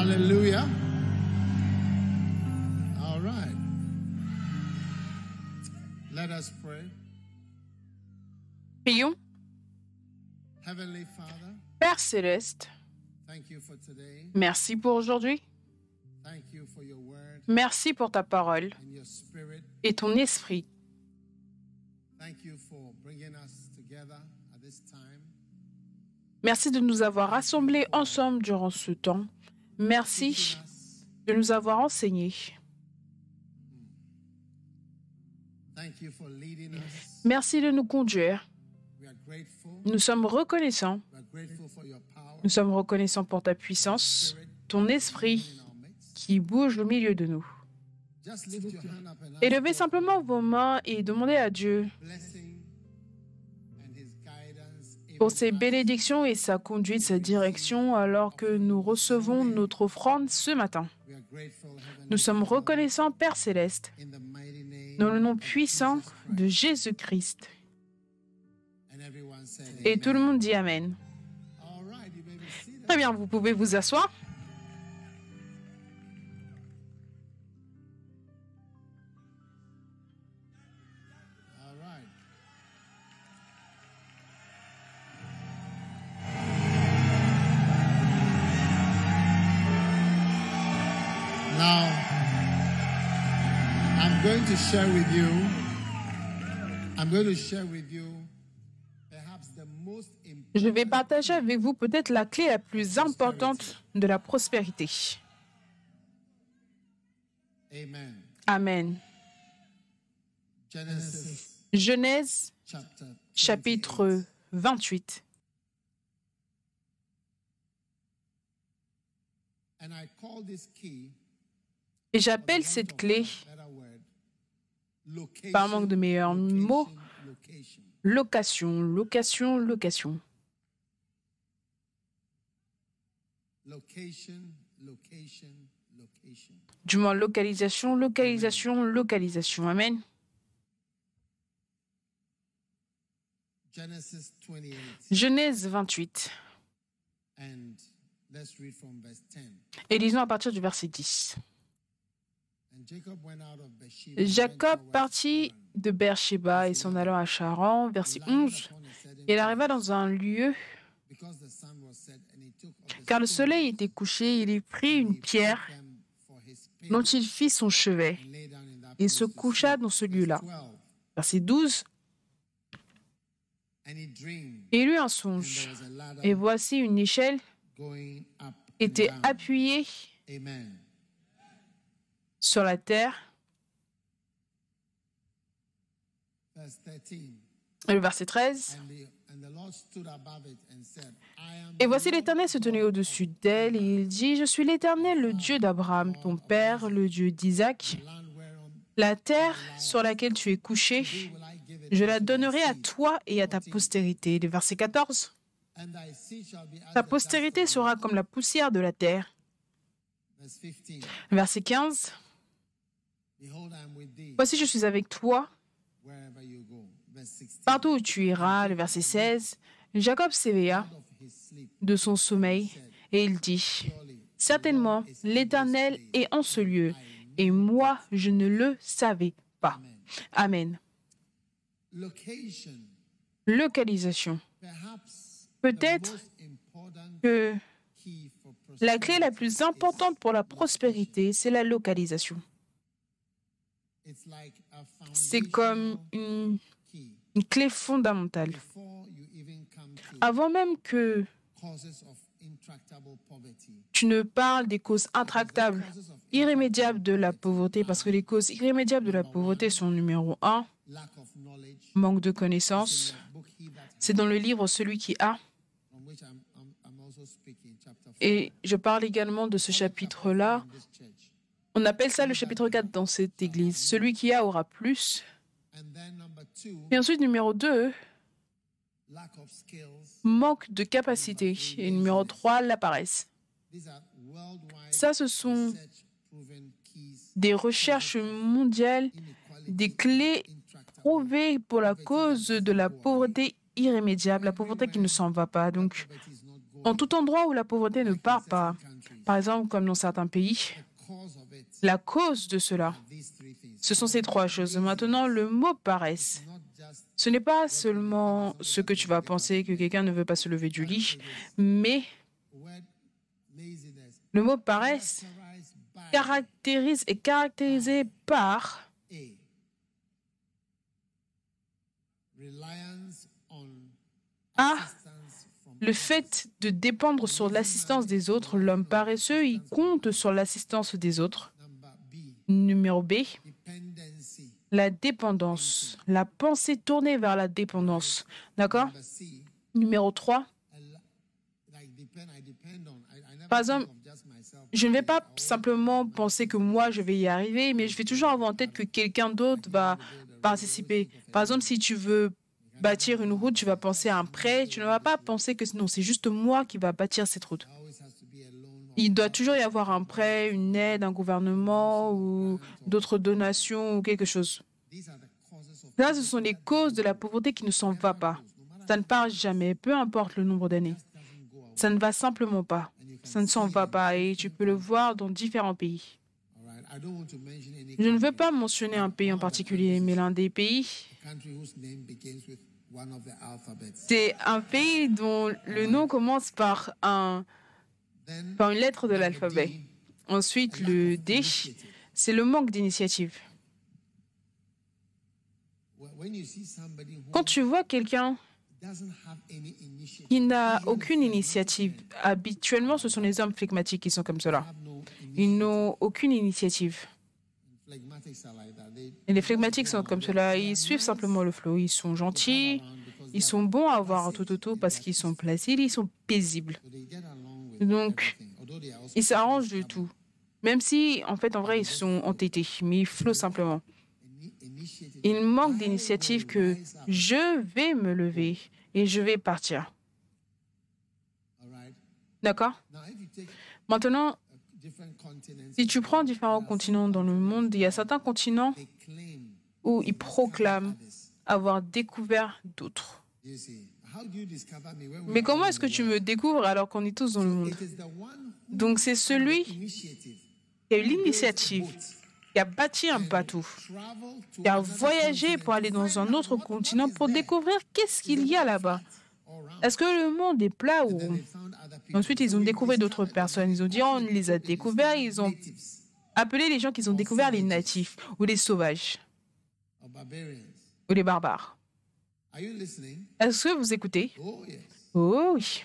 Hallelujah. All right. Let us pray. Prions. Heavenly Father, Père céleste, thank you for today. merci pour aujourd'hui. Thank you for your word Merci pour ta parole and your spirit. et ton esprit. Thank you for bringing us together at this time. Merci de nous avoir rassemblés ensemble durant ce temps. Merci de nous avoir us. Merci de nous conduire. Nous sommes reconnaissants. Nous sommes reconnaissants pour ta puissance, ton esprit qui bouge au milieu de nous. Élevez simplement vos mains et demandez à Dieu pour ses bénédictions et sa conduite, sa direction alors que nous recevons notre offrande ce matin. Nous sommes reconnaissants, Père céleste, dans le nom puissant de Christ. Jésus-Christ. Et tout le monde dit Amen. Très bien, vous pouvez vous asseoir. Now, I'm going to share with you. I'm going to share with you perhaps the most Je vais partager avec vous peut-être la clé la plus importante de la prospérité. Amen. Amen. Genesis Genèse chapter 28. chapitre 28. And I call this key Et j'appelle cette clé, par manque de meilleurs mots, location. location, location, location. Location, location, location. Du moins localisation, localisation, localisation. Amen. Genesis 28. Genèse 28. And let's read from verse 10. Et lisons à partir du verset 10. And Jacob went out of Beersheba. and went Jacob towards partit de Beersheba et s'en allant à Charan, verset He landed 11. upon a certain Il arriva dans un lieu, car le soleil était couché, il y prit une pierre dont il fit son chevet et se coucha dans ce lieu-là. 12. Verset 12. And he dreamed, Et il eut un songe. Et voici une échelle était appuyée. Sur la terre. Verse 13. Et le verset 13. And the, and the Lord stood above it and said, I am Et voici l'Éternel se tenait au-dessus d'elle, et il dit, Je suis l'Éternel, le Dieu d'Abraham, ton père, le Dieu d'Isaac. La terre sur laquelle tu es couché, je la donnerai à toi et à ta postérité. Le verset 14. and thy seed shall be as Ta postérité sera comme la poussière de la terre. Verse 15. Verset 15. Behold, I am with thee Voici, je suis avec toi wherever you go. Verse 16. partout où tu iras. Le verset 16. Jacob s'éveilla de son sommeil et il dit, Certainement, l'Éternel est en ce lieu, et moi, je ne le savais pas. Amen. Localisation. Peut-être que la clé la plus importante pour la prospérité, c'est la localisation. is- it's like a C'est comme une, clé fondamentale. Avant même que tu ne parles des causes intractables, irrémédiables de la pauvreté, parce que les causes irrémédiables de la pauvreté sont numéro un, manque de connaissances. C'est dans le livre Celui qui a, from which I'm, I'm, I'm also speaking, chapter 4. et je parle également de ce chapitre-là. On appelle ça le chapitre 4 dans cette église. Celui qui a aura plus. Et ensuite, numéro 2, lack of skills. manque de capacité. Et numéro 3, la paresse. Ça, ce sont des recherches mondiales, des clés prouvées pour la cause de la pauvreté irrémédiable, la pauvreté qui ne s'en va pas. Donc, en tout endroit où la pauvreté ne part pas, Par exemple, comme dans certains pays, la cause de cela, ce sont ces trois choses. Maintenant, le mot paresse. Ce n'est pas seulement ce que tu vas penser que quelqu'un ne veut pas se lever du lit, mais le mot paresse caractérise est caractérisé par A. Reliance on A. assistance from le fait de dépendre sur l'assistance des autres. L'homme paresseux, il compte sur l'assistance des autres. Numéro B, la dépendance. La pensée tournée vers la dépendance. D'accord? Numéro 3, a la- Like depend, I depend on. I, I never Par exemple, je ne vais pas simplement penser que moi, je vais y arriver, mais je vais toujours avoir en tête que quelqu'un d'autre va participer. Par exemple, si tu veux bâtir une route, tu vas penser à un prêt. Tu ne vas pas penser que non, c'est juste moi qui va bâtir cette route. Il doit toujours y avoir un prêt, une aide, un gouvernement ou d'autres donations ou quelque chose. Là, ce sont les causes de la pauvreté qui ne s'en va pas. Ça ne part jamais, peu importe le nombre d'années. Ça ne va simplement pas. Ça ne s'en va pas et tu peux le voir dans différents pays. Je ne veux pas mentionner un pays en particulier, mais l'un des pays, c'est un pays dont le nom commence par, un, par une lettre de l'alphabet. Ensuite, le D, c'est le manque d'initiative. Quand tu vois quelqu'un qui n'a aucune initiative, habituellement, ce sont les hommes flegmatiques qui sont comme cela. Ils n'ont aucune initiative. Et les flegmatiques sont comme cela. Ils suivent simplement le flot. Ils sont gentils. Ils sont bons à voir tout autour parce qu'ils sont placides. Ils sont paisibles. Donc, ils s'arrangent de tout. Même si, en fait, en vrai, ils sont entêtés. Mais ils flottent simplement. Il manque d'initiative que je vais me lever et je vais partir. D'accord? Maintenant, si tu prends différents continents dans le monde, il y a certains continents où ils proclament avoir découvert d'autres. Mais comment est-ce que tu me découvres alors qu'on est tous dans le monde? Donc c'est celui qui a eu l'initiative, qui a bâti un bateau, qui a voyagé pour aller dans un autre continent pour découvrir qu'est-ce qu'il y a là-bas. Est-ce que le monde est plat ou. Ensuite, ils ont découvert d'autres personnes. Ils ont dit, oh, on les a découverts. Ils ont appelé les gens qu'ils ont découverts les natifs ou les sauvages ou les barbares. Est-ce que vous écoutez? Oh. Oh oui.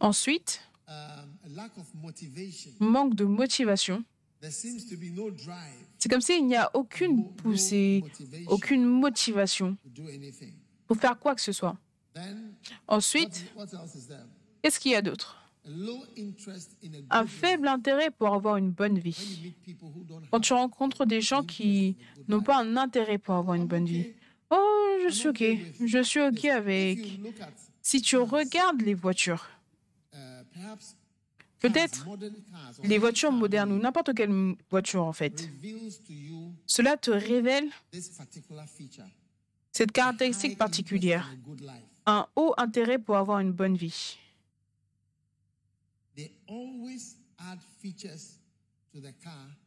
Ensuite, um, manque de motivation. C'est comme s'il n'y a aucune poussée, aucune motivation pour faire quoi que ce soit. Ensuite, qu'est-ce qu'il y a d'autre? Un faible intérêt pour avoir une bonne vie. Quand tu rencontres des gens qui n'ont pas un intérêt pour avoir une bonne vie. Oh, je suis OK. Je suis OK avec. Si tu regardes les voitures, peut-être les voitures modernes ou n'importe quelle voiture en fait, cela te révèle cette caractéristique particulière, un haut intérêt pour avoir une bonne vie.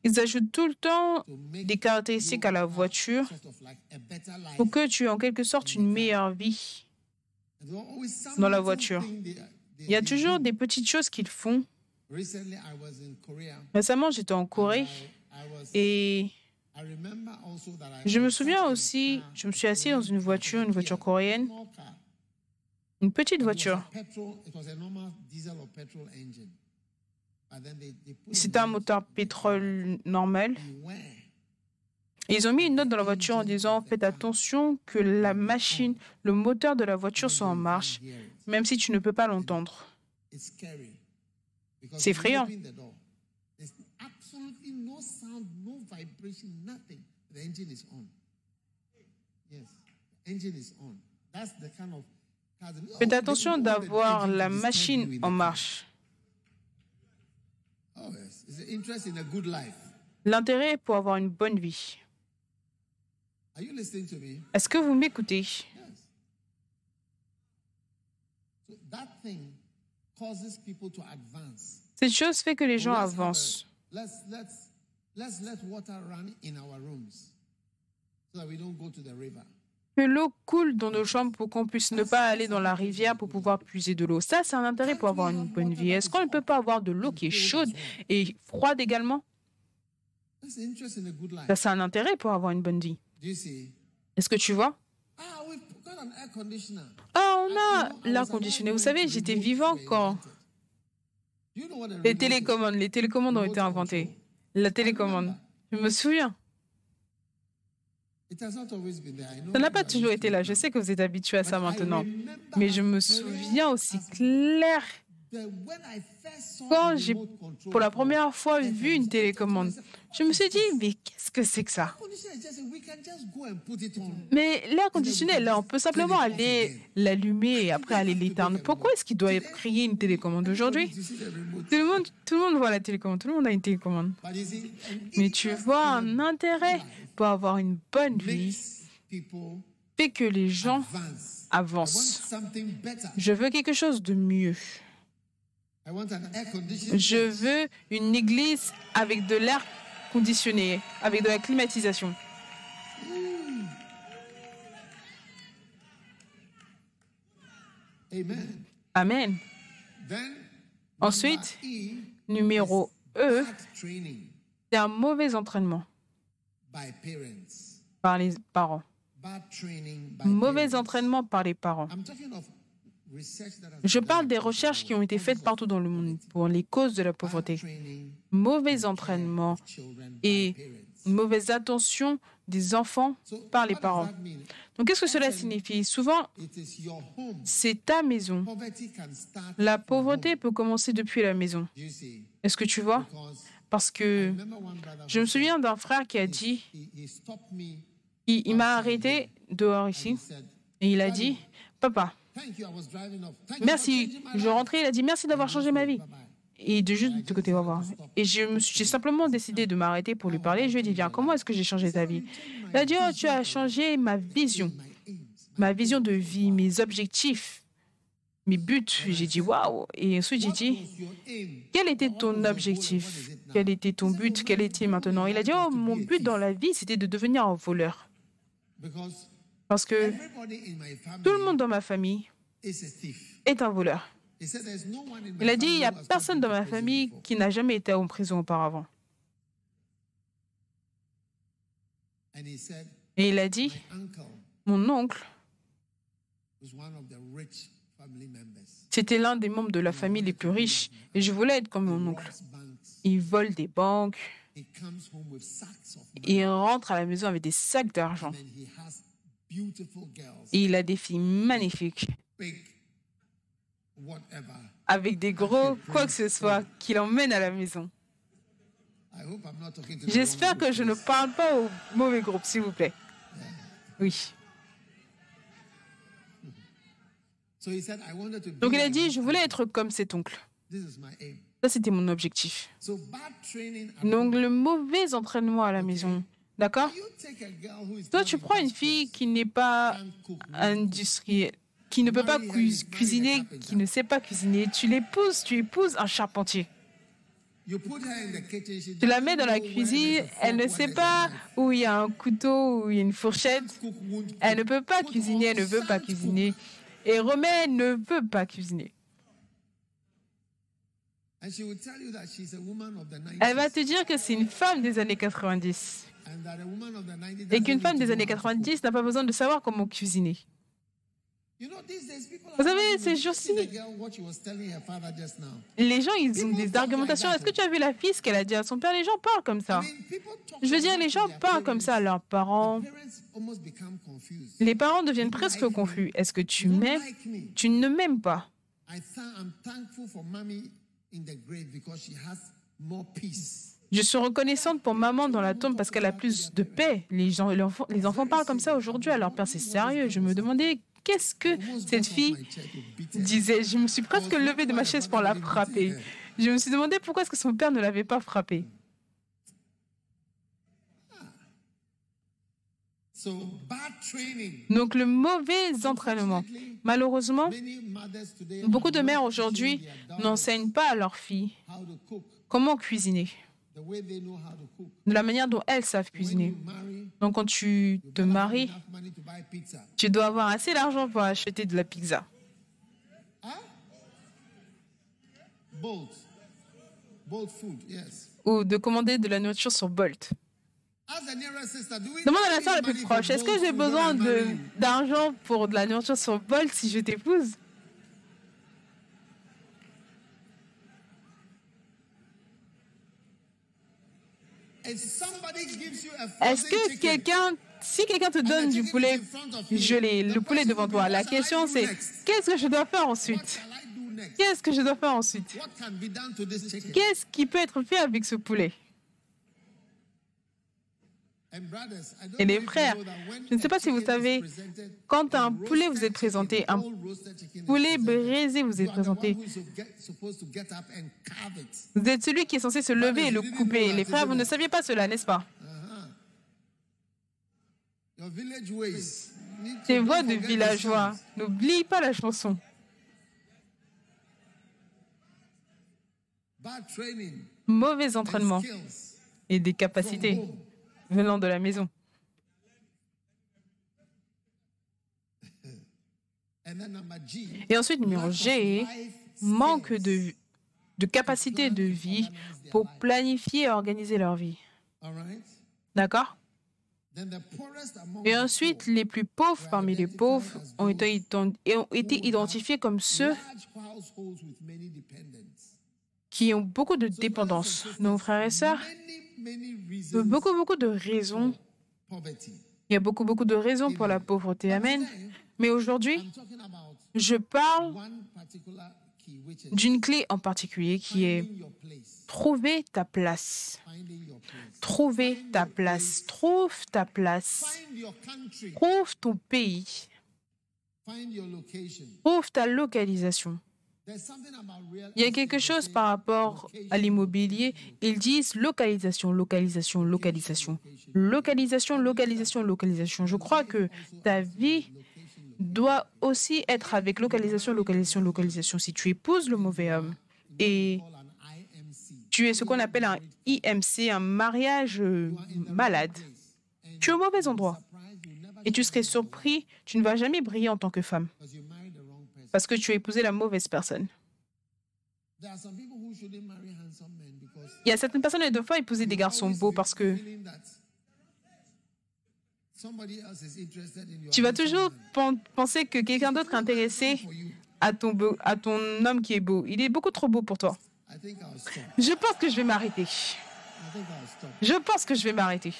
Ils ajoutent tout le temps des caractéristiques à la voiture pour que tu aies en quelque sorte une meilleure vie. Dans la voiture. Il y a toujours des petites choses qu'ils font. Recently, I was in Korea. Récemment, j'étais en Corée. Et je me souviens aussi, je me suis assis dans une voiture, une voiture coréenne, une petite voiture. C'était a un moteur pétrole normal. Et ils ont mis une note dans la voiture en disant faites attention que la machine, le moteur de la voiture soit en marche, même si tu ne peux pas l'entendre. C'est effrayant. Faites attention d'avoir la machine in en marche. Oh yes, it's an interest in a good life. L'intérêt pour avoir une bonne vie. Are you listening to me? Est-ce que vous m'écoutez? Cette chose fait que les gens avancent. let's let's let's let water run in our rooms so that we don't go to the river. Que l'eau coule dans nos chambres pour qu'on puisse ne pas aller dans la rivière pour pouvoir puiser de l'eau. Ça, c'est un intérêt pour avoir une bonne vie. Est-ce qu'on ne peut pas avoir de l'eau qui est chaude et froide également? Ça, c'est un intérêt pour avoir une bonne vie. Do you see? Est-ce que tu vois? Ah, on a l'air conditionné. Vous savez, j'étais vivant quand les télécommandes, les télécommandes ont été inventées. La télécommande. Je me souviens. Ça n'a pas toujours été là. Je sais que vous êtes habitués à ça maintenant. Mais je me souviens aussi clair the- when I first saw quand j'ai pour la première fois vu une télécommande. Je me suis dit, mais qu'est-ce que c'est que ça? Mais l'air conditionné, là, on peut simplement aller l'allumer et après aller l'éteindre. Pourquoi est-ce qu'il doit créer une télécommande aujourd'hui? tout le, monde, tout le monde voit la télécommande, tout le monde a une télécommande. Mais tu interest vois, un intérêt pour avoir une bonne vie fait que les gens avancent. something better. Je veux quelque chose de mieux. I want an air conditioned Je veux une église avec de l'air conditionné, avec de la climatisation. Amen. Ensuite, E, numéro E, c'est un mauvais entraînement par les parents. Mauvais entraînement par les parents. Je parle des recherches qui ont été faites partout dans le monde pour les causes de la pauvreté. Mauvais entraînement et mauvaise attention des enfants par les parents. Donc qu'est-ce que cela signifie? Souvent, c'est ta maison. La pauvreté peut commencer depuis la maison. Est-ce que tu vois? Parce que je me souviens d'un frère qui a dit, il, m'a arrêté dehors ici et il a dit, papa, Merci. Je life." rentrais, il a dit, merci d'avoir changé ma vie. Et de juste de côté, au revoir. Et j'ai simplement décidé de m'arrêter pour lui parler. Je lui ai dit, viens, comment est-ce que j'ai changé ta vie? Il a dit, oh, tu as changé ma vision, ma vision de vie, mes objectifs, mes buts. J'ai dit, waouh. Et ensuite, j'ai dit, quel était ton objectif? Quel était ton but? Quel est-il maintenant? Il a dit, oh, mon but dans la vie, c'était de devenir un voleur. Parce que tout le monde dans ma famille est un voleur. Il a dit, il n'y a personne dans ma famille before." qui n'a jamais été en prison auparavant. Et il a dit, mon oncle, c'était l'un des membres de la famille les plus riches. Et je voulais être comme mon oncle. Il vole des banques, il rentre à la maison avec des sacs d'argent. Et il a des filles magnifiques, avec des gros quoi que ce soit, qu'il emmène à la maison. J'espère que je ne parle pas au mauvais groupe, s'il vous plaît. Oui. Donc il a dit, je voulais être comme cet oncle. Ça, c'était mon objectif. Donc le mauvais entraînement à la maison. D'accord? Toi, tu prends une fille qui n'est pas industrielle, qui ne peut pas cui- cuisiner, qui ne sait pas cuisiner. Tu l'épouses, tu épouses un charpentier. Tu la mets dans la cuisine, elle ne sait pas où il y a un couteau, où il y a une fourchette. Elle ne peut pas cuisiner, elle ne veut pas cuisiner. Et Romain ne veut pas cuisiner. And she will tell you that she's a woman of the 90s. Elle va te dire que c'est une femme des années 90. And that a woman of the 90s Et qu'une femme des années know how to cook. 90 n'a pas besoin de savoir comment cuisiner. Vous savez, ces jours-ci-. Les gens, ils ont des argumentations. Est-ce que tu as vu la fille, ce qu'elle a dit à son père? Les gens parlent comme ça. Je veux dire, les gens parlent comme ça à leurs parents. Les parents deviennent presque confus. Est-ce que tu m'aimes? Tu ne m'aimes pas. I Je suis reconnaissante pour maman dans la tombe parce qu'elle a plus de paix. Les, enfants, parlent comme ça aujourd'hui à leur père. C'est sérieux. Je me demandais qu'est-ce que cette fille disait? Je me suis presque levée de ma chaise pour la frapper. Je me suis demandé pourquoi est-ce que son père ne l'avait pas frappée. Donc le mauvais entraînement. Malheureusement, beaucoup de mères aujourd'hui n'enseignent pas à leurs filles comment cuisiner, de la manière dont elles savent cuisiner. Donc quand tu te maries, tu dois avoir assez d'argent pour acheter de la pizza. Ou de commander de la nourriture sur Bolt. Demande à la soeur la plus proche, est-ce que j'ai besoin d'argent pour de la nourriture sur Bolt si je t'épouse If somebody gives you a Est-ce que quelqu'un, si quelqu'un te donne du poulet gelé, le poulet devant toi, la question c'est qu'est-ce que je dois faire ensuite? Qu'est-ce que je dois faire ensuite? Qu'est-ce qui peut être fait avec ce poulet And brothers, I don't Et les frères, je ne sais pas si vous savez, quand un poulet vous est présenté, un poulet braisé vous est présenté, vous êtes celui qui est censé se lever et le couper. Les frères, vous ne saviez pas cela, n'est-ce pas? C'est don't voix de villageois. N'oublie pas la chanson. Mauvais entraînement et des capacités. Venant de la maison. Et ensuite, numéro G, manque de, de capacité de vie pour planifier et organiser leur vie. D'accord? Et ensuite, les plus pauvres parmi les pauvres ont été, ont été identifiés comme ceux qui ont beaucoup de dépendance. Nos frères et sœurs, Beaucoup, beaucoup de raisons. Il y a beaucoup, beaucoup de raisons pour la pauvreté. Amen. Mais aujourd'hui, je parle d'une clé en particulier qui est trouver ta place. Trouver ta place. Trouve ta place. Trouve ton pays. Trouve ta localisation. Il y a quelque chose par rapport à l'immobilier. Ils disent localisation, localisation, localisation. Localisation, localisation, localisation. Je crois que ta vie doit aussi être avec localisation, localisation, localisation. Si tu épouses le mauvais homme et tu es ce qu'on appelle un IMC, un mariage euh, malade, tu es au mauvais endroit. Et tu serais surpris, tu ne vas jamais briller en tant que femme parce que tu as épousé la mauvaise personne. Il y a certaines personnes qui ne doivent pas épouser des garçons beaux parce que tu vas toujours penser que quelqu'un d'autre est intéressé à ton, beau- à ton homme qui est beau. Il est beaucoup trop beau pour toi. Je pense que je vais m'arrêter. Je pense que je vais m'arrêter.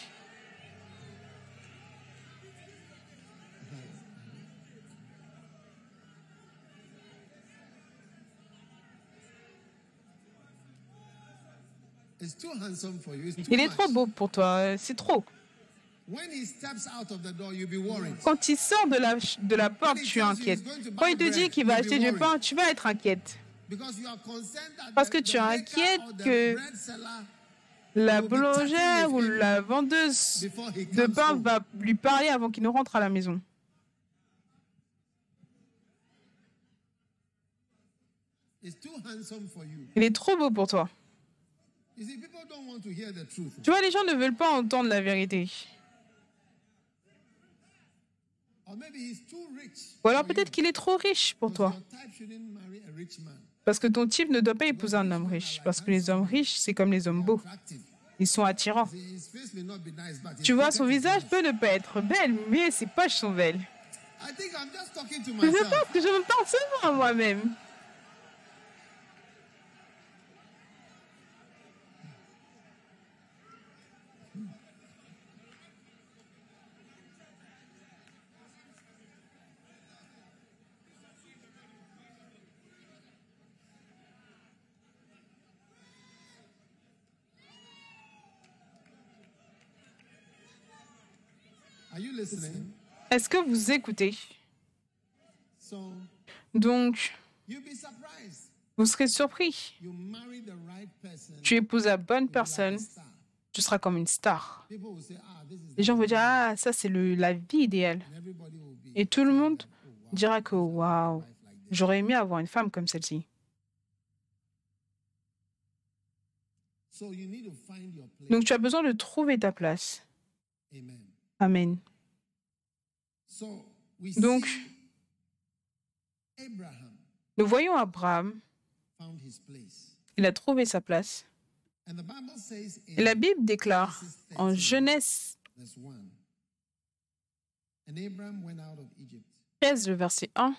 Il est trop beau pour toi. C'est trop. Quand il sort de la, de la porte, tu es inquiète. Quand il te dit qu'il va acheter du pain, tu vas être inquiète. Parce que tu es inquiète que La boulangère ou la vendeuse de pain va lui parler avant qu'il ne rentre à la maison. Il est trop beau pour toi. Tu vois, les gens ne veulent pas entendre la vérité. Ou alors peut-être qu'il est trop riche pour toi. Parce que ton type ne doit pas épouser un homme riche. Parce que les hommes riches, c'est comme les hommes beaux. Ils sont attirants. Tu vois, son visage peut ne pas être belle, mais ses poches sont belles. Je pense que je me parle seulement à moi-même. Est-ce que vous écoutez? Donc, vous serez surpris. Tu épouses la bonne personne, tu seras comme une star. Ah, Les gens vont dire, ah, ça c'est la vie idéale. Et tout le monde oh, dira que, waouh, j'aurais aimé avoir une femme comme celle-ci. Donc tu as besoin de trouver ta place. Amen. Donc, nous voyons Abraham, il a trouvé sa place. Et la Bible déclare en 13, Genèse verse 1, And Abraham went out of Egypt, 13, le verset 1,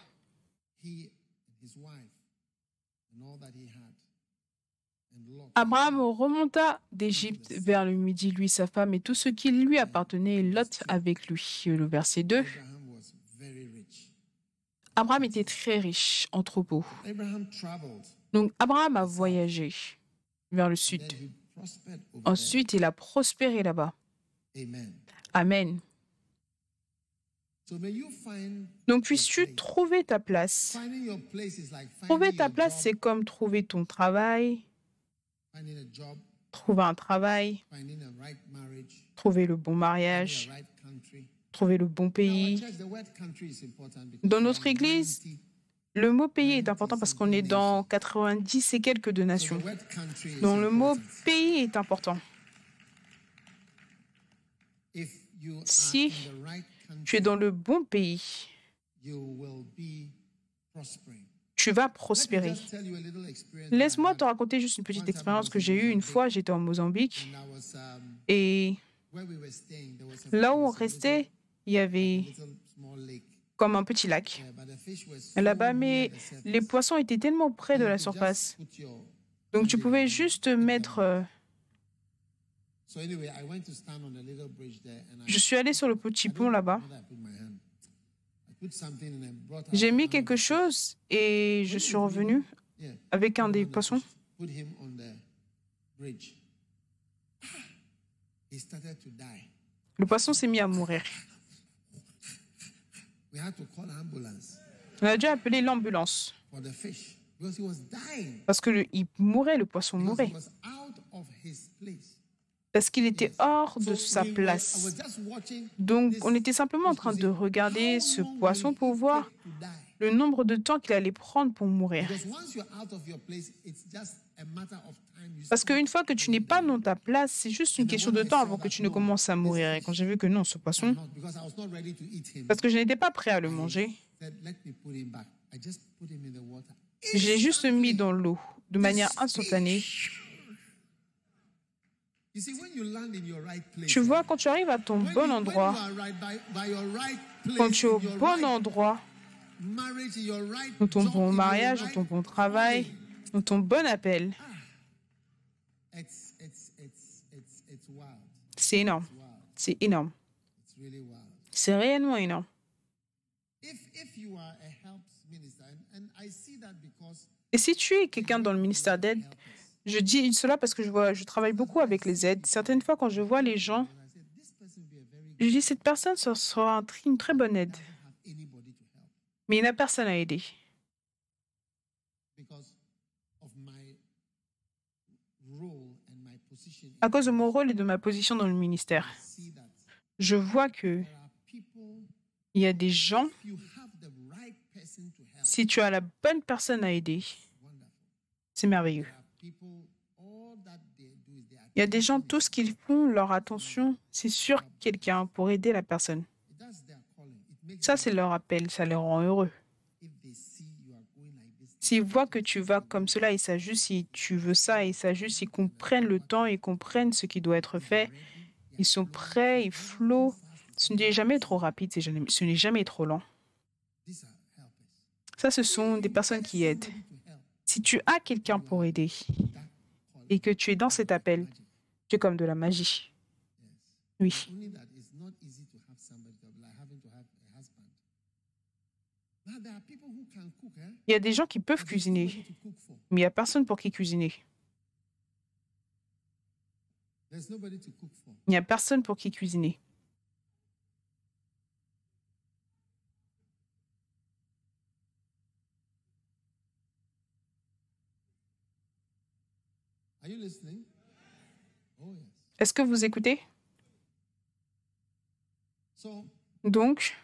Abraham remonta d'Égypte vers le midi, lui, sa femme et tout ce qui lui appartenait, Lot avec lui. Le verset 2, Abraham était très riche en troupeaux. Donc Abraham a voyagé vers le sud. Ensuite, il a prospéré là-bas. Amen. Donc puisses-tu trouver ta place? Trouver ta place, c'est comme trouver ton travail, trouver un travail, trouver le bon mariage, trouver le bon pays. Dans notre église, 90, Le mot pays est important parce qu'on est dans 90 et quelques de nations. Donc le mot pays est important. Si Tu es dans le bon pays, tu vas prospérer. Laisse-moi te raconter juste une petite expérience que j'ai eue. Une fois, j'étais en Mozambique et là où on restait, il y avait comme un petit lac là-bas, mais les poissons étaient tellement près de la surface. Donc tu pouvais juste mettre... So anyway, I went to stand on the little bridge there and I Je suis allée sur le petit pont là-bas. J'ai mis quelque chose et je suis revenue Yeah, avec un des poissons. Ah! Le poisson s'est mis à mourir. On a dû appeler l'ambulance. Parce que le- il mourait, le poisson mourait, parce qu'il était hors de sa place. Donc on était simplement en train de regarder ce poisson pour voir le nombre de temps qu'il allait prendre pour mourir. Parce qu'une fois que tu n'es pas dans ta place, c'est juste une question de temps avant que tu ne commences à mourir. Et quand j'ai vu que non, ce poisson, parce que je n'étais pas prêt à le manger, j'ai juste mis dans l'eau de manière instantanée. You see, when you land in your right place, Tu vois, quand tu arrives à ton bon endroit, quand tu es au bon endroit, dans ton bon mariage, dans ton bon travail, dans ton bon appel, wild. c'est énorme. C'est énorme. C'est réellement énorme. If, if you are a helps minister, and, and I see that because Et si tu es quelqu'un dans le ministère d'aide, je dis cela parce que je, travaille beaucoup avec les aides. Certaines fois, quand je vois les gens, je dis cette personne sera une très bonne aide. Mais il n'y a personne à aider. À cause de mon rôle et de ma position dans le ministère, je vois que il y a des gens, si tu as la bonne personne à aider, c'est merveilleux. Il y a des gens, tout ce qu'ils font, leur attention, c'est sur quelqu'un pour aider la personne. Ça, c'est leur appel, ça les rend heureux. S'ils voient que tu vas comme cela, ils s'ajustent, si tu veux ça, ils s'ajustent, ils comprennent le temps, ils comprennent ce qui doit être fait, ils sont prêts, ils flottent. Ce n'est jamais trop rapide, ce n'est jamais trop lent. Ça, ce sont des personnes qui aident. Si tu as quelqu'un pour aider et que tu es dans cet appel, tu es comme de la magie. Oui. Il y a des gens qui peuvent cuisiner, mais il n'y a personne pour qui cuisiner. Il n'y a personne pour qui cuisiner. Are you listening? Oh yes. Est-ce que vous écoutez? Donc,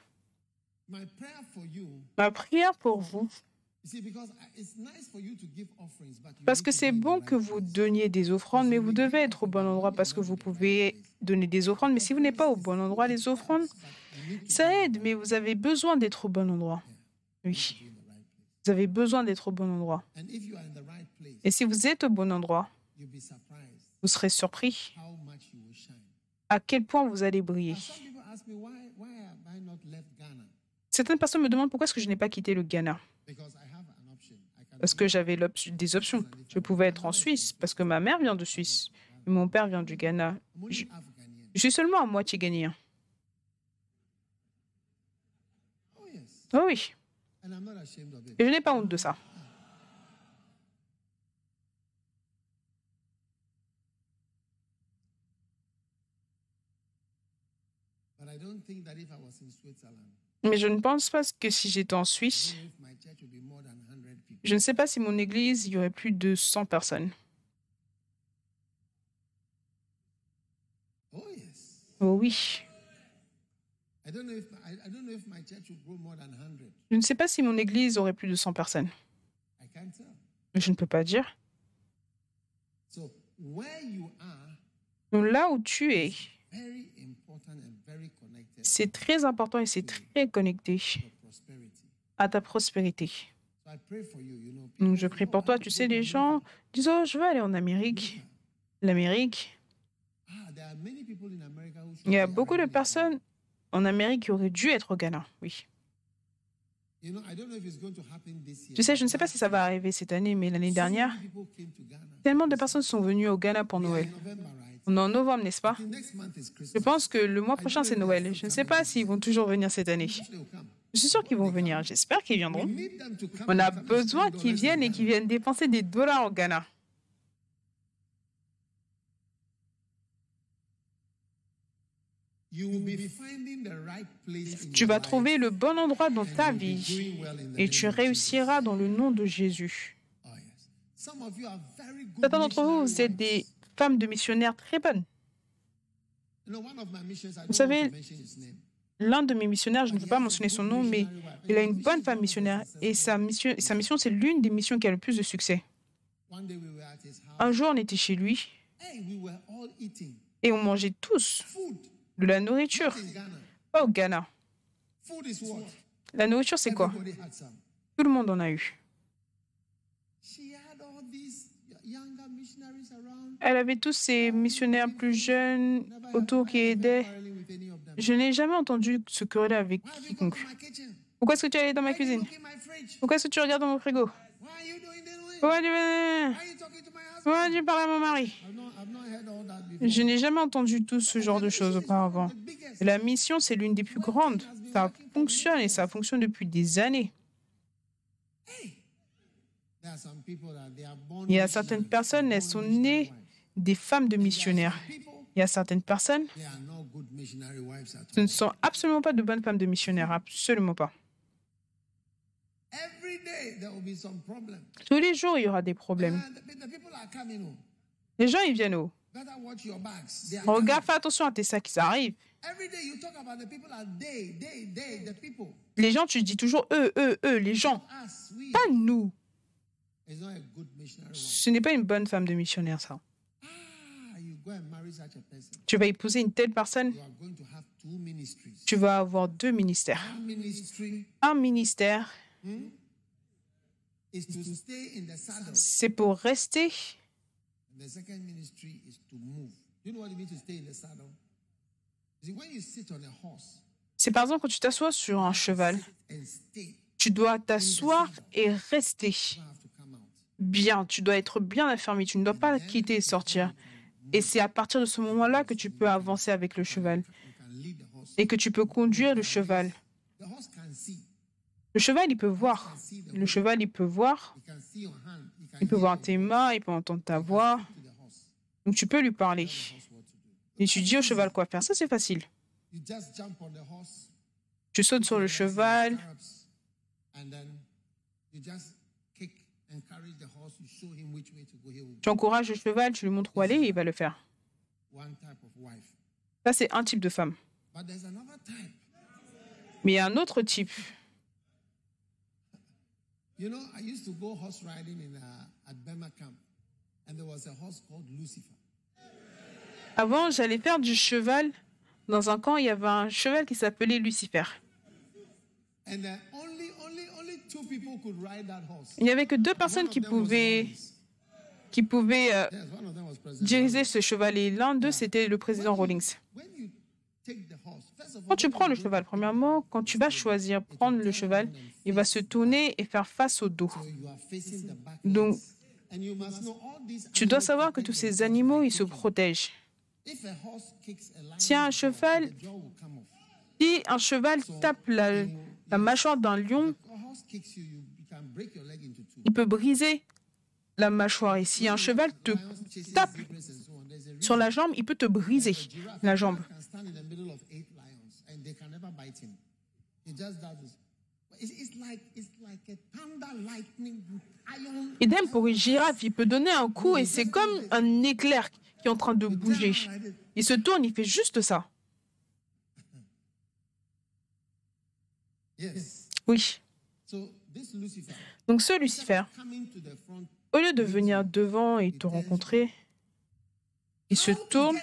ma prière pour vous, parce que c'est bon que vous donniez des offrandes, mais vous devez être au bon endroit parce que vous pouvez donner des offrandes, mais si vous n'êtes pas au bon endroit, les offrandes, ça aide, mais vous avez besoin d'être au bon endroit. Oui, vous avez besoin d'être au bon endroit. Et si vous êtes au bon endroit, vous serez surpris à quel point vous allez briller. Certaines personnes me demandent pourquoi est-ce que je n'ai pas quitté le Ghana? Parce que j'avais des options. Je pouvais être en Suisse, parce que ma mère vient de Suisse. et Mon père vient du Ghana. Je- suis seulement à moitié ghanéen. Oh. Oh oui, et je n'ai pas honte de ça. But I don't think that if I was in Switzerland, Mais je ne pense pas que si j'étais en I Suisse, don't know if my church would be more than 100 people. je ne sais pas si mon église, il y aurait plus de 100 personnes. Oh, oui. I don't know if I, I don't know if my church would grow more than 100. Je ne sais pas si mon église aurait plus de 100 personnes. I can't tell. Je ne peux pas dire. Donc là où tu es, very important and very connected c'est très important et c'est très connecté à ta prospérité. Donc je prie "Oh, pour toi. Tu sais, les gens America." disent, oh, je veux aller en Amérique. L'Amérique, il y a be beaucoup de personnes en Amérique qui auraient dû être au Ghana. Oui. Tu sais, je ne sais pas si ça va arriver cette année, mais l'année dernière, tellement de personnes sont venues au Ghana pour Noël. On est en novembre, n'est-ce pas? Je pense que le mois prochain, c'est Noël. Je ne sais pas s'ils vont toujours venir cette année. Je suis sûr qu'ils vont venir. J'espère qu'ils viendront. On a besoin qu'ils viennent et qu'ils viennent dépenser des dollars au Ghana. Tu vas trouver le bon endroit dans ta vie et tu réussiras dans le nom de Jésus. Certains d'entre vous, vous êtes des femmes de missionnaires très don't Vous savez. L'un de mes missionnaires, je ne peux pas mentionner son nom, mais il a une bonne femme missionnaire et sa mission, sa mission c'est l'une des missions qui a le plus de succès. Un jour, on était chez lui et on mangeait tous de la nourriture. Pas au Ghana. La nourriture, c'est quoi? Tout le monde en a eu. Elle avait tous ces missionnaires plus jeunes autour qui aidaient. Je n'ai jamais entendu se quereller avec quiconque. Pourquoi est-ce que tu es allé dans ma cuisine? Pourquoi est-ce que tu regardes dans mon frigo? Pourquoi tu, parles à mon mari? Je n'ai jamais entendu tout ce genre de choses auparavant. La mission, c'est l'une des plus grandes. Ça fonctionne et ça fonctionne depuis des années. Il y a certaines personnes, elles sont nées. Des femmes de missionnaires. Il y a certaines personnes, ce ne sont absolument pas de bonnes femmes de missionnaires, absolument pas. Tous les jours, il y aura des problèmes. Oh, Les gens, ils viennent où? Regarde, fais attention à tes sacs, ça arrive. Every day you talk about the people are they, they, they, the people. Les gens, tu dis toujours eux, eux, eux, les gens. Pas nous. Ce n'est pas une bonne femme de missionnaire, ça. Ah, you go and marry such a person. Tu vas épouser une telle personne, tu vas avoir deux ministères. Un ministère, saddle. c'est pour rester. And the second ministry is to move. Do you know what it means to stay in the saddle? You see, when you sit on a horse C'est par exemple quand tu t'assois sur un cheval, tu dois t'asseoir et rester bien. Tu dois être bien affermi. Tu ne dois pas quitter et sortir. Et c'est à partir de ce moment-là que tu peux avancer avec le cheval et que tu peux conduire le cheval. Le cheval, il peut voir. Le cheval, il peut voir. Il peut voir tes mains, il peut entendre ta voix. Donc tu peux lui parler. Et tu dis au cheval quoi faire. Ça, c'est facile. Tu sautes sur le cheval, stirrups, And then you just kick, encourage the horse. You show him which way to go. He will tu encourages le cheval, tu lui montres où aller et il va le faire. Ça, c'est un type de femme. Mais il y a un autre type. Uh. Avant, j'allais faire du cheval. Dans un camp, il y avait un cheval qui s'appelait Lucifer. Il n'y avait que deux personnes qui pouvaient, qui pouvaient euh, President diriger ce cheval. Et l'un d'eux, c'était le président Rawlings. Quand tu prends le cheval, premièrement, quand tu vas choisir prendre le cheval, il va se tourner et faire face au dos. Donc, tu dois savoir que tous ces animaux, ils se protègent. Si un cheval, si un cheval tape la, la mâchoire d'un lion, il peut briser la mâchoire. Et si un cheval te tape sur la jambe, il peut te briser la jambe. Idem pour une girafe, il peut donner un coup et c'est comme un éclair qui est en train de bouger. Il se tourne, il fait juste ça. Oui. So this Lucifer Donc ce Lucifer, au lieu de venir devant et te rencontrer, il se tourne.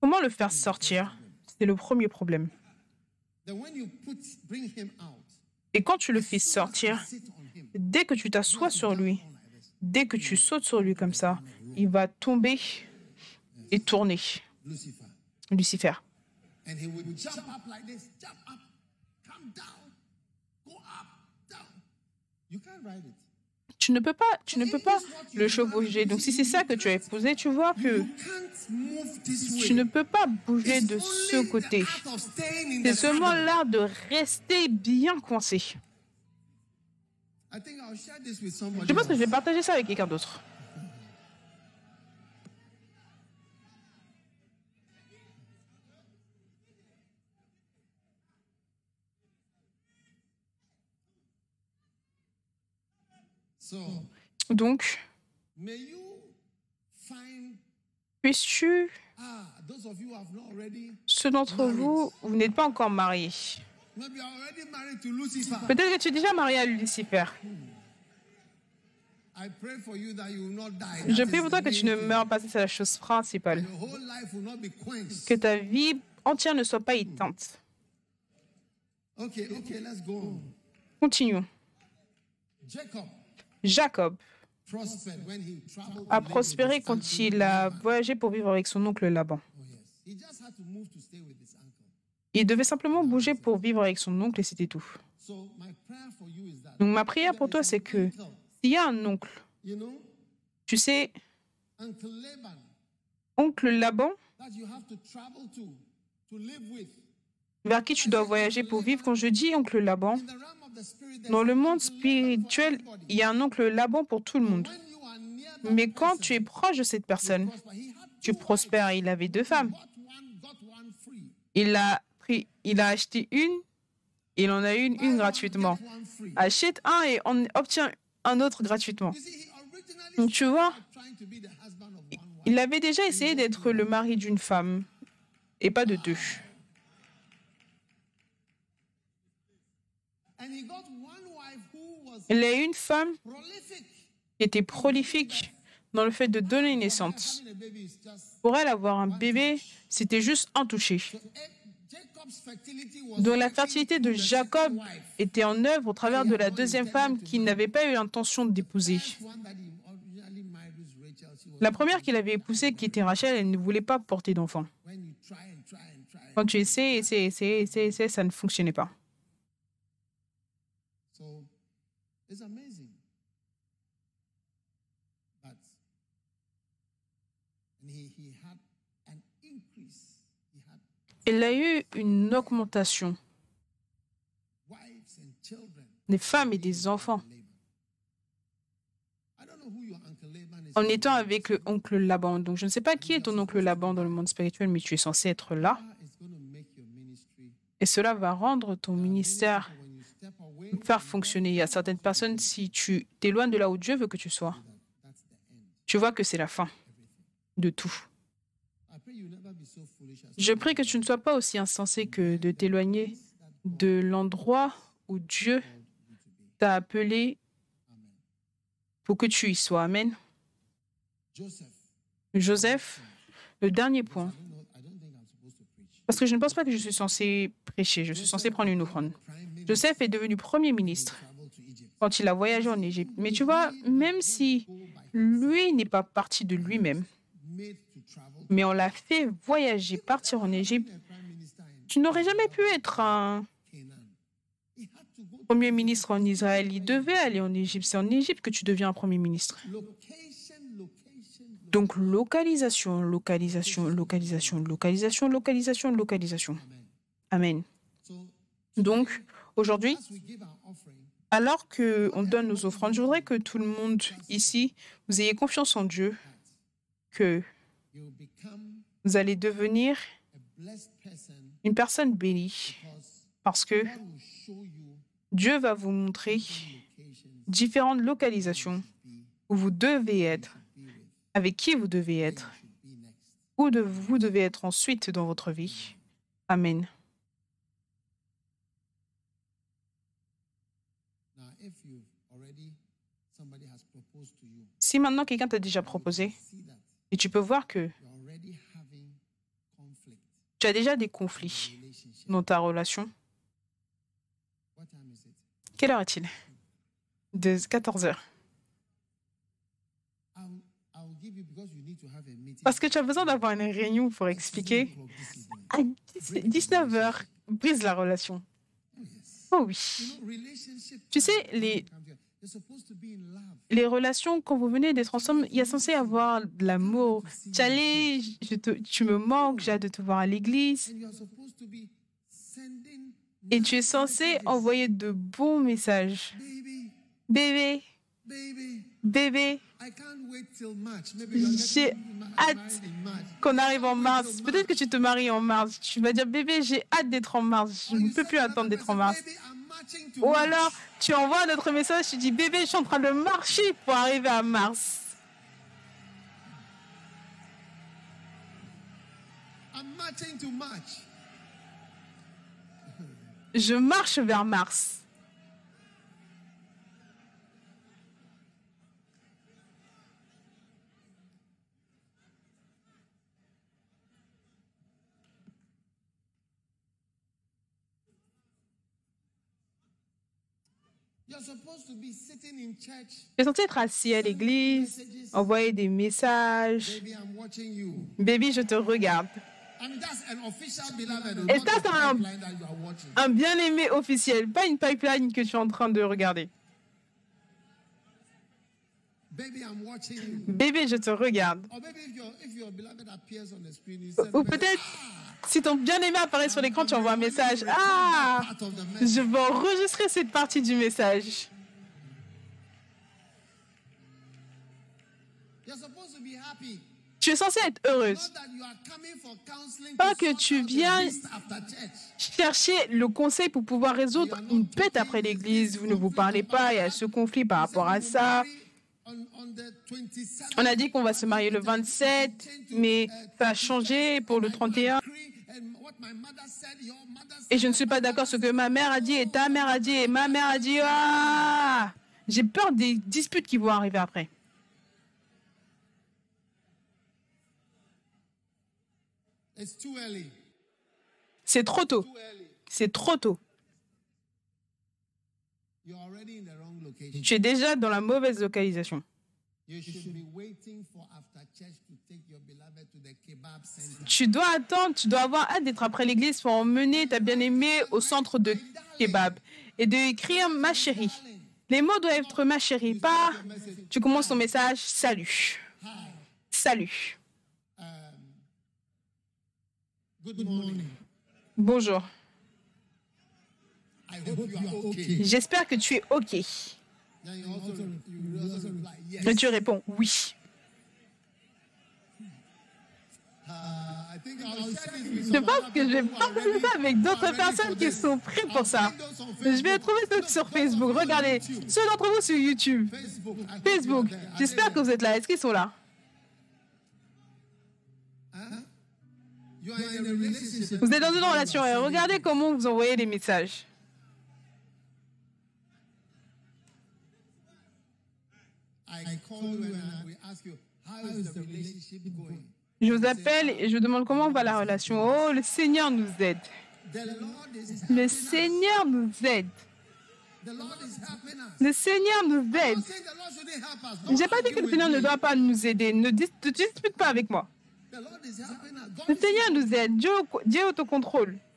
Comment le faire sortir? C'est le premier problème. Then when you put bring him out, Et quand tu le fais sortir, dès que tu t'assois sur lui, dès que tu sautes sur lui comme ça, il va tomber et tourner. Lucifer. Down, go up, down. You can't ride it. Tu ne peux pas, tu ne peux pas le chevaucher. Donc si c'est ça que tu as épousé, tu vois que tu ne peux pas bouger de ce côté. C'est seulement l'art de rester bien coincé. I think I'll share this with somebody. Je pense que je vais partager ça avec quelqu'un d'autre. Not already, ceux d'entre vous, vous n'êtes pas encore mariés. Peut-être que tu es déjà marié à Lucifer. Je prie pour toi que tu ne meurs pas, c'est la chose principale. Que ta vie entière ne soit pas éteinte. Continuons. Jacob a prospéré quand il a voyagé pour vivre avec son oncle Laban. Il devait simplement bouger pour vivre avec son oncle et c'était tout. Donc ma prière pour toi, c'est que s'il y a un oncle, tu sais, oncle Laban, vers qui tu dois voyager pour vivre, quand je dis oncle Laban, dans le monde spirituel, il y a un oncle Laban pour tout le monde. Mais quand tu es proche de cette personne, tu prospères. Il avait deux femmes. Il a pris, il a acheté une, il en a une, une gratuitement. Achète un et on obtient un autre gratuitement. Tu vois, il avait déjà essayé d'être le mari d'une femme et pas de deux. And he got one wife who was Il a eu une femme qui était prolifique dans le fait de donner naissance. Pour elle, avoir un bébé, c'était juste un toucher. eh, Donc la fertilité de Jacob était en œuvre au travers de la deuxième femme qu'il n'avait pas eu l'intention d'épouser. La première qu'il avait épousée, qui était Rachel, elle ne voulait pas porter d'enfant. Quand tu essaies, essaies, essaies, essaies, ça ne fonctionnait pas. It's amazing. But and he, he had an increase. He had Elle a eu une augmentation wives and children. des femmes et des enfants en étant avec le oncle Laban. Donc je ne sais pas qui est ton oncle Laban dans le monde spirituel, mais tu es censé être là. Et cela va rendre ton ministère faire fonctionner. Il y a certaines personnes, si tu t'éloignes de là où Dieu veut que tu sois, tu vois que c'est la fin de tout. Je prie que tu ne sois pas aussi insensé que de t'éloigner de l'endroit où Dieu t'a appelé pour que tu y sois. Amen. Joseph, le dernier point, parce que je ne pense pas que je suis censé prêcher, je suis censé prendre une offrande. Joseph est devenu Premier ministre quand il a voyagé en Égypte. Mais tu vois, même si lui n'est pas parti de lui-même, mais on l'a fait voyager, partir en Égypte, tu n'aurais jamais pu être un Premier ministre en Israël. Il devait aller en Égypte. C'est en Égypte que tu deviens un Premier ministre. Donc localisation, localisation, localisation, localisation, localisation, localisation. Amen. Donc aujourd'hui, alors qu'on donne nos offrandes, je voudrais que tout le monde ici, vous ayez confiance en Dieu, que vous allez devenir une personne bénie, parce que Dieu va vous montrer différentes localisations où vous devez être, avec qui vous devez être, où vous devez être ensuite dans votre vie. Amen. Si maintenant quelqu'un t'a déjà proposé, et tu peux voir que tu as déjà des conflits dans ta relation, quelle heure est-il? De 14 heures. Parce que tu as besoin d'avoir une réunion pour expliquer. À 19 heures, brise la relation. Oh oui. Tu sais, les, les relations, quand vous venez d'être ensemble, il y a censé avoir de l'amour. Tu allais, je te, tu me manques, j'ai hâte de te voir à l'église. Et tu es censé envoyer de bons messages. Bébé, bébé, j'ai hâte qu'on arrive en mars. Peut-être que tu te maries en mars. Tu vas dire, bébé, j'ai hâte d'être en mars. Je ne peux plus attendre d'être en mars. Ou alors, tu envoies notre message, tu dis, bébé, je suis en train de marcher pour arriver à mars. Je marche vers Mars. Tu es censé être assis à l'église, envoyer des messages. Baby, je te regarde. Et ça, c'est un, un bien-aimé officiel, pas une pipeline que tu es en train de regarder. Bébé, je te regarde. Ou peut-être, si ton bien-aimé apparaît sur l'écran, tu envoies un message. Ah, je vais enregistrer cette partie du message. Tu es censé être heureuse. Pas que tu viens chercher le conseil pour pouvoir résoudre une pète après l'église. Vous ne vous parlez pas, il y a ce conflit par rapport à ça. On a dit qu'on va se marier le 27, mais ça a changé pour le 31. Et je ne suis pas d'accord sur ce que ma mère a dit et ta mère a dit et ma mère a dit. Ah J'ai peur des disputes qui vont arriver après. C'est trop tôt. C'est trop tôt. Tu es déjà dans la mauvaise localisation. Tu dois attendre, tu dois avoir hâte d'être après l'église pour emmener ta bien-aimée au centre de kebab et de écrire ma chérie. Les mots doivent être ma chérie, pas tu commences ton message salut. Salut. Bonjour. J'espère que tu es OK. Et tu réponds oui. Je pense que je vais partager ça avec d'autres personnes qui sont prêtes pour ça. Je vais trouver ça sur Facebook. Regardez, ceux d'entre vous sur YouTube. Facebook. J'espère que vous êtes là. Est-ce qu'ils sont là? You are in a relationship. Vous êtes dans une relation et regardez comment vous envoyez des messages. Je vous appelle et je vous demande comment va la relation. Oh, le Seigneur nous aide. Le Seigneur nous aide. Le Seigneur nous aide. Je n'ai pas dit que le Seigneur ne doit pas nous aider. Ne dis- dispute pas avec moi. Le Seigneur nous aide. Dieu, Dieu autocontrôle. So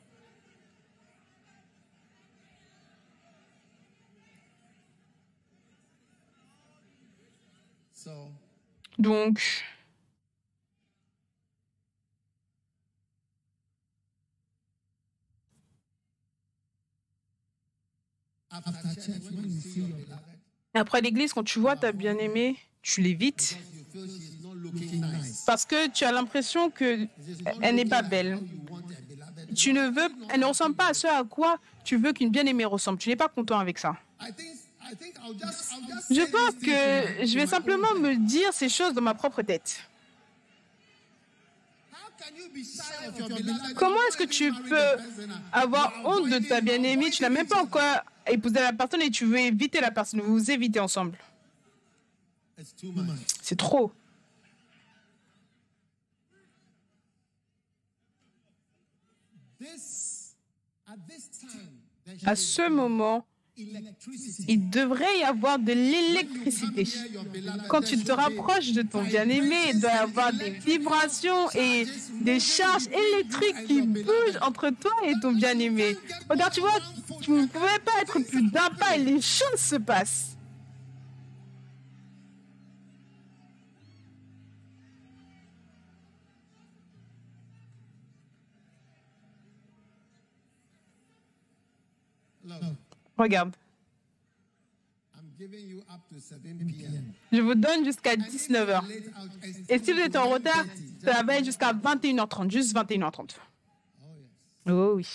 Donc, après l'église, quand tu vois ta bien-aimée, tu l'évites parce que tu as l'impression que elle n'est pas belle. Tu ne veux, elle ne ressemble pas à ce à quoi tu veux qu'une bien-aimée ressemble. Tu n'es pas content avec ça. Je pense que je vais simplement me dire ces choses dans ma propre tête. Comment est-ce que tu peux avoir honte de ta bien-aimée? Tu n'as même pas encore épousé la personne et tu veux éviter la personne. Vous vous évitez ensemble. C'est trop. À ce moment. Il devrait y avoir de l'électricité. Quand tu te rapproches de ton bien-aimé, il doit y avoir des vibrations et des charges électriques qui bougent entre toi et ton bien-aimé. Regarde, tu vois, tu ne pouvais pas être plus d'un pas et les choses se passent. Regarde, I'm giving you up to 7 p.m. je vous donne jusqu'à 19h. Late out, it's Et si vous êtes en retard, 20:30. ça va être jusqu'à 21h30, juste 21h30. Oh yes. Oh oui.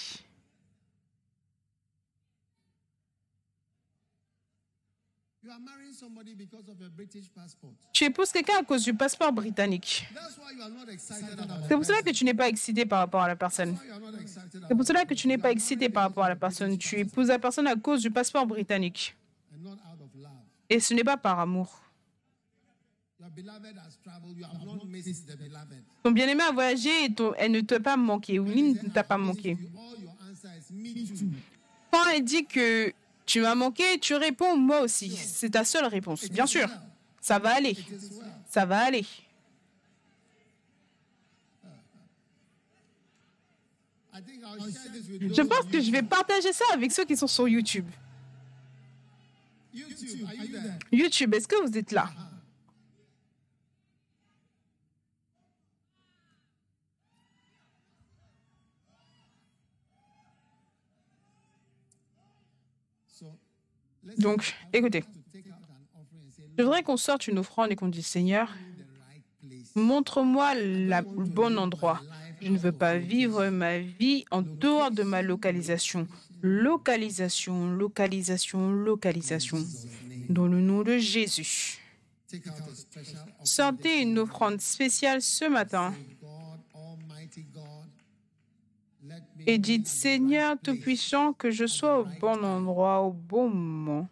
You are marrying somebody because of a British passport. Tu épouses quelqu'un à cause du passeport britannique. That's why you are not excited about C'est pour cela que tu n'es pas excité par rapport à la personne. C'est about pour cela que tu n'es pas excité par rapport à la personne. Tu épouses la personne à cause du passeport britannique. and not out of love. Et ce n'est pas par amour. Your beloved has traveled. You have not missed the beloved. Ton bien-aimé a voyagé et ton- elle ne t'a pas manqué ou il ne t'a pas manqué. Quand elle dit que tu m'as manqué, tu réponds moi aussi. C'est ta seule réponse. Bien sûr, ça va aller. Ça va aller. Je pense que je vais partager ça avec ceux qui sont sur YouTube. YouTube, est-ce que vous êtes là So, let's Donc, écoutez, je voudrais qu'on sorte une offrande et qu'on dise Seigneur, montre-moi le bon endroit. Je ne veux pas vivre ma vie en dehors de ma localisation. Localisation, localisation, localisation. Dans le nom de Jésus. Sortez une offrande spéciale ce matin et dites Seigneur. Tout-Puissant, que je sois au bon endroit au bon moment.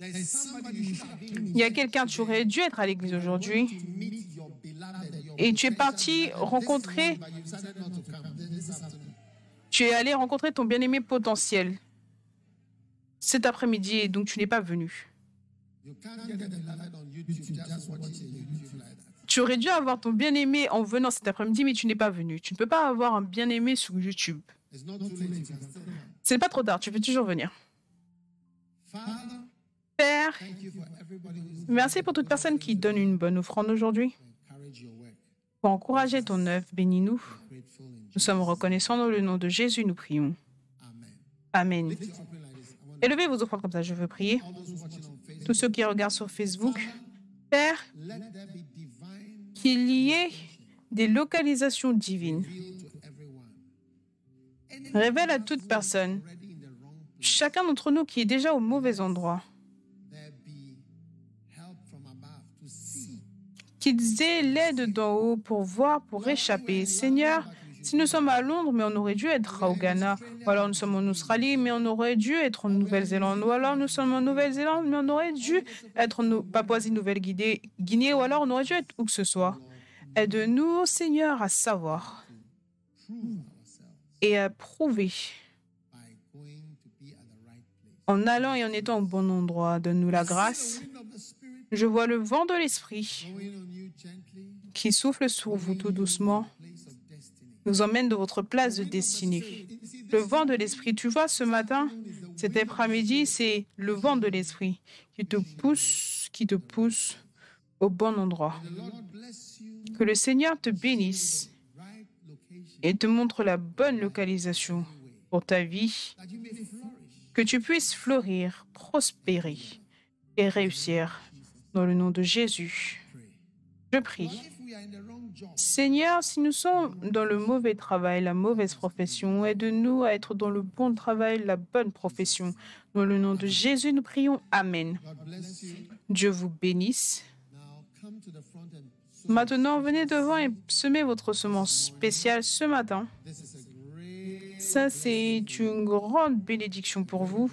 Il y a quelqu'un, tu aurais dû être à l'église aujourd'hui et tu es parti rencontrer, tu es allé rencontrer ton bien-aimé potentiel cet après-midi et donc tu n'es pas venu. Tu aurais dû avoir ton bien-aimé en venant cet après-midi, mais tu n'es pas venu. Tu ne peux pas avoir un bien-aimé sur YouTube. It's not too late. You can still come. Ce n'est pas trop tard, tu peux toujours venir. Père, merci pour toute personne qui donne une bonne offrande aujourd'hui. Pour encourager ton œuvre, bénis-nous. Nous sommes reconnaissants dans le nom de Jésus, nous prions. Amen. Élevez vos offrandes comme ça, je veux prier. Tous ceux qui regardent sur Facebook, Père, Let there be divine qu'il y ait des localisations divines. Révèle à toute personne, chacun d'entre nous qui est déjà au mauvais endroit, qu'ils aient l'aide d'en haut pour voir, pour échapper. Seigneur, si nous sommes à Londres, mais on aurait dû être au Ghana, ou alors nous sommes en Australie, mais on aurait dû être en Nouvelle-Zélande, ou alors nous sommes en Nouvelle-Zélande, mais on aurait dû être en Papouasie-Nouvelle-Guinée, ou alors on aurait dû être où que ce soit. Aide-nous, Seigneur, à savoir et à prouver en allant et en étant au bon endroit. Donne-nous la grâce. Je vois le vent de l'Esprit qui souffle sur vous tout doucement, nous emmène de votre place de destinée. Le vent de l'Esprit, tu vois, ce matin, cet après-midi, c'est le vent de l'Esprit qui te pousse, qui te pousse au bon endroit. Que le Seigneur te bénisse et te montre la bonne localisation pour ta vie, que tu puisses fleurir, prospérer et réussir. Dans le nom de Jésus, je prie. Seigneur, si nous sommes dans le mauvais travail, la mauvaise profession, aide-nous à être dans le bon travail, la bonne profession. Dans le nom de Jésus, nous prions. Amen. Dieu vous bénisse. Maintenant, venez devant et semez votre semence spéciale ce matin. Ça, c'est une grande bénédiction pour vous.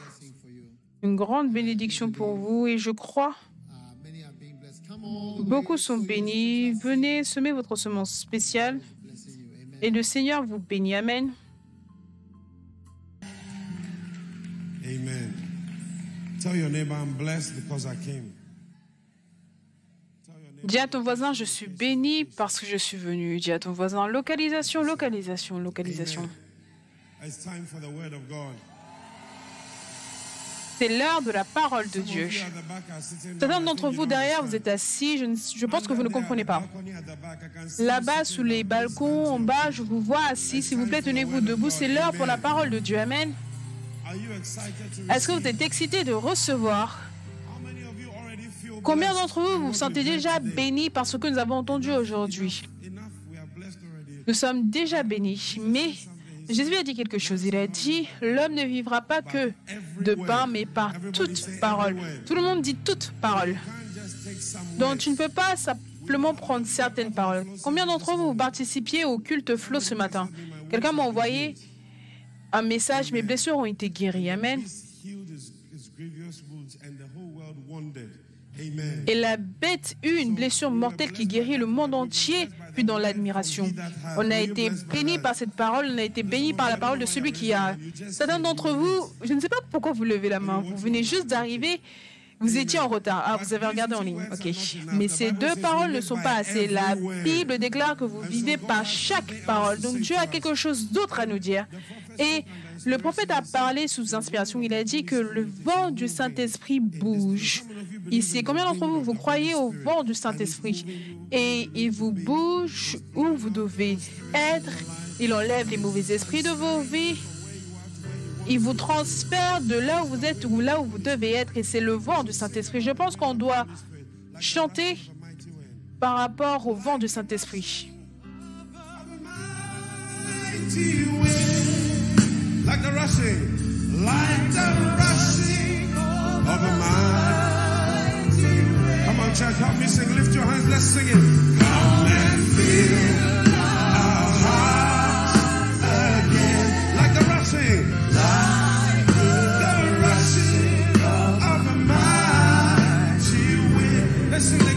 Une grande bénédiction pour vous et je crois Beaucoup sont bénis. Venez semer votre semence spéciale et le Seigneur vous bénit. Amen. Amen. Tell your neighbor I'm blessed because I came. Dis à ton voisin, je suis béni parce que je suis venu. Dis à ton voisin, localisation, localisation, localisation. It's time for the word of God. C'est l'heure de la parole de Dieu. Certains d'entre vous derrière, vous êtes assis, je, pense que vous ne comprenez pas. Là-bas, sous les balcons, en bas, je vous vois assis. S'il vous plaît, tenez-vous debout. C'est l'heure pour la parole de Dieu. Amen. Est-ce que vous êtes excités de recevoir? Combien d'entre vous vous sentez déjà bénis par ce que nous avons entendu aujourd'hui? Nous sommes déjà bénis. Mais Jésus a dit quelque chose. Il a dit, l'homme ne vivra pas que de pain, mais par toute parole. Tout le monde dit toute parole. Donc tu ne peux pas simplement prendre certaines paroles. Combien d'entre vous, participiez au culte flow ce matin? Quelqu'un m'a envoyé un message, mes blessures ont été guéries. Amen. Et la bête eut une blessure mortelle qui guérit le monde entier, dans l'admiration. On a été béni par cette parole, on a été béni par la parole de celui qui a. Certains d'entre vous, je ne sais pas pourquoi vous levez la main, vous venez juste d'arriver, vous étiez en retard. Ah, vous avez regardé en ligne, ok. Mais ces deux paroles ne sont pas assez. La Bible déclare que vous vivez par chaque parole. Donc Dieu a quelque chose d'autre à nous dire. Et le prophète a parlé sous inspiration. Il a dit que le vent du Saint-Esprit bouge. Ici, combien d'entre vous, vous croyez au vent du Saint-Esprit Et il vous bouge où vous devez être. Il enlève les mauvais esprits de vos vies. Il vous transfère de là où vous êtes ou là où vous devez être. Et c'est le vent du Saint-Esprit. Je pense qu'on doit chanter par rapport au vent du Saint-Esprit. Lift your let's sing it. Wind. Let's sing it again, like the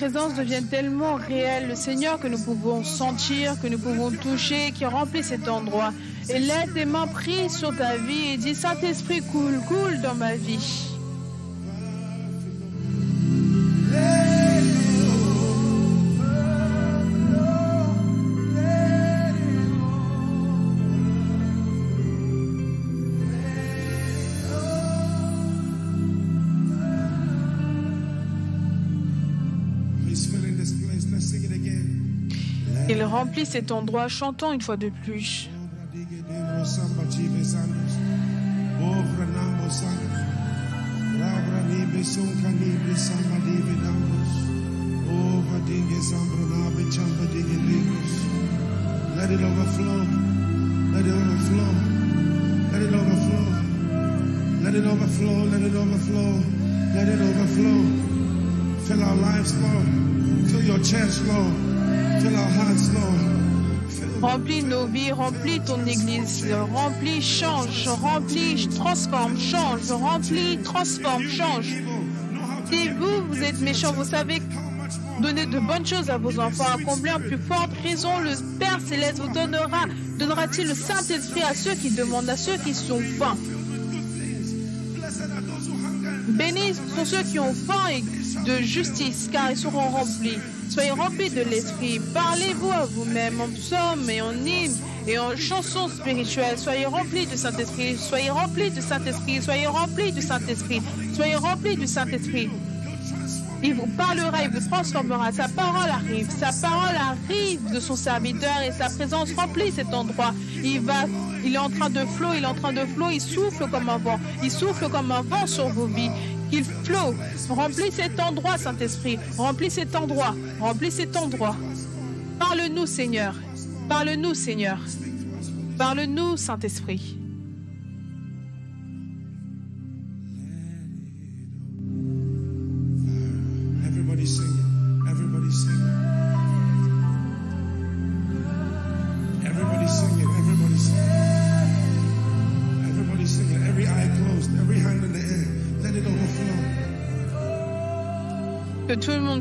présence devienne tellement réelle, le Seigneur, que nous pouvons sentir, que nous pouvons toucher, qui remplit cet endroit. Et laisse tes mains prises sur ta vie et dis Saint-Esprit, coule, coule dans ma vie. Cet endroit, chantons une fois de plus. Let it overflow. Let it overflow. Let it overflow. Let it overflow. Let it overflow. Let it overflow. Fill our lives, Lord. Fill your church, Lord. Fill our hearts, Lord. Remplis nos vies, remplis ton église, remplis, change, remplis, transforme, change, remplis, transforme, change. Si vous, vous êtes méchants, vous savez donner de bonnes choses à vos enfants, à combler en plus forte raison, le Père Céleste vous donnera, donnera-t-il le Saint-Esprit à ceux qui demandent, à ceux qui sont faim. Bénis sont ceux qui ont faim et de justice, car ils seront remplis. Soyez remplis de l'Esprit. Parlez-vous à vous-même en psaumes et en hymnes et en chansons spirituelles. Soyez remplis du Saint-Esprit. Soyez remplis du Saint-Esprit. Soyez remplis du Saint-Esprit. Soyez remplis du Saint-Esprit. Il vous parlera, il vous transformera. Sa parole arrive. Sa parole arrive de son serviteur et sa présence remplit cet endroit. Il va, il est en train de flot, il est en train de flot, il souffle comme un vent. Il souffle comme un vent sur vos vies. Il flot. Remplis cet endroit, Saint-Esprit. Remplis cet endroit. Remplis cet endroit. Parle-nous, Seigneur. Parle-nous, Seigneur. Parle-nous, Saint-Esprit.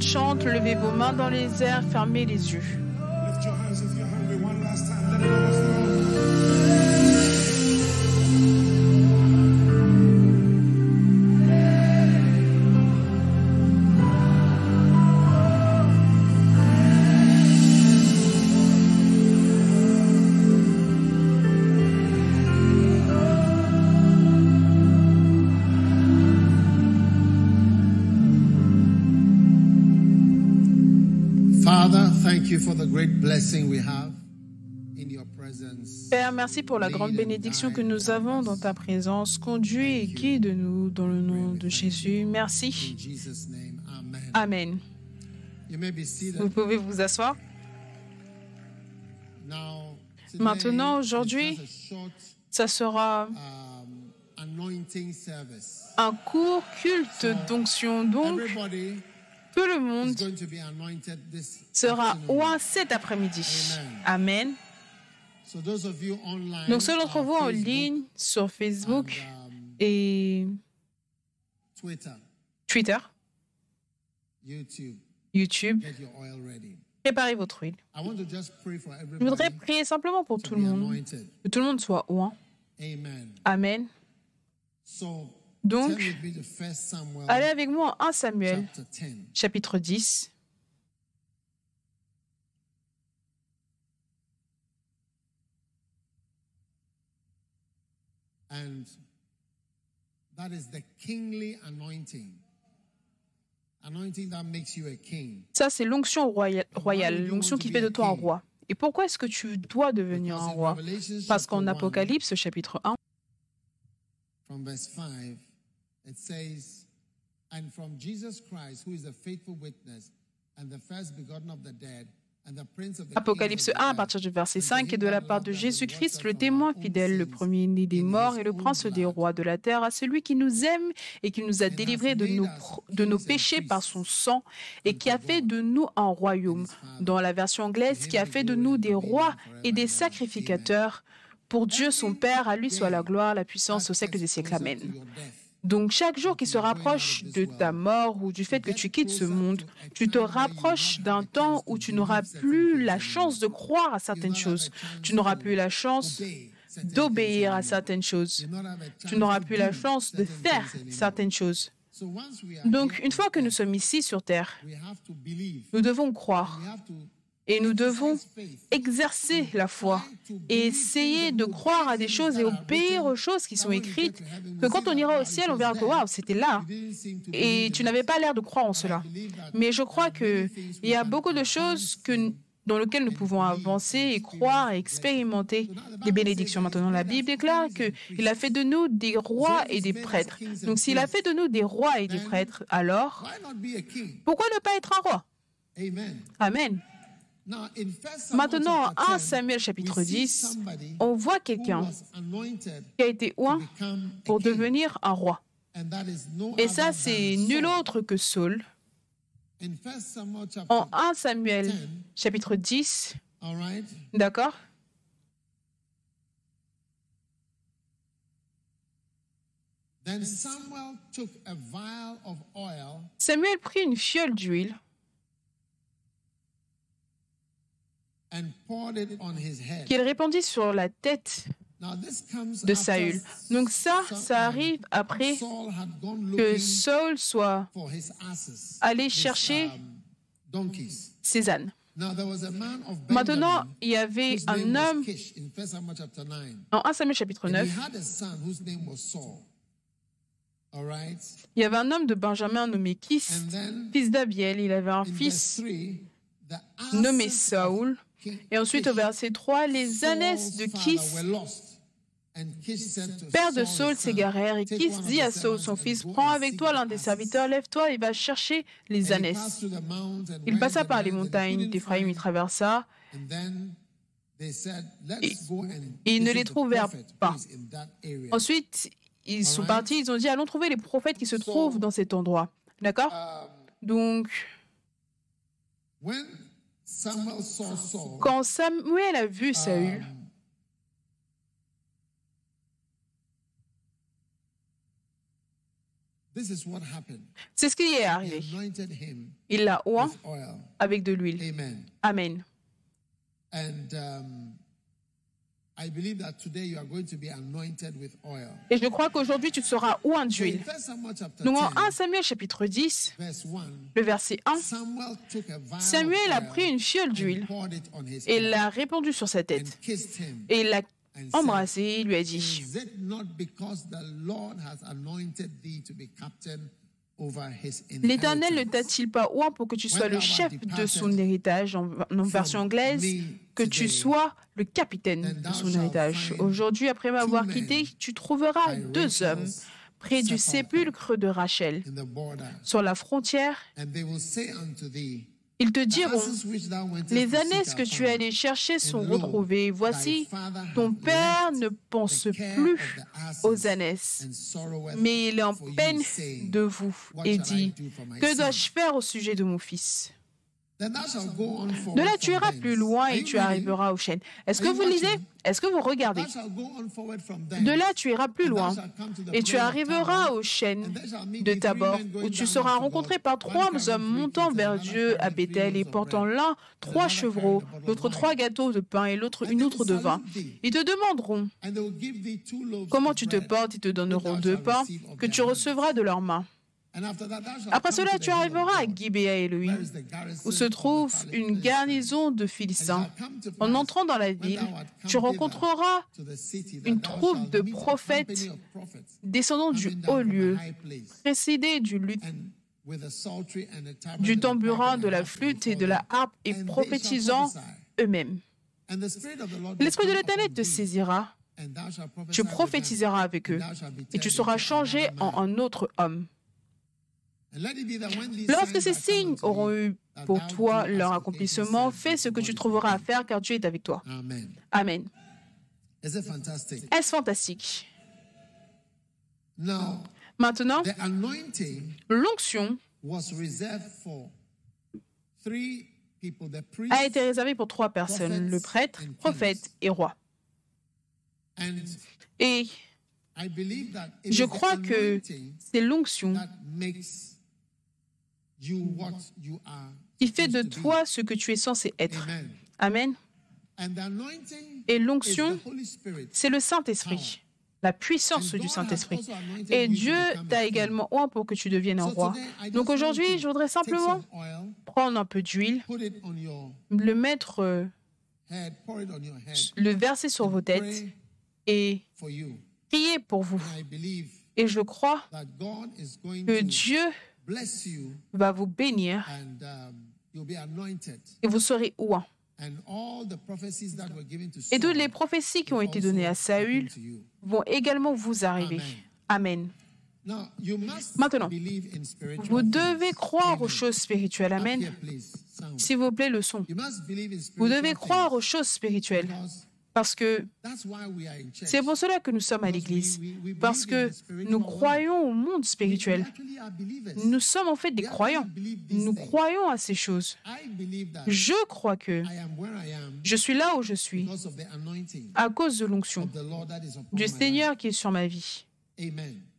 Chante, levez vos mains dans les airs, fermez les yeux. Père, merci pour la grande bénédiction que nous avons dans ta présence. Conduis et guide-nous dans le nom de Jésus. Merci. Amen. Amen. You may be seated. Vous pouvez vous asseoir. Maintenant, aujourd'hui, Ça sera um, un court culte d'onction. Donc, tout le monde sera oint cet après-midi. Amen. Donc, ceux d'entre on vous en ligne, sur Facebook um, et Twitter, YouTube, préparez votre huile. Je voudrais prier simplement pour to tout le monde, que tout le monde soit oint. Amen. Amen. Donc, allez avec moi en 1 Samuel, chapter 10. chapitre 10. And that is the kingly anointing. Anointing that makes you a king. Ça, c'est l'onction roya- royale, l'onction qui fait de toi un roi. Et pourquoi est-ce que tu dois devenir un Because roi? Parce qu'en chapter 1, Apocalypse, chapitre 1, from verse 5, it says, And from Jesus Christ, who is the faithful witness, and the first begotten of the dead, and the prince of the kings Apocalypse of the 1 à partir du verset and to 5 him est de la part de Jésus-Christ, le témoin fidèle, le premier-né des morts et le prince des rois de la terre, à celui qui nous aime et qui nous a délivrés de nos, de nos péchés par son sang et qui a fait de nous un royaume. Dans la version anglaise, qui a fait de nous des rois et des sacrificateurs pour Dieu son Père, à lui soit la gloire, la puissance au siècle des siècles. Amen. Donc chaque jour qui se rapproche de ta mort ou du fait que tu quittes ce monde, tu te rapproches d'un temps où tu n'auras plus la chance de croire à certaines choses. Tu n'auras plus la chance d'obéir à certaines choses. Tu n'auras plus la chance de faire certaines choses. Donc une fois que nous sommes ici sur Terre, nous devons croire et nous devons exercer la foi et essayer de croire à des choses et obéir aux choses qui sont écrites, que quand on ira au ciel, on verra que waouh, c'était là. Et tu n'avais pas l'air de croire en cela. Mais je crois qu'il y a beaucoup de choses que, dans lesquelles nous pouvons avancer et croire et expérimenter des bénédictions. Maintenant, la Bible déclare qu'il a fait de nous des rois et des prêtres. Donc, s'il a fait de nous des rois et des prêtres, alors pourquoi ne pas être un roi? Amen. Maintenant, en 1 Samuel chapitre 10, on voit quelqu'un qui a été oint pour devenir un roi. Et ça, c'est nul autre que Saul. En 1 Samuel chapitre 10, d'accord? Samuel prit une fiole d'huile qu'il répandit sur la tête de Saül. Donc ça, ça arrive après que Saul soit allé chercher ses ânes. Maintenant, il y avait un homme en 1 Samuel chapitre 9. Il y avait un homme de Benjamin nommé Kis, fils d'Abiel. Il avait un fils nommé Saul. Et ensuite, au verset 3, les ânesses de Kis, père de Saul, s'égarèrent. Et Kis dit à Saul, son fils, Prends avec toi l'un des serviteurs, lève-toi et va chercher les ânesses. Il passa par les montagnes d'Éphraïm, il traversa. Et ils ne les trouvèrent pas. Ensuite, ils sont partis, ils ont dit, allons trouver les prophètes qui se trouvent dans cet endroit. D'accord? Donc, quand Samuel a vu Saül, c'est ce qui est arrivé. Il l'a oint avec de l'huile. Amen. Et je crois qu'aujourd'hui, tu seras oint d'huile. Donc en 1 Samuel chapitre 10, le verset 1, Samuel a pris une fiole d'huile et l'a répandue sur sa tête. Et il l'a embrassé et lui a dit, L'Éternel ne t'a-t-il pas oint pour que tu sois le chef de son héritage, en, version anglaise, que tu sois le capitaine de son héritage. Aujourd'hui, après m'avoir quitté, tu trouveras deux hommes près du sépulcre de Rachel, sur la frontière, ils te diront, les années que tu es allé chercher sont retrouvées. Voici, ton père ne pense plus aux années, mais il est en peine de vous et dit, que dois-je faire au sujet de mon fils? De là, tu iras plus loin et tu arriveras au chêne. Est-ce que vous lisez? Est-ce que vous regardez? De là, tu iras plus loin et tu arriveras au chêne de Tabor, où tu seras rencontré par trois hommes montant vers Dieu à Bethel et portant l'un trois chevreaux, l'autre trois gâteaux de pain et l'autre une outre de vin. Ils te demanderont comment tu te portes, ils te donneront deux pains que tu recevras de leurs mains. Après cela, tu arriveras à Gibea Elohim, où se trouve une garnison de Philistins. En entrant dans la ville, tu rencontreras une troupe de prophètes descendant du haut lieu, précédés du luth, du tambourin, de la flûte et de la harpe, et prophétisant eux-mêmes. L'Esprit de l'Éternel te saisira, tu prophétiseras avec eux, et tu seras changé en un autre homme. Lorsque ces signes auront eu pour toi leur accomplissement, fais ce que tu trouveras à faire car Dieu est avec toi. Amen. Est-ce fantastique? Maintenant, l'onction a été réservée pour trois personnes, le prêtre, prophète et roi. Et je crois que c'est l'onction qui fait de toi ce que tu es censé être. Amen. Et l'onction, c'est le Saint-Esprit, la puissance du Saint-Esprit. Et Dieu t'a également oint pour que tu deviennes un roi. Donc aujourd'hui, je voudrais simplement prendre un peu d'huile, le mettre, euh, le verser sur vos têtes et prier pour vous. Et je crois que Dieu bless you va vous bénir and um, you'll be anointed. et vous serez oint. And all the prophecies that were given to Et toutes Saul les prophéties qui ont été données à Saül vont également vous arriver. Amen. Now, you must Maintenant, believe in spiritual Vous devez croire aux choses spirituelles. Amen. S'il vous plaît, le son. Vous devez croire aux choses spirituelles parce que c'est pour cela que nous sommes à l'église. Parce que nous croyons au monde spirituel. Nous sommes en fait des croyants. Nous croyons à ces choses. Je crois que je suis là où je suis à cause de l'onction du Seigneur qui est sur ma vie.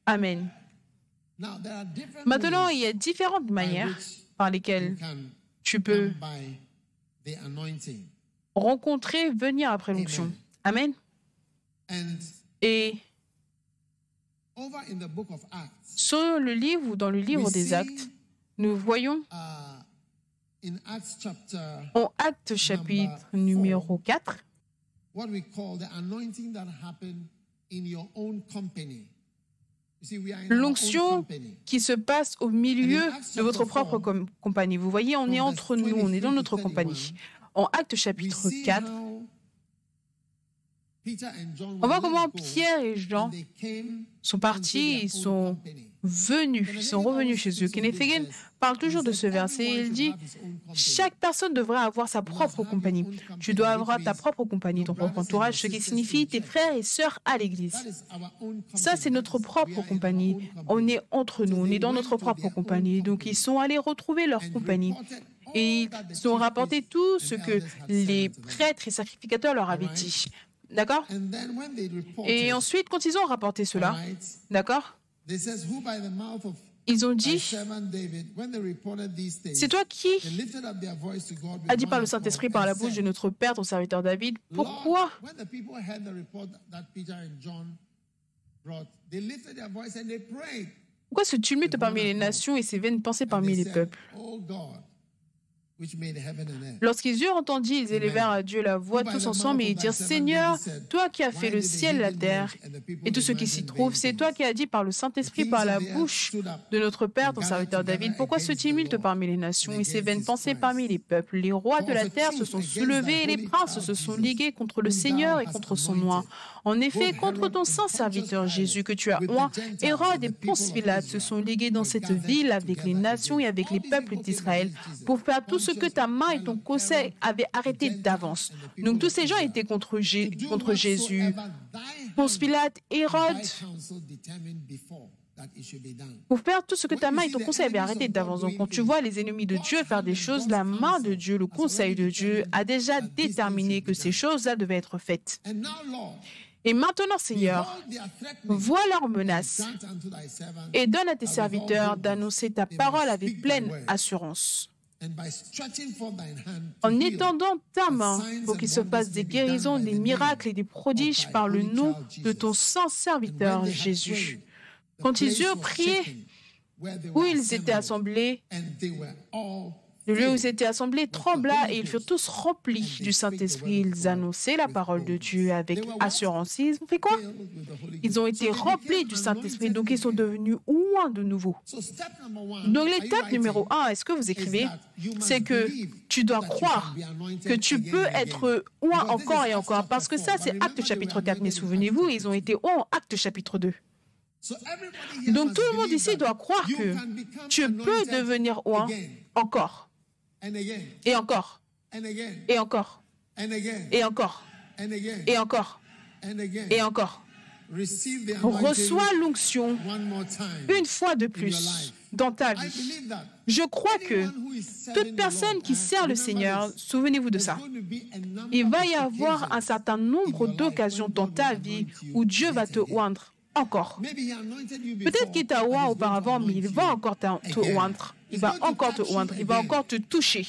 Amen. Maintenant, il y a différentes manières par lesquelles tu peux rencontrer, venir après l'onction. Amen. Et sur le livre ou dans le livre des actes, nous voyons uh, en acte chapitre numéro 4 what we call the anointing that happened in your own company. You see, we are in our own l'onction qui se passe au milieu de votre propre com- compagnie. Vous voyez, on est entre nous, on est dans notre compagnie. En acte We chapitre see 4, how Peter and John on voit comment Pierre et Jean sont partis, ils sont venus, ils sont revenus chez eux. Kenneth Hagin parle toujours de ce verset et il dit chaque personne devrait avoir sa propre compagnie. Tu dois avoir ta propre compagnie, ton propre entourage, ce qui signifie tes frères et sœurs à l'église. Ça, c'est notre propre compagnie. On company. est entre nous, on est dans notre propre compagnie. Donc, ils sont allés retrouver leur compagnie. Et ils ont rapporté tout ce que les prêtres et sacrificateurs leur avaient dit. D'accord Et ensuite, quand ils ont rapporté cela, d'accord Ils ont dit, c'est toi qui a dit par le Saint-Esprit, par la bouche de notre Père, ton serviteur David, pourquoi? Pourquoi ce tumulte parmi les nations et ces vaines pensées parmi les peuples? Lorsqu'ils eurent entendu, ils élevèrent à Dieu la voix tous ensemble et ils dirent Seigneur, toi qui as fait le ciel, la terre et tout ce qui s'y trouve, c'est toi qui as dit par le Saint-Esprit, par la bouche de notre Père, ton serviteur David, pourquoi ce tumulte parmi les nations et ces vaines pensées parmi les peuples? Les rois de la terre se sont soulevés et les princes se sont ligués contre le Seigneur et contre son nom. En effet, contre ton saint serviteur Jésus que tu as oint, Hérode et Ponce Pilate se sont ligués dans cette ville avec les nations et avec les peuples d'Israël pour faire tout ce que ta main et ton conseil avaient arrêté d'avance. Donc tous ces gens étaient contre, contre Jésus. Ponce Pilate, Hérode, pour faire tout ce que ta main et ton conseil avaient arrêté d'avance. Donc quand tu vois les ennemis de Dieu faire des choses, la main de Dieu, le conseil de Dieu a déjà déterminé que ces choses-là devaient être faites. Et maintenant, Seigneur, vois leurs menaces et donne à tes serviteurs d'annoncer ta parole avec pleine assurance. En étendant ta main pour qu'il se fasse des guérisons, des miracles et des prodiges par le nom de ton saint serviteur Jésus. Quand ils eurent prié, où ils étaient assemblés, le lieu où ils étaient assemblés trembla et ils furent tous remplis du Saint-Esprit. Ils annonçaient la parole de Dieu avec assurance. Ils ont fait quoi? Ils ont été remplis du Saint-Esprit, donc ils sont devenus oints de nouveau. Donc l'étape numéro un, est-ce que vous écrivez C'est que tu dois croire que tu peux être oint encore et encore, parce que ça c'est Acte chapitre 4, mais souvenez-vous, ils ont été oints en Acte chapitre 2. Donc tout le monde ici doit croire que tu peux devenir oint encore. Et encore. Et encore. Et encore. Et encore. Et encore. reçois l'onction une fois de plus dans ta vie. Je crois que toute personne qui sert le Seigneur, souvenez-vous de ça. Il va y avoir un certain nombre d'occasions dans ta vie où Dieu va te oindre encore. Peut-être qu'il t'a oint auparavant, mais il va encore te oindre. Il va encore te oindre. Il va encore te toucher.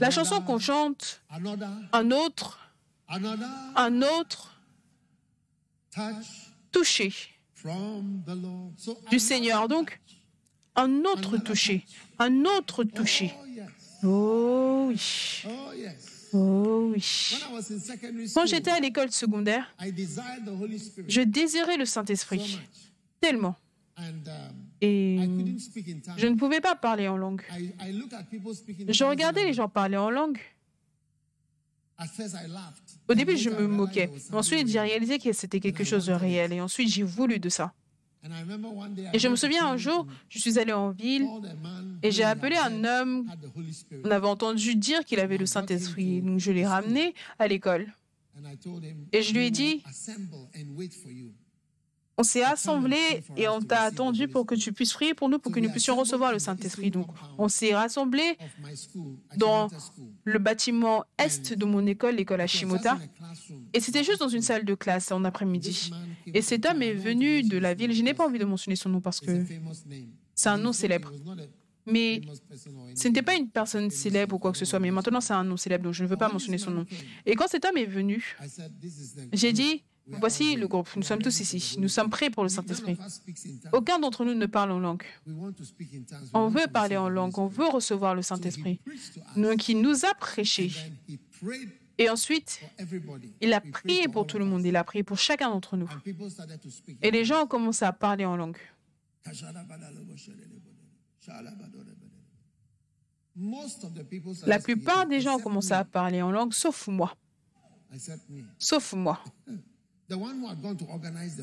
La chanson qu'on chante, un autre, un autre, touch touché du Seigneur. Donc, un autre touché, un autre touché. Oh Oh oui, oh oh oui. Quand j'étais à l'école secondaire, je désirais le Saint-Esprit tellement. Et je ne pouvais pas parler en langue. Je regardais les gens parler en langue. Au début, je me moquais. Ensuite, j'ai réalisé que c'était quelque chose de réel. Et ensuite, j'ai voulu de ça. Et je me souviens un jour, je suis allée en ville et j'ai appelé un homme. On avait entendu dire qu'il avait le Saint-Esprit. Donc, je l'ai ramené à l'école. Et je lui ai "We will dit, On s'est assemblés et on t'a attendu pour que tu puisses prier pour nous, pour que nous puissions recevoir le Saint-Esprit. Donc, on s'est rassemblés dans le bâtiment est de mon école, l'école Hashimota. Et c'était juste dans une salle de classe en après-midi. Et cet homme est venu de la ville. Je n'ai pas envie de mentionner son nom parce que c'est un nom célèbre. Mais ce n'était pas une personne célèbre ou quoi que ce soit. Mais maintenant, c'est un nom célèbre, donc je ne veux pas mentionner son nom. Et quand cet homme est venu, I said, "This is the j'ai dit, voici le groupe. Nous sommes tous ici. Nous sommes prêts pour le Saint-Esprit. Aucun d'entre nous ne parle en langue. On veut parler en langue, on veut recevoir le Saint-Esprit. Donc nous a prêché. Et ensuite, il a prié pour tout le monde. Il a prié pour chacun d'entre nous. Et les gens ont commencé à parler en langue. La plupart des gens ont commencé me. à parler en langue, sauf moi. Sauf moi.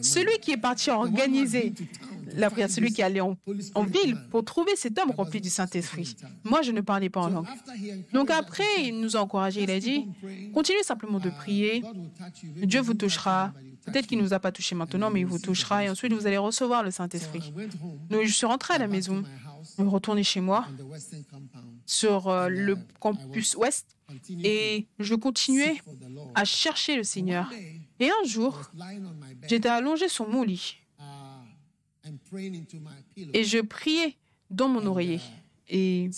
Celui qui est parti organiser la prière, celui qui allait en, en ville pour trouver cet homme rempli du Saint-Esprit. Moi, je ne parlais pas en langue. Donc après, il nous a encouragés. Il a dit, continuez simplement de prier. Dieu vous touchera. Peut-être qu'il ne nous a pas touchés maintenant, mais il vous touchera. Et ensuite, vous allez recevoir le Saint-Esprit. Donc, je suis rentré à la maison, retourné chez moi, sur euh, le campus ouest, et je continuais à chercher le Seigneur. Et un jour, j'étais allongé sur mon lit et je priais dans mon oreiller. Et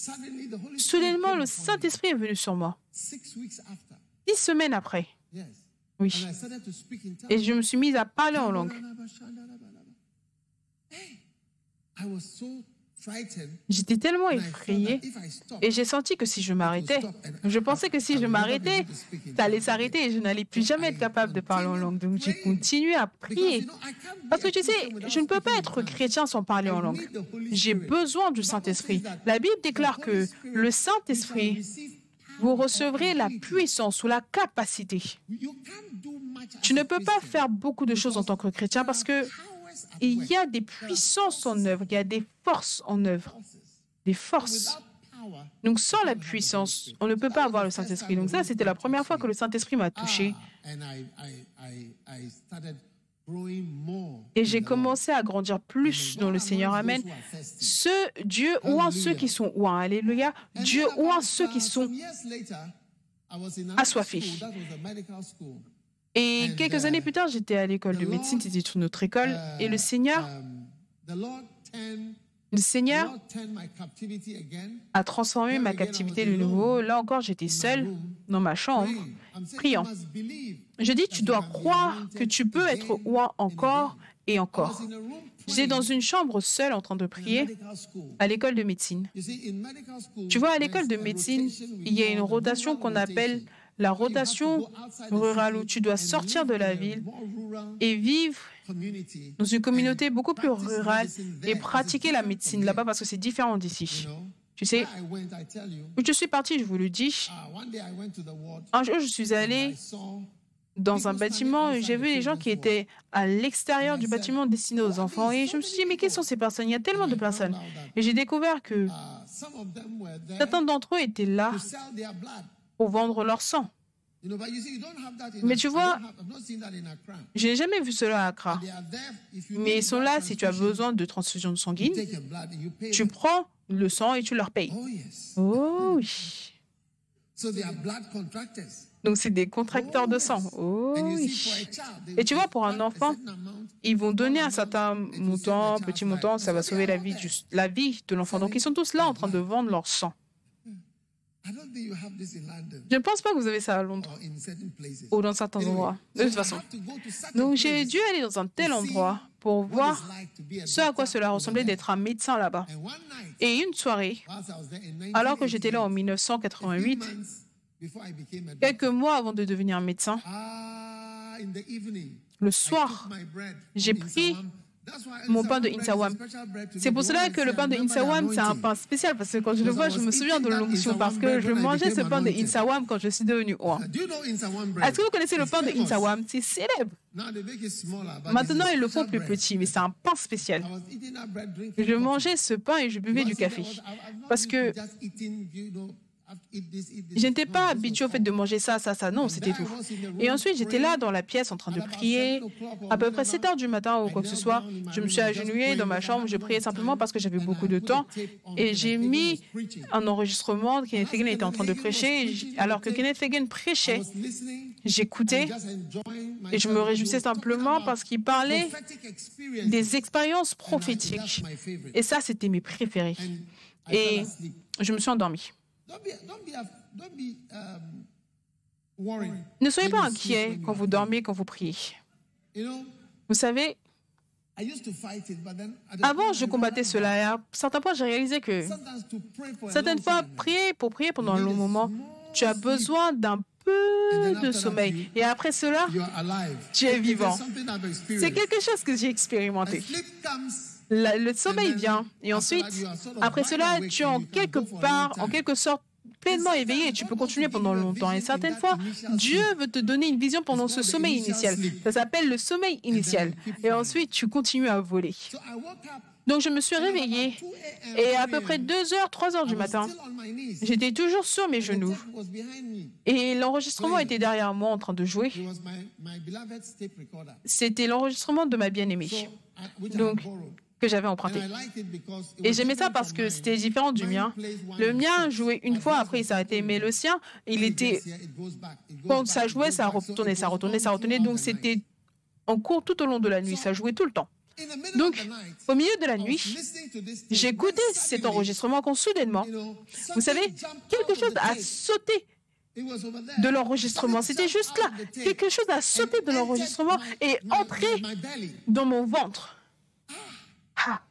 soudainement, le Saint-Esprit est venu sur moi. Dix semaines après, oui. Et je me suis mise à parler en langue. J'étais tellement effrayée et j'ai senti que si je m'arrêtais, je pensais que si je m'arrêtais, ça allait s'arrêter et je n'allais plus jamais être capable de parler en langue. Donc j'ai continué à prier. Parce que tu sais, je ne peux pas être chrétien sans parler en langue. J'ai besoin du Saint-Esprit. La Bible déclare que le Saint-Esprit, vous recevrez la puissance ou la capacité. Tu ne peux pas faire beaucoup de choses en tant que chrétien parce que il y a des puissances en œuvre, il y a des forces en œuvre, des forces. Donc sans la puissance, on ne peut pas avoir le Saint-Esprit. Donc ça, c'était la première fois que le Saint-Esprit m'a touché. Et j'ai commencé à grandir plus dans le Seigneur. Amen. Ceux, Dieu oint ceux qui sont oints. Alléluia. Dieu oint ceux qui sont assoiffés. Et quelques années plus tard, j'étais à l'école de médecine, c'était une autre école, et le Seigneur, le Seigneur a transformé ma captivité de nouveau. Là encore, j'étais seule dans ma chambre, priant. Je dis, tu dois croire que tu peux être oint encore et encore. J'étais dans une chambre seule en train de prier à l'école de médecine. Tu vois, à l'école de médecine, il y a une rotation qu'on appelle la rotation rurale où tu dois sortir de la ville et vivre dans une communauté beaucoup plus rurale et pratiquer la médecine là-bas parce que c'est différent d'ici. Tu sais, où je suis partie, je vous le dis, un jour je suis allée dans un bâtiment j'ai vu les gens qui étaient à l'extérieur du bâtiment destiné aux enfants et je me suis dit, mais qui sont ces personnes? Il y a tellement de personnes. Et j'ai découvert que certains d'entre eux étaient là pour vendre leur sang. Mais tu vois. Je n'ai jamais vu cela à Accra. Mais ils sont là si tu as besoin de transfusion sanguine. Tu prends le sang et tu leur payes. Oh. Oh oui. Donc c'est des contracteurs de sang. Oh see, for oui. Et tu vois, pour un enfant. Ils vont donner un certain montant, petit montant, ça va sauver la vie, du- la vie de l'enfant. Donc ils sont tous là en train de vendre leur sang. I don't think you have this in London Je ne pense pas que vous avez ça à Londres ou dans certains endroits. De toute façon. Donc j'ai dû aller dans un tel endroit pour voir ce à quoi cela ressemblait d'être un médecin là-bas. Et une soirée, alors que j'étais là en 1988, a few 1988, months before I became a quelques mois avant de devenir médecin, ah, le soir, j'ai pris mon pain de Insawam C'est pour cela que le pain de Insawam, c'est un pain spécial parce que quand je le vois, je me souviens de l'onction parce que je mangeais ce pain de. Insawam quand je suis devenu roi. Est-ce que vous connaissez le pain de. Insawam C'est célèbre. Maintenant, ils le font plus petit, mais c'est un pain spécial. Je mangeais ce pain et je buvais du café. Parce que je n'étais pas habitué au fait de manger ça, ça, ça. Non, c'était tout. Et ensuite, j'étais là dans la pièce en train de prier. À peu près 7 heures du matin ou quoi que ce soit, je me suis agenouillé dans ma chambre. Je priais simplement parce que j'avais beaucoup de temps. Et j'ai mis un enregistrement. Kenneth Hagin était en train de prêcher. Alors que Kenneth Hagin prêchait, j'écoutais et je me réjouissais simplement parce qu'il parlait des expériences prophétiques. Et ça, c'était mes préférés. Et je me suis endormie. Ne soyez pas inquiets quand vous dormez, quand vous priez. Vous savez, avant, je combattais cela et à certains points, j'ai réalisé que certaines fois, prier pour prier pendant un long moment, tu as besoin d'un peu de sommeil. Et après cela, tu es vivant. C'est quelque chose que j'ai expérimenté. La- le sommeil vient. et ensuite, après cela, tu es en quelque part, en quelque sorte, pleinement éveillé. et tu peux continuer pendant longtemps. Et certaines fois, Dieu veut te donner une vision pendant ce sommeil initial. Ça s'appelle le sommeil initial. Et ensuite, tu continues à voler. Donc, je me suis réveillée et à peu près 2 heures, 3 heures du matin, j'étais toujours sur mes genoux. et l'enregistrement était derrière moi en train de jouer. C'était l'enregistrement de ma bien-aimée. Donc, que j'avais emprunté. Et j'aimais ça parce que c'était différent du mien. Le mien jouait une fois, après il s'arrêtait, mais le sien, il était, quand ça jouait, ça retournait, ça retournait, ça retournait. Donc c'était en cours tout au long de la nuit, ça jouait tout le temps. Donc, au milieu de la nuit, j'écoutais cet enregistrement quand soudainement, vous savez, quelque chose a sauté de l'enregistrement. C'était juste là. Quelque chose a sauté de l'enregistrement et entré dans mon ventre. Ah,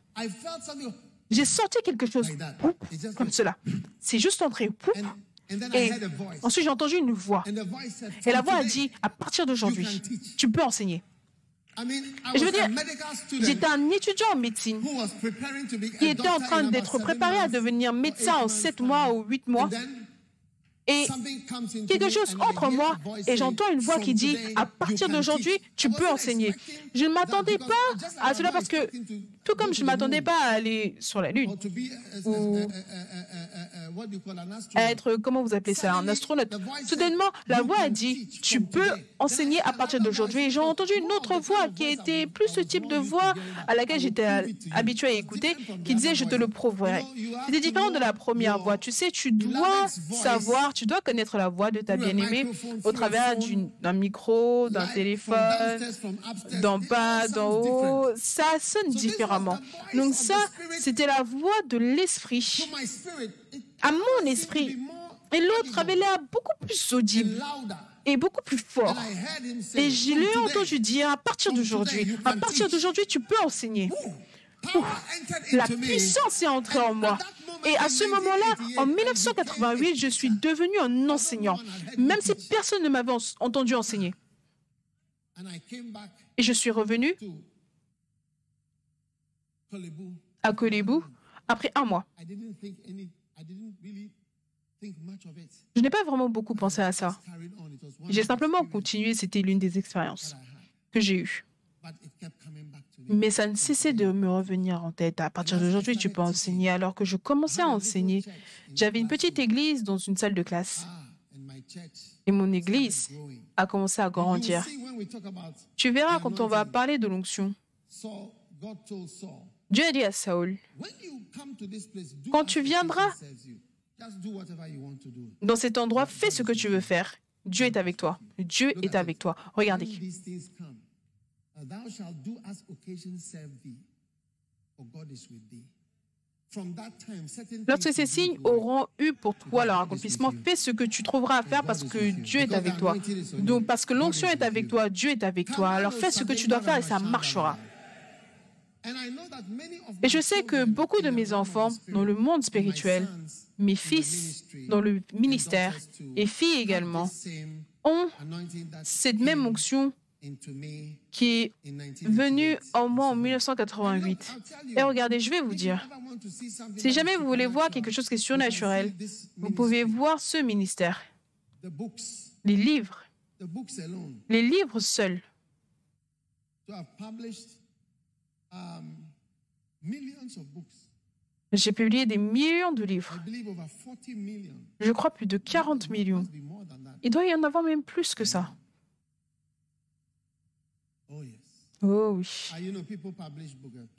j'ai senti quelque chose comme cela. C'est juste entré. Poup. Et ensuite, j'ai entendu une voix. Et la voix a dit, à partir d'aujourd'hui, tu peux enseigner. Et je veux dire, j'étais un étudiant en médecine qui était en train d'être préparé à devenir médecin en 7 mois ou 8 mois. Et quelque chose entre en moi et j'entends une voix qui dit, à partir d'aujourd'hui, tu peux enseigner. Je ne m'attendais pas à cela parce que, tout comme je ne m'attendais pas à aller sur la Lune ou à être, comment vous appelez ça, un astronaute. Soudainement, la voix a dit, tu peux enseigner à partir d'aujourd'hui. Et j'ai entendu une autre voix qui était plus ce type de voix à laquelle j'étais habitué à écouter, qui disait, je te le prouverai. C'était différent de la première voix. Tu sais, tu dois savoir, tu dois connaître la voix de ta bien-aimée au travers d'un micro, d'un téléphone, d'en bas, d'en haut. Ça sonne Donc ça, c'était la voix de l'esprit à mon esprit. Et l'autre avait l'air beaucoup plus audible et beaucoup plus fort. Et je l'ai entendu dire, à partir d'aujourd'hui, à partir d'aujourd'hui, tu peux enseigner. La puissance est entrée en moi. Et à ce moment-là, en 1988, je suis devenu un enseignant, même si personne ne m'avait en- entendu enseigner. Et je suis revenu à Kolebu après un mois. Je n'ai pas vraiment beaucoup pensé à ça. J'ai simplement continué, c'était l'une des expériences que j'ai eues. Mais ça ne cessait de me revenir en tête. À partir d'aujourd'hui, tu peux enseigner. Alors que je commençais à enseigner, j'avais une petite église dans une salle de classe. Et mon église a commencé à grandir. Tu verras quand on va parler de l'onction. Dieu a dit à Saül, Quand tu viendras- dans cet endroit, fais ce que tu veux faire. Dieu est avec toi. Dieu est avec toi. Regardez. Uh, Lorsque ces signes auront eu pour toi leur accomplissement, fais ce que tu trouveras à faire parce que Dieu est avec toi. Donc, parce que l'onction est avec toi, Dieu est avec toi. Alors fais ce que tu dois faire et ça marchera. And I know that many of Et je sais que beaucoup de mes enfants, dans le monde spirituel, mes fils dans le ministère et filles également, ont cette même onction qui est venue 1988. en moi en And so- 1988. I'll tell you, Et regardez, je vais vous dire, si jamais is vous voulez voir quelque chose qui est surnaturel, vous pouvez voir ce ministère, les livres, les livres seuls. J'ai publié des millions de livres. believe over 40 million. Je crois plus de 40 millions. Il doit y en avoir même plus que ça. Oh. Oh oui. Ah,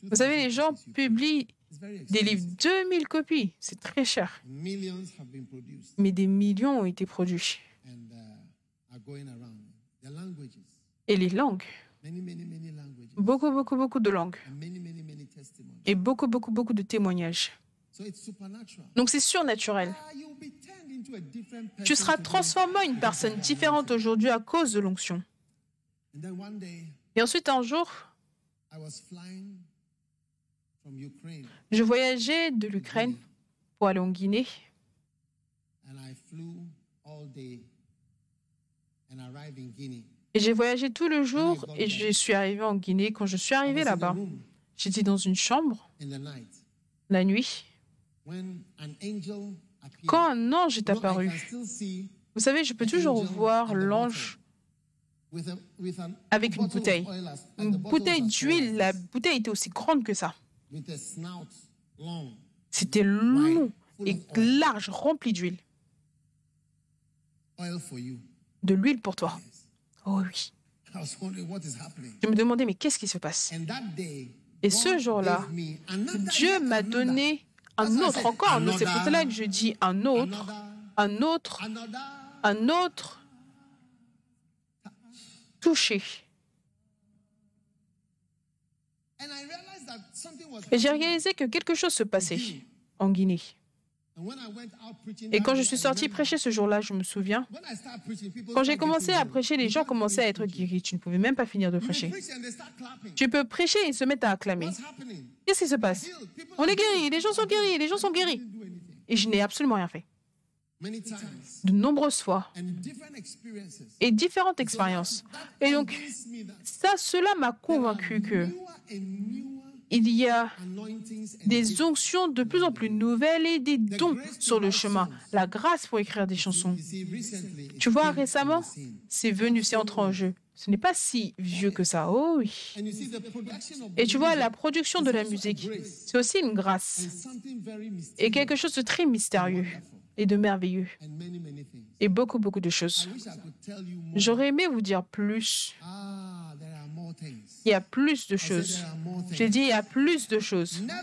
Vous savez, 2000 les gens publient des livres, 2000 copies. C'est très cher. Mais des millions ont été produits. uh, Et les langues. Beaucoup, beaucoup, beaucoup de langues. Et beaucoup, beaucoup, beaucoup de témoignages. Donc c'est surnaturel. Ah, Tu seras transformé en une personne différente aujourd'hui à cause de l'onction. Et ensuite, un jour, je voyageais de l'Ukraine pour aller en Guinée. Et j'ai voyagé tout le jour et je suis arrivé en Guinée. Quand je suis arrivé là-bas, j'étais dans une chambre la nuit quand un ange est apparu. Vous savez, je peux toujours voir l'ange avec une bouteille. Une bouteille d'huile, la bouteille était aussi grande que ça. C'était long et large, rempli d'huile. De l'huile pour toi. Oh oui. Je me demandais, mais qu'est-ce qui se passe? Et ce jour-là, Dieu m'a donné un autre encore. C'est pour cela que je dis un autre, un autre, un autre touché. Et j'ai réalisé que quelque chose se passait en Guinée. Et quand je suis I sorti prêcher ce jour-là, je me souviens, quand j'ai commencé à prêcher, les gens commençaient à être guéris. Tu ne pouvais même pas finir de prêcher. Tu peux prêcher et ils se mettent à acclamer. Qu'est-ce qui se passe? On est guéris, healed. les gens sont guéris, les gens sont guéris. Et je n'ai absolument rien fait. Many times. De nombreuses fois. And different experiences. Et différentes expériences. Et donc, ça, cela m'a convaincu que il y a des onctions de plus en plus nouvelles et des dons sur le chemin. La grâce pour écrire des chansons. Tu vois, récemment, c'est venu, c'est entré en jeu. Ce n'est pas si vieux que ça. Oh oui. Et tu vois, la production de la musique, c'est aussi une grâce et quelque chose de très mystérieux et de merveilleux et beaucoup, beaucoup de choses. J'aurais aimé vous dire plus. Il y a plus de choses. J'ai dit, il y a plus de choses. Never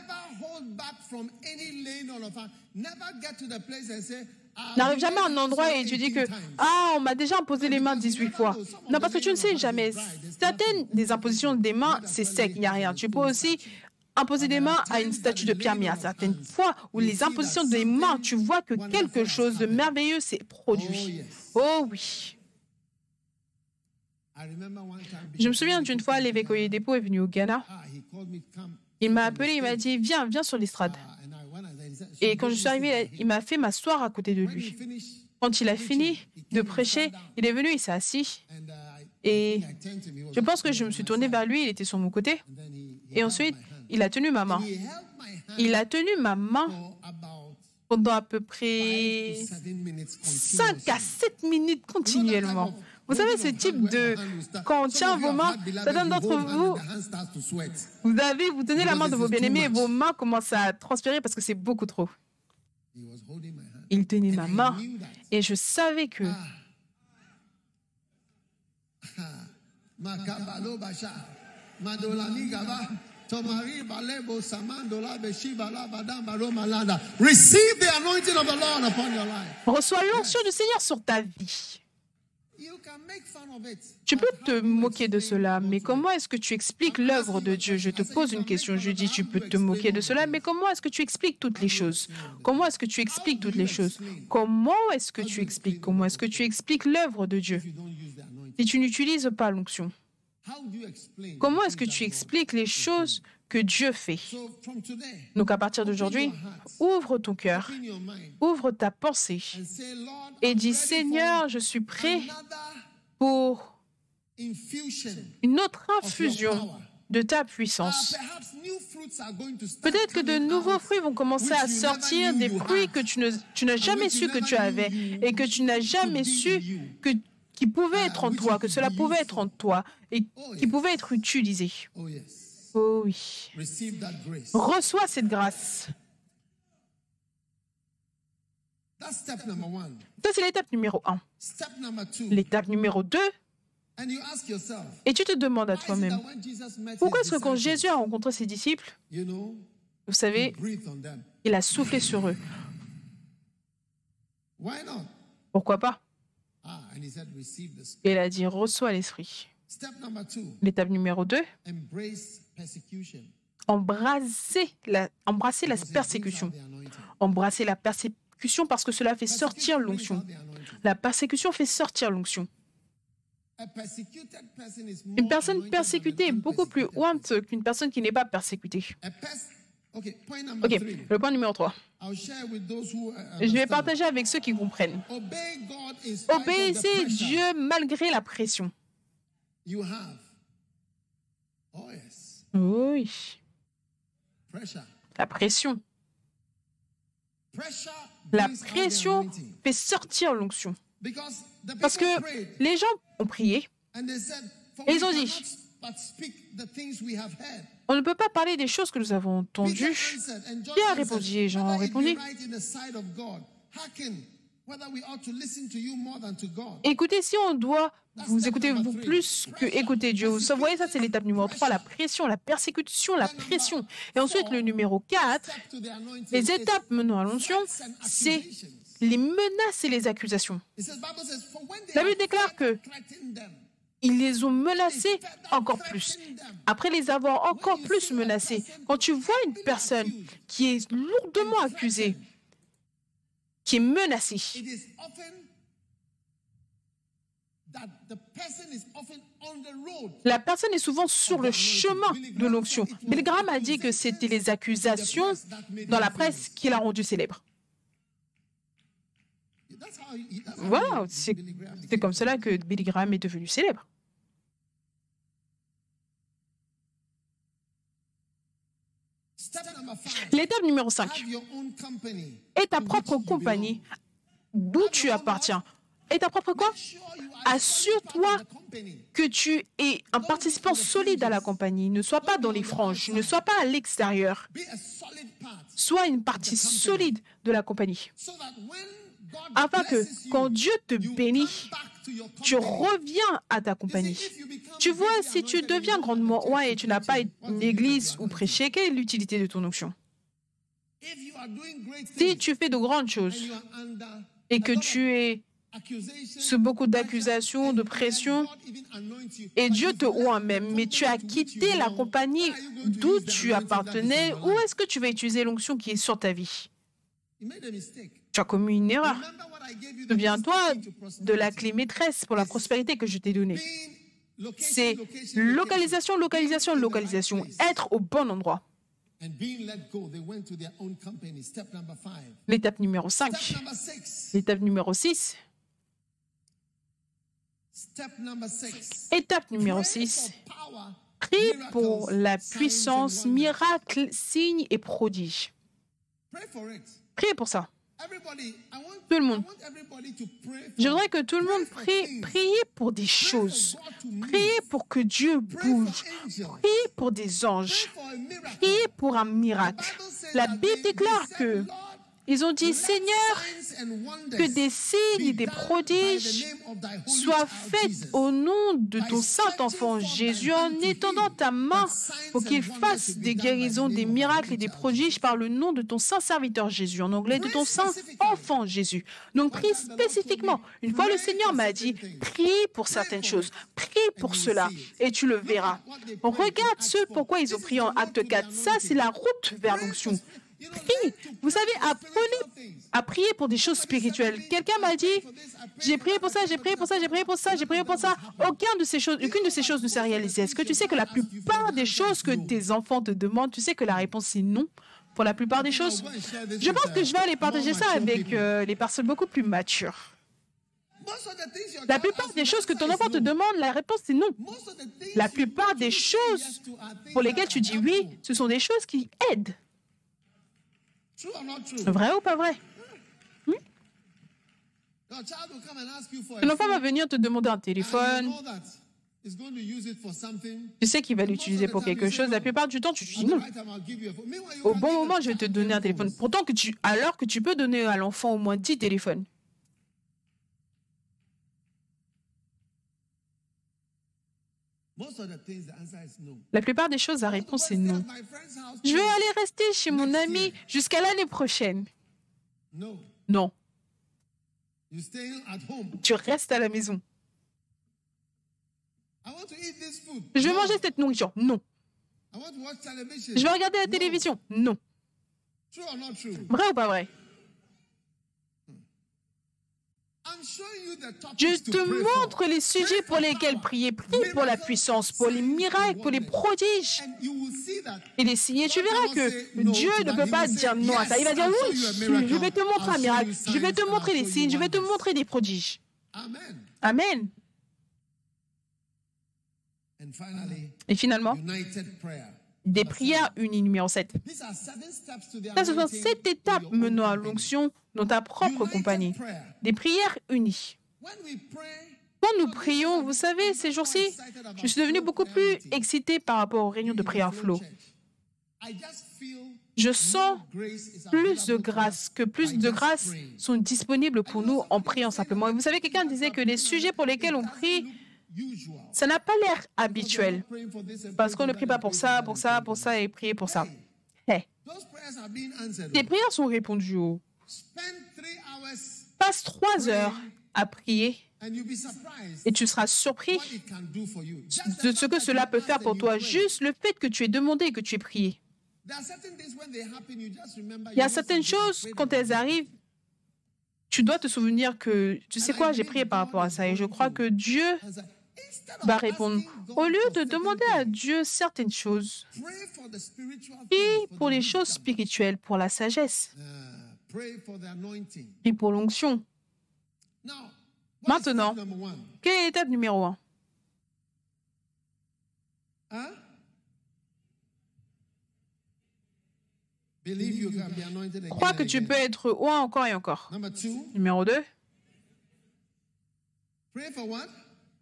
hold back from any lane or of Never get to the place and say, ah, N'arrive you jamais à un endroit it et tu dis que 18 times. ah on m'a déjà imposé les mains 18 fois. Non parce que tu ne sais jamais. Certaines des impositions des mains c'est sec, il n'y a rien. Tu peux aussi imposer des mains à une statue de pierre, mais a certaines fois où les impositions des mains, tu vois que quelque chose de merveilleux s'est Oh, produit. yes. Oh oui. I remember one time Je me souviens d'une fois, l'évêque Oyedepo est venu au Ghana. Ah. Il m'a appelé, il m'a dit viens, viens sur l'estrade. Ah, Et "So quand je suis with il m'a fait m'asseoir à côté de him." When he lui. Quand il a fini de prêcher, il est venu, il s'est assis. uh, Et je pense que je me suis side. vers lui, il était sur mon côté. Et ensuite, il a tenu ma main. Il a tenu ma main pendant à peu près to seven minutes 5 à continuously. 7 minutes continuellement. Vous savez, ce type de... Quand on tient vos mains, certains d'entre vous, vous avez, vous tenez la main de vos bien-aimés et vos mains commencent à transpirer parce que c'est beaucoup trop. Il tenait ma main et je savais que. Reçois l'onction du Seigneur sur ta vie. Tu peux te moquer de cela, mais comment est-ce que tu expliques l'œuvre de Dieu? Je te pose une question. Je dis, tu peux te moquer de cela, mais comment est-ce que tu expliques toutes les choses? Comment est-ce que tu expliques toutes les choses? Comment est-ce que tu expliques? Comment est-ce que tu expliques l'œuvre de Dieu? Si tu n'utilises pas l'onction Comment est-ce que tu expliques les choses? Que Dieu fait. Donc à partir d'aujourd'hui, ouvre ton cœur, ouvre ta pensée et dis, Seigneur, je suis prêt pour une autre infusion de ta Uh, puissance. Peut-être que de nouveaux fruits vont commencer à sortir, des fruits que tu ne- tu n'as jamais su que tu avais et que tu n'as jamais su que, qui pouvaient Ah, être en toi, que cela be pouvait être en toi et Oh, qui yes. pouvait être utilisé. Oh oui. Reçois cette grâce. Ça, c'est l'étape numéro un. L'étape numéro deux, et tu te demandes à toi-même, pourquoi est-ce que quand Jésus a rencontré ses disciples, vous savez, il a soufflé sur eux? Pourquoi pas? Ah. Et il a dit, reçois l'Esprit. L'étape numéro deux. Embrasser la, embrasser la persécution. Embrasser la persécution parce que cela fait sortir l'onction. La persécution fait sortir l'onction. Une personne persécutée est beaucoup plus ointe qu'une personne qui n'est pas persécutée. Ok, le point numéro 3. I'll share with those who uh, Je vais partager avec ceux qui comprennent. Obéissez Dieu malgré la pression. Oui, la pression. La pression fait sortir l'onction. Parce que les gens ont prié. Et ils ont dit. On ne peut pas parler des choses que nous avons entendues. Pierre répondit, et Jean "Whether it be répondit. Écoutez, si on doit vous écouter vous plus que écouter Dieu. Vous voyez, ça c'est l'étape numéro 3, la pression, la persécution, la pression. Et ensuite, le numéro 4, Step to the anointing les étapes menant à l'onction, c'est les menaces et les accusations. It says, Bible says, "For when they La Bible déclare que ils les ont menacés encore plus. Après les avoir encore plus menacés, quand tu vois une personne qui est lourdement accusée, qui est road. la personne est souvent sur le chemin de l'onction. Bill Graham a dit que c'était les accusations dans la presse qui l'a rendu célèbre. Graham c'est comme cela que Billy Graham est devenu célèbre. L'étape numéro 5 Have your own company. est ta propre compagnie d'où tu appartiens. Et ta propre quoi? Assure-toi que tu es un participant solide à la compagnie. Ne sois pas dans les franges, ne sois pas à l'extérieur. Sois une partie solide de la compagnie. Afin que quand Dieu te bénit, tu reviens à ta compagnie. Tu vois, si tu deviens grandement a et tu n'as pas une église ou prêcher, quelle est l'utilité de ton onction? Si tu fais de grandes and choses et que tu es sous beaucoup d'accusations, de pression, et Dieu te oint même, mais tu as quitté la compagnie d'où tu appartenais, où est-ce que tu vas utiliser l'onction qui est sur ta vie? Tu as commis une erreur. Souviens-toi de la clé maîtresse pour la prospérité que je t'ai donnée. C'est localisation, localisation, localisation. Être au bon endroit. L'étape numéro 5. Step number six. L'étape numéro 6. Step number six. Étape numéro Pray 6. for power, Prie pour la puissance, miracles, signes et prodiges. Priez pour ça. Tout le monde. Je voudrais que tout le monde prie, priez pour des choses. Priez pour que Dieu bouge. Priez pour des anges. Priez pour un miracle. La Bible déclare que Ils ont dit, Seigneur, que des signes et des prodiges soient faits au nom de ton saint enfant Jésus en étendant ta main pour qu'il fasse des guérisons, des miracles et des prodiges par le nom de ton saint serviteur Jésus, en anglais de ton saint enfant Jésus. Donc prie spécifiquement. Une fois le Seigneur m'a dit, prie pour certaines choses, prie pour cela et tu le verras. Regarde ce pourquoi ils ont prié en acte 4. Ça, c'est la route vers l'onction. Prie. Vous savez, apprenez à prier pour des choses spirituelles. Quelqu'un m'a dit, j'ai prié pour ça, j'ai prié pour ça, j'ai prié pour ça, j'ai prié pour ça. Aucune de ces choses, aucune de ces choses ne s'est réalisée. Est-ce que tu sais que la plupart des choses que tes enfants te demandent, tu sais que la réponse est non pour la plupart des choses? Je pense que je vais aller partager ça avec euh, les personnes beaucoup plus matures. La plupart des choses que ton enfant te demande, la réponse est non. La plupart des choses pour lesquelles tu dis oui, ce sont des choses qui aident. Vrai ou pas vrai? Hmm? Ton enfant va venir te demander un téléphone. Tu sais qu'il va l'utiliser pour quelque chose. La plupart du temps, tu dis non. Au bon moment, je vais te donner un téléphone. Pourtant, que tu, alors que tu peux donner à l'enfant au moins 10 téléphones. La plupart des choses, la réponse est non. Je vais aller rester chez mon ami jusqu'à l'année prochaine. Non. Tu restes à la maison. Je vais manger cette nourriture. Non. Je vais regarder la télévision. Non. Vrai ou pas vrai? Je te montre les sujets pour lesquels prier. Prie pour la puissance, pour les miracles, pour les prodiges et les signes. Et tu verras que Dieu ne peut pas dire non à ça. Il va dire oui, je vais te montrer un miracle, je vais te montrer les signes, je vais te montrer des prodiges. Amen. Et finalement, des prières unies, numéro 7. Ça, ce sont sept étapes menant à l'onction dans ta propre compagnie. Des prières unies. Quand nous prions, vous savez, ces jours-ci, je suis devenu beaucoup plus excité par rapport aux réunions de prière flow. Je sens plus de grâce, que plus de grâce sont disponibles pour nous en priant simplement. Et vous savez, quelqu'un disait que les sujets pour lesquels on prie, ça n'a pas l'air habituel. Parce qu'on ne prie pas pour ça, pour ça, pour ça et prier pour ça. Hey. Les prières sont répondues. oh. Passe trois heures à prier et tu seras surpris de ce que cela peut faire pour toi. Juste le fait que tu aies demandé et que tu aies prié. Il y a certaines choses, quand elles arrivent, tu dois te souvenir que, tu sais quoi, j'ai prié par rapport à ça et je crois que Dieu va répondre. Au lieu de demander à Dieu certaines choses, prie pour les choses spirituelles, pour la sagesse, prie pour l'onction. Maintenant, quelle est l'étape numéro un? Crois que tu peux être oint encore et encore. Numéro 2.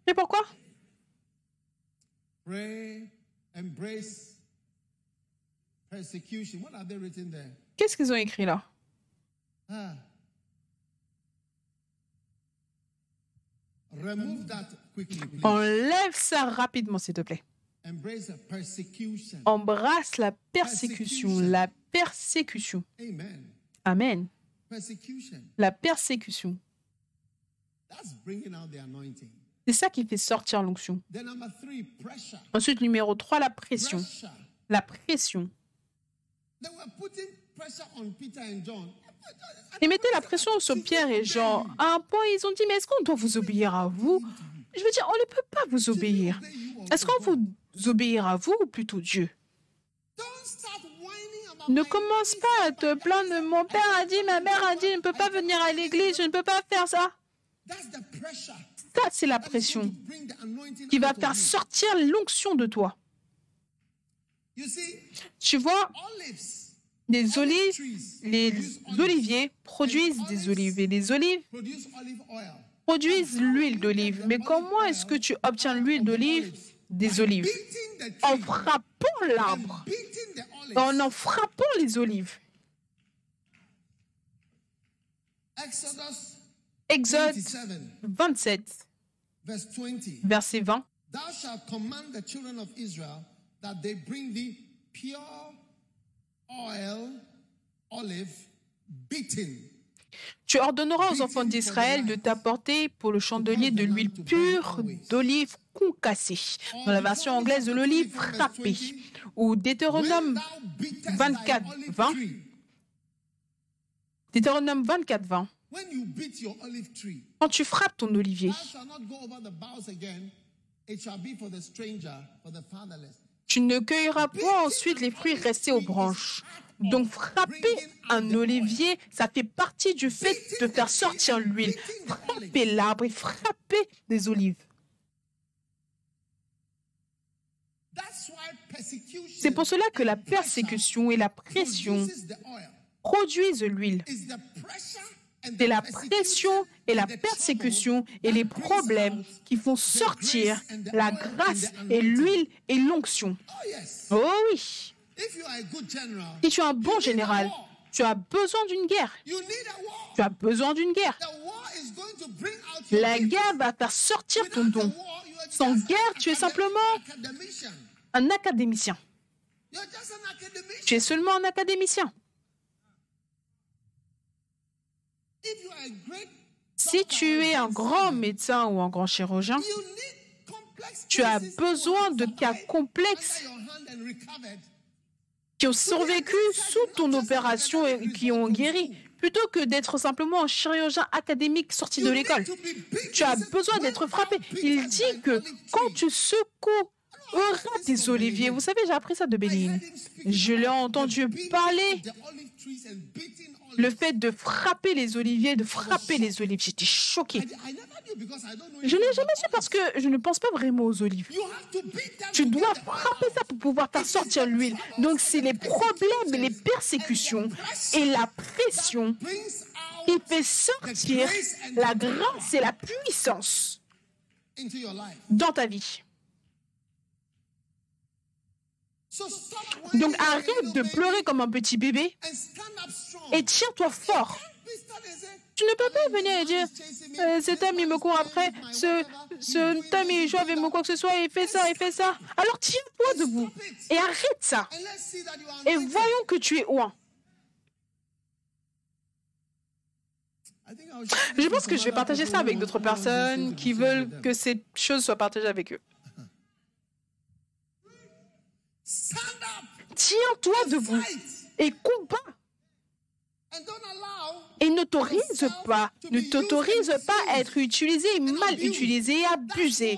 Et pourquoi? Pray, embrace persecution. What are they written there? Qu'est-ce qu'ils ont écrit là? Ah. Remove that quickly, please. Enlève ça rapidement, s'il te plaît. Embrace a persecution. Embrasse la persécution. La persécution. Amen. La persécution. C'est ça qui fait sortir l'onction. Ensuite, numéro 3, la pression. La pression. Ils mettaient la pression sur Pierre et Jean. À un point, ils ont dit, mais est-ce qu'on doit vous obéir à vous? Je veux dire, on ne peut pas vous obéir. Est-ce qu'on vous obéir à vous ou plutôt Dieu? Ne commence pas à te plaindre. Mon père a dit, ma mère a dit, je ne peux pas venir à l'église, je ne peux pas faire ça. C'est la pression qui va faire sortir l'onction de toi. Tu vois, les olives, les oliviers produisent des olives et les olives produisent l'huile d'olive. Mais comment est-ce que tu obtiens l'huile d'olive des olives? En frappant l'arbre, en en frappant les olives. Exode 27, 27, verse 20. Verset 20. Thou shalt command the children of Israel that they bring thee pure oil, olive, beaten. Tu ordonneras aux enfants d'Israël de t'apporter pour le chandelier de l'huile pure d'olive concassée, dans la version anglaise de l'olive frappée, ou Deutéronome, When thou beatest 24, thy olive 20. tree, Deutéronome 24, 20. When you beat your olive tree, Quand tu frappes ton olivier, tu ne cueilleras point ensuite les fruits restés aux branches. Donc frapper un olivier, ça fait partie du fait de faire sortir l'huile. Frapper l'arbre et frapper des olives. C'est pour cela que la persécution et la pression produisent l'huile. C'est la pression et la persécution et les problèmes qui font sortir la grâce et l'huile et l'onction. Oh oui, si tu es un bon général, tu as besoin d'une guerre. Tu as besoin d'une guerre. La guerre va faire sortir ton don. Sans guerre, tu es simplement un académicien. Tu es seulement un académicien. If you are a great Si tu es un grand médecin ou un grand chirurgien, tu as besoin de cas complexes qui ont survécu sous ton opération et qui ont guéri, plutôt que d'être simplement un chirurgien académique sorti de l'école. Tu as besoin "When d'être frappé. Il dit que quand tree." tu secoueras tes oliviers, vous savez, j'ai appris ça de Béline. Je l'ai entendu parler le fait de frapper les oliviers, de frapper les olives. J'étais choquée. Je n'ai jamais su parce que je ne pense pas vraiment aux olives. Tu dois frapper ça pour pouvoir faire sortir l'huile. Donc c'est les problèmes les persécutions et la pression qui fait sortir la grâce et la puissance dans ta vie. Donc arrête de pleurer comme un petit bébé et tiens-toi fort. Tu ne peux pas venir et dire Euh, cet homme il me court après, ce, cet homme il joue avec moi quoi que ce soit, il fait ça, il fait ça. Alors tiens-toi debout et arrête ça. Et voyons que tu es this Je pense que je vais partager ça avec d'autres personnes qui veulent que ces choses soient partagées avec eux. Tiens-toi debout et combat. Et n'autorise pas, ne t'autorise pas à être utilisé, mal utilisé et abusé.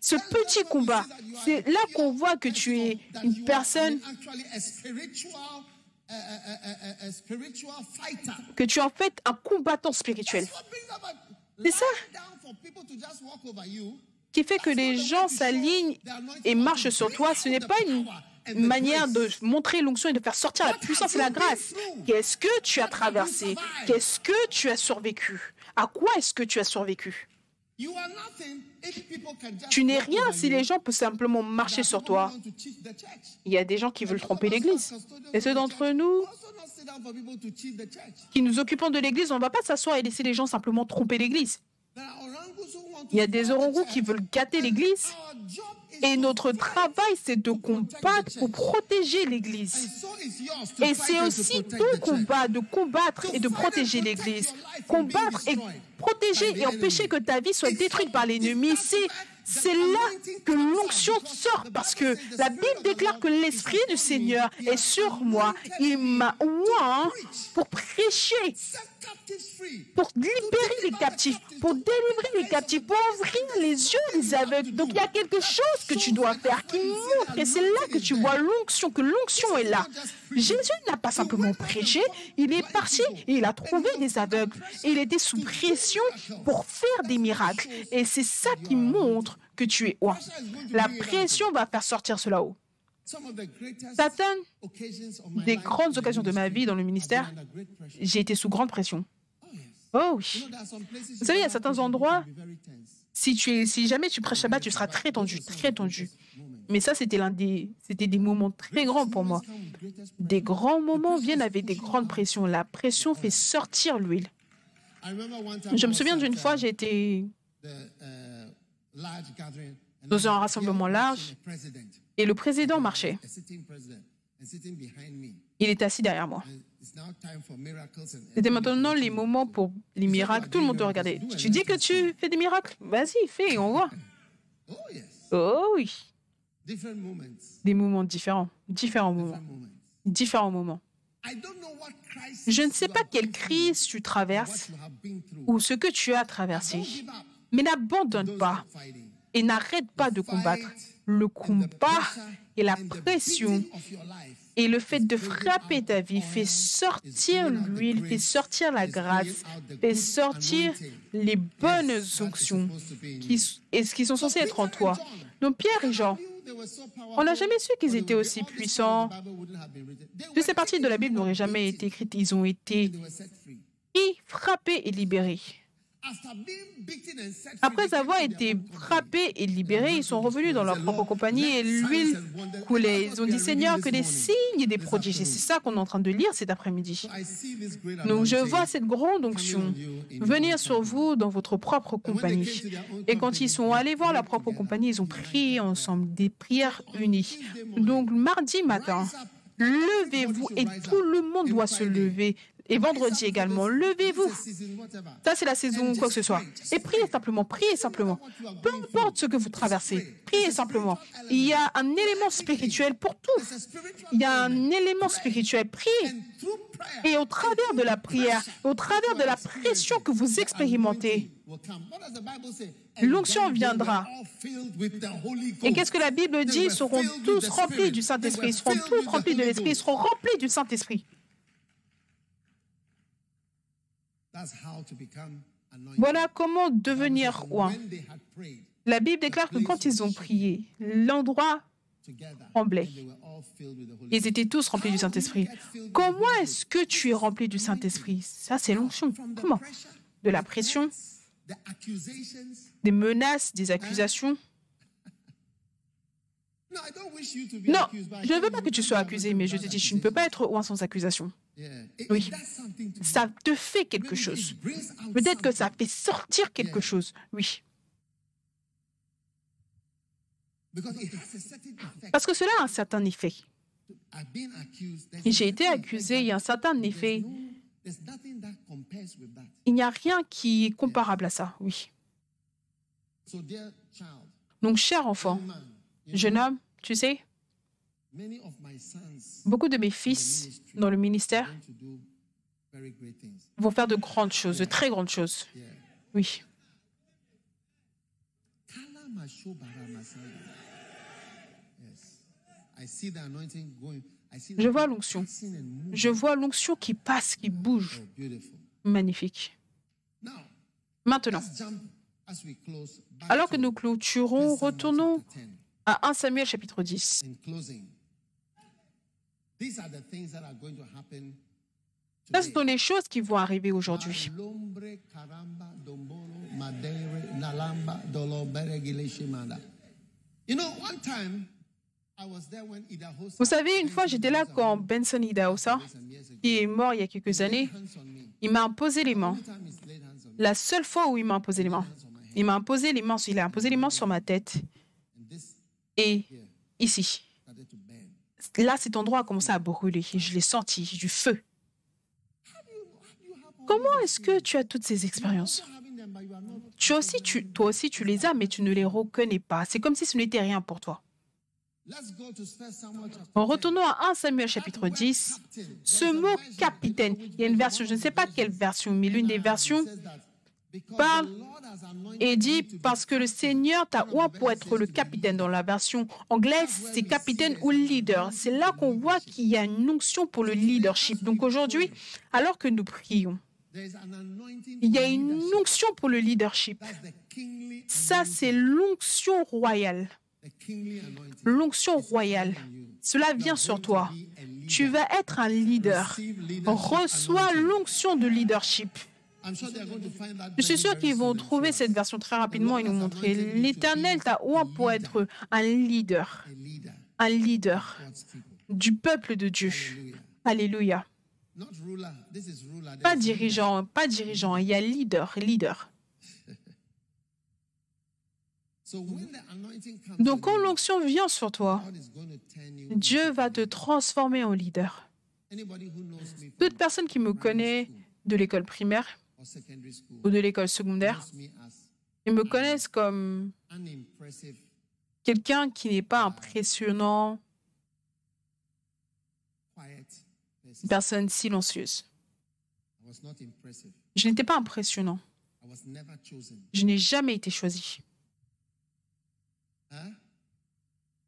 Ce petit combat, c'est là qu'on voit que tu es une personne, que tu es en fait un combattant spirituel. C'est ça. Qui fait que les gens s'alignent et marchent sur toi. Ce n'est pas une manière de montrer l'onction et de faire sortir la puissance et la grâce. Qu'est-ce que tu as traversé? Qu'est-ce que tu as survécu? À quoi est-ce que tu as survécu? Tu n'es rien si les gens peuvent simplement marcher sur toi. Il y a des gens qui veulent tromper l'Église. Et ceux d'entre nous qui nous occupons de l'Église, on ne va pas s'asseoir et laisser les gens simplement tromper l'Église. Il y a des orangous qui veulent gâter l'Église. Et notre travail, c'est de combattre pour protéger l'Église. Et c'est aussi ton combat de combattre et de protéger l'Église. Combattre et protéger et empêcher que ta vie soit détruite par l'ennemi. C'est, là que l'onction sort parce que la Bible déclare que l'Esprit du Seigneur est sur moi. Il m'a oint pour prêcher. Pour libérer les captifs, pour délivrer les captifs, pour ouvrir les yeux des aveugles. Donc il y a quelque chose que tu dois faire qui montre, et c'est là que tu vois l'onction, que l'onction est là. Jésus n'a pas simplement prêché, il est parti et il a trouvé des aveugles. Et il était sous pression pour faire des miracles. Et c'est ça qui montre que tu es oint. La pression va faire sortir cela haut. My des grandes occasions de ma vie dans le ministère, j'ai été sous grande pression. Oh. Oh oui. Vous savez, il y a certains endroits, si, tu es, si jamais tu prêches Shabbat, tu seras très tendu, très tendu. Mais ça, c'était l'un des, c'était des moments très grands pour moi. Des grands moments viennent avec des grandes pressions. La pression fait sortir l'huile. Je me souviens d'une uh, fois, j'ai été uh, dans un rassemblement large et le président marchait. Il est assis derrière moi. C'était maintenant les moments pour les miracles. Tout le monde te regardait. Tu dis que tu fais des miracles? Vas-y, fais, on voit. Oh Oh oui. Des moments différents. Différents moments. Différents moments. Je ne sais pas quelle crise tu traverses ou ce que tu as traversé. Mais n'abandonne pas et n'arrête pas de combattre. Le combat et la pression et le fait de frapper ta vie fait sortir l'huile, fait sortir la grâce, fait sortir les bonnes onctions qui, et qui sont censées être en toi. Donc Pierre et Jean, on n'a jamais su qu'ils étaient aussi puissants. Toutes ces parties de la Bible n'auraient jamais été écrites. Ils ont été frappés et libérés. Après avoir été frappés et libérés, ils sont revenus dans leur propre compagnie et l'huile coulait. Ils ont dit, Seigneur, que des signes et des prodiges. Et c'est ça qu'on est en train de lire cet après-midi. Donc je vois cette grande onction venir sur vous dans votre propre compagnie. Et quand ils sont allés voir leur propre compagnie, ils ont prié ensemble des prières unies. Donc mardi matin, levez-vous et tout le monde doit se lever. Et vendredi également, levez-vous. Ça, c'est la saison, quoi que ce soit. Et priez simplement, priez simplement. Peu importe ce que vous traversez, priez simplement. Il y a un élément spirituel pour tout. Il y a un élément spirituel. Priez. Et au travers de la prière, au travers de la pression que vous expérimentez, l'onction viendra. Et qu'est-ce que la Bible dit? Ils seront tous remplis du Saint-Esprit. Ils seront tous remplis de l'Esprit. Ils seront remplis du Saint-Esprit. Voilà comment devenir roi. La Bible déclare que quand ils ont prié, l'endroit tremblait. Ils étaient tous remplis du Saint-Esprit. Comment est-ce que tu es rempli du Saint-Esprit? Ça, c'est l'onction. Comment? De la pression, des menaces, des accusations? Non, je ne veux pas que tu sois accusé, mais je te dis, tu ne peux pas être roi sans accusation. Oui, ça te fait quelque chose. Peut-être que ça fait sortir quelque chose. Oui. Parce que cela a un certain effet. J'ai été accusé, il y a un certain effet. Il n'y a rien qui est comparable à ça, oui. Donc, cher enfant, jeune homme, tu sais, beaucoup de mes fils dans le ministère vont faire de grandes choses, de très grandes choses. Oui. Je vois l'onction. Je vois l'onction qui passe, qui bouge. Magnifique. Maintenant, alors que nous clôturons, retournons à 1 Samuel chapitre 10. Ça, ce sont les choses qui vont arriver aujourd'hui. Vous savez, une fois, j'étais là quand Benson Idahosa, qui est mort il y a quelques années, il m'a imposé les mains. La seule fois où il m'a imposé les mains. Il m'a imposé les mains, il a imposé les mains sur ma tête. Et ici. Là, cet endroit a commencé à brûler. Je l'ai senti, du feu. Comment est-ce que tu as toutes ces expériences? Toi aussi, tu les as, mais tu ne les reconnais pas. C'est comme si ce n'était rien pour toi. En retournant à 1 Samuel chapitre 10, ce mot capitaine, il y a une version, je ne sais pas quelle version, mais l'une des versions parle et dit parce que le Seigneur t'a oint pour être le capitaine. Dans la version anglaise, c'est capitaine ou leader. C'est là qu'on voit qu'il y a une onction pour le leadership. Donc aujourd'hui, alors que nous prions, il y a une onction pour le leadership. Ça, c'est l'onction royale. L'onction royale. Cela vient sur toi. Tu vas être un leader. Reçois l'onction de leadership. Je suis sûr qu'ils vont trouver cette version très rapidement et nous montrer. L'Éternel t'a oint pour être un leader, un leader du peuple de Dieu. Alléluia. Pas dirigeant, pas dirigeant. Il y a leader, leader. Donc on quand l'onction vient sur toi. Dieu va te transformer en leader. Toute personne qui me connaît de l'école primaire ou de l'école secondaire, ils me connaissent comme quelqu'un qui n'est pas impressionnant, une personne silencieuse. Je n'étais pas impressionnant. Je n'ai jamais été choisi.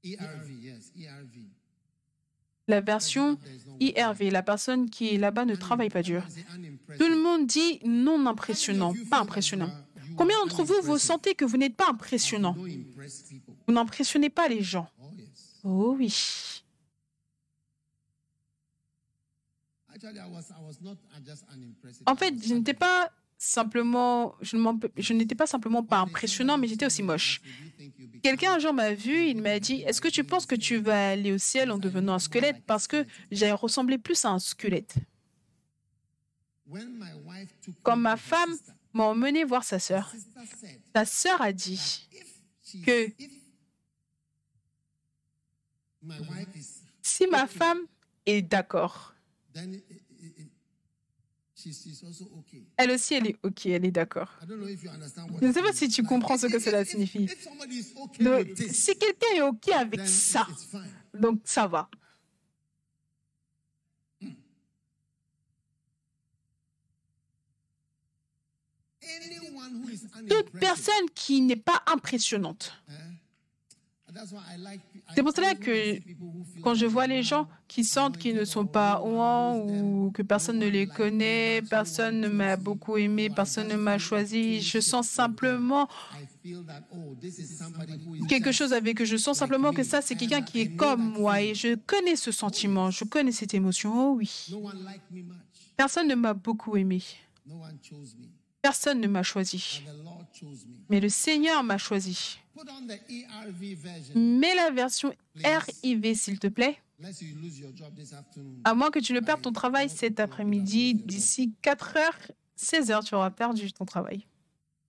ERV, yes, ERV. La version IRV, la personne qui est là-bas ne travaille pas dur. Tout le monde dit non impressionnant, pas impressionnant. Combien d'entre vous vous sentez que vous n'êtes pas impressionnant? Vous n'impressionnez pas les gens? Oh oui. En fait, je n'étais pas simplement, je n'étais pas simplement pas impressionnant, mais j'étais aussi moche. Quelqu'un un jour m'a vu, il m'a dit Est-ce que tu penses que tu vas aller au ciel en devenant un squelette? Parce que j'ai ressemblé plus à un squelette. Quand ma femme m'a emmené voir sa sœur, sa sœur a dit que Si ma femme est d'accord, elle aussi, elle est OK, elle est d'accord. Je ne sais pas si tu comprends ce que cela if- signifie. Donc, si quelqu'un est OK avec ça, donc ça va. Is Toute personne qui n'est pas impressionnante. that's why I like. I C'est pour cela que quand je vois les gens qui sentent qu'ils ne sont pas ouans ou que personne ne les connaît, personne ne m'a beaucoup aimé, personne ne m'a choisi, je sens simplement oh, quelque chose avec eux. Je sens simplement que ça, c'est quelqu'un qui est comme moi et je connais ce sentiment, je connais cette émotion. Oh oui. Personne ne m'a beaucoup aimé. Personne ne m'a choisi. Mais le Seigneur m'a choisi. Mets la version RIV, s'il te plaît. À moins que tu ne perdes ton travail cet après-midi, d'ici 4 heures, 16 heures, tu auras perdu ton travail.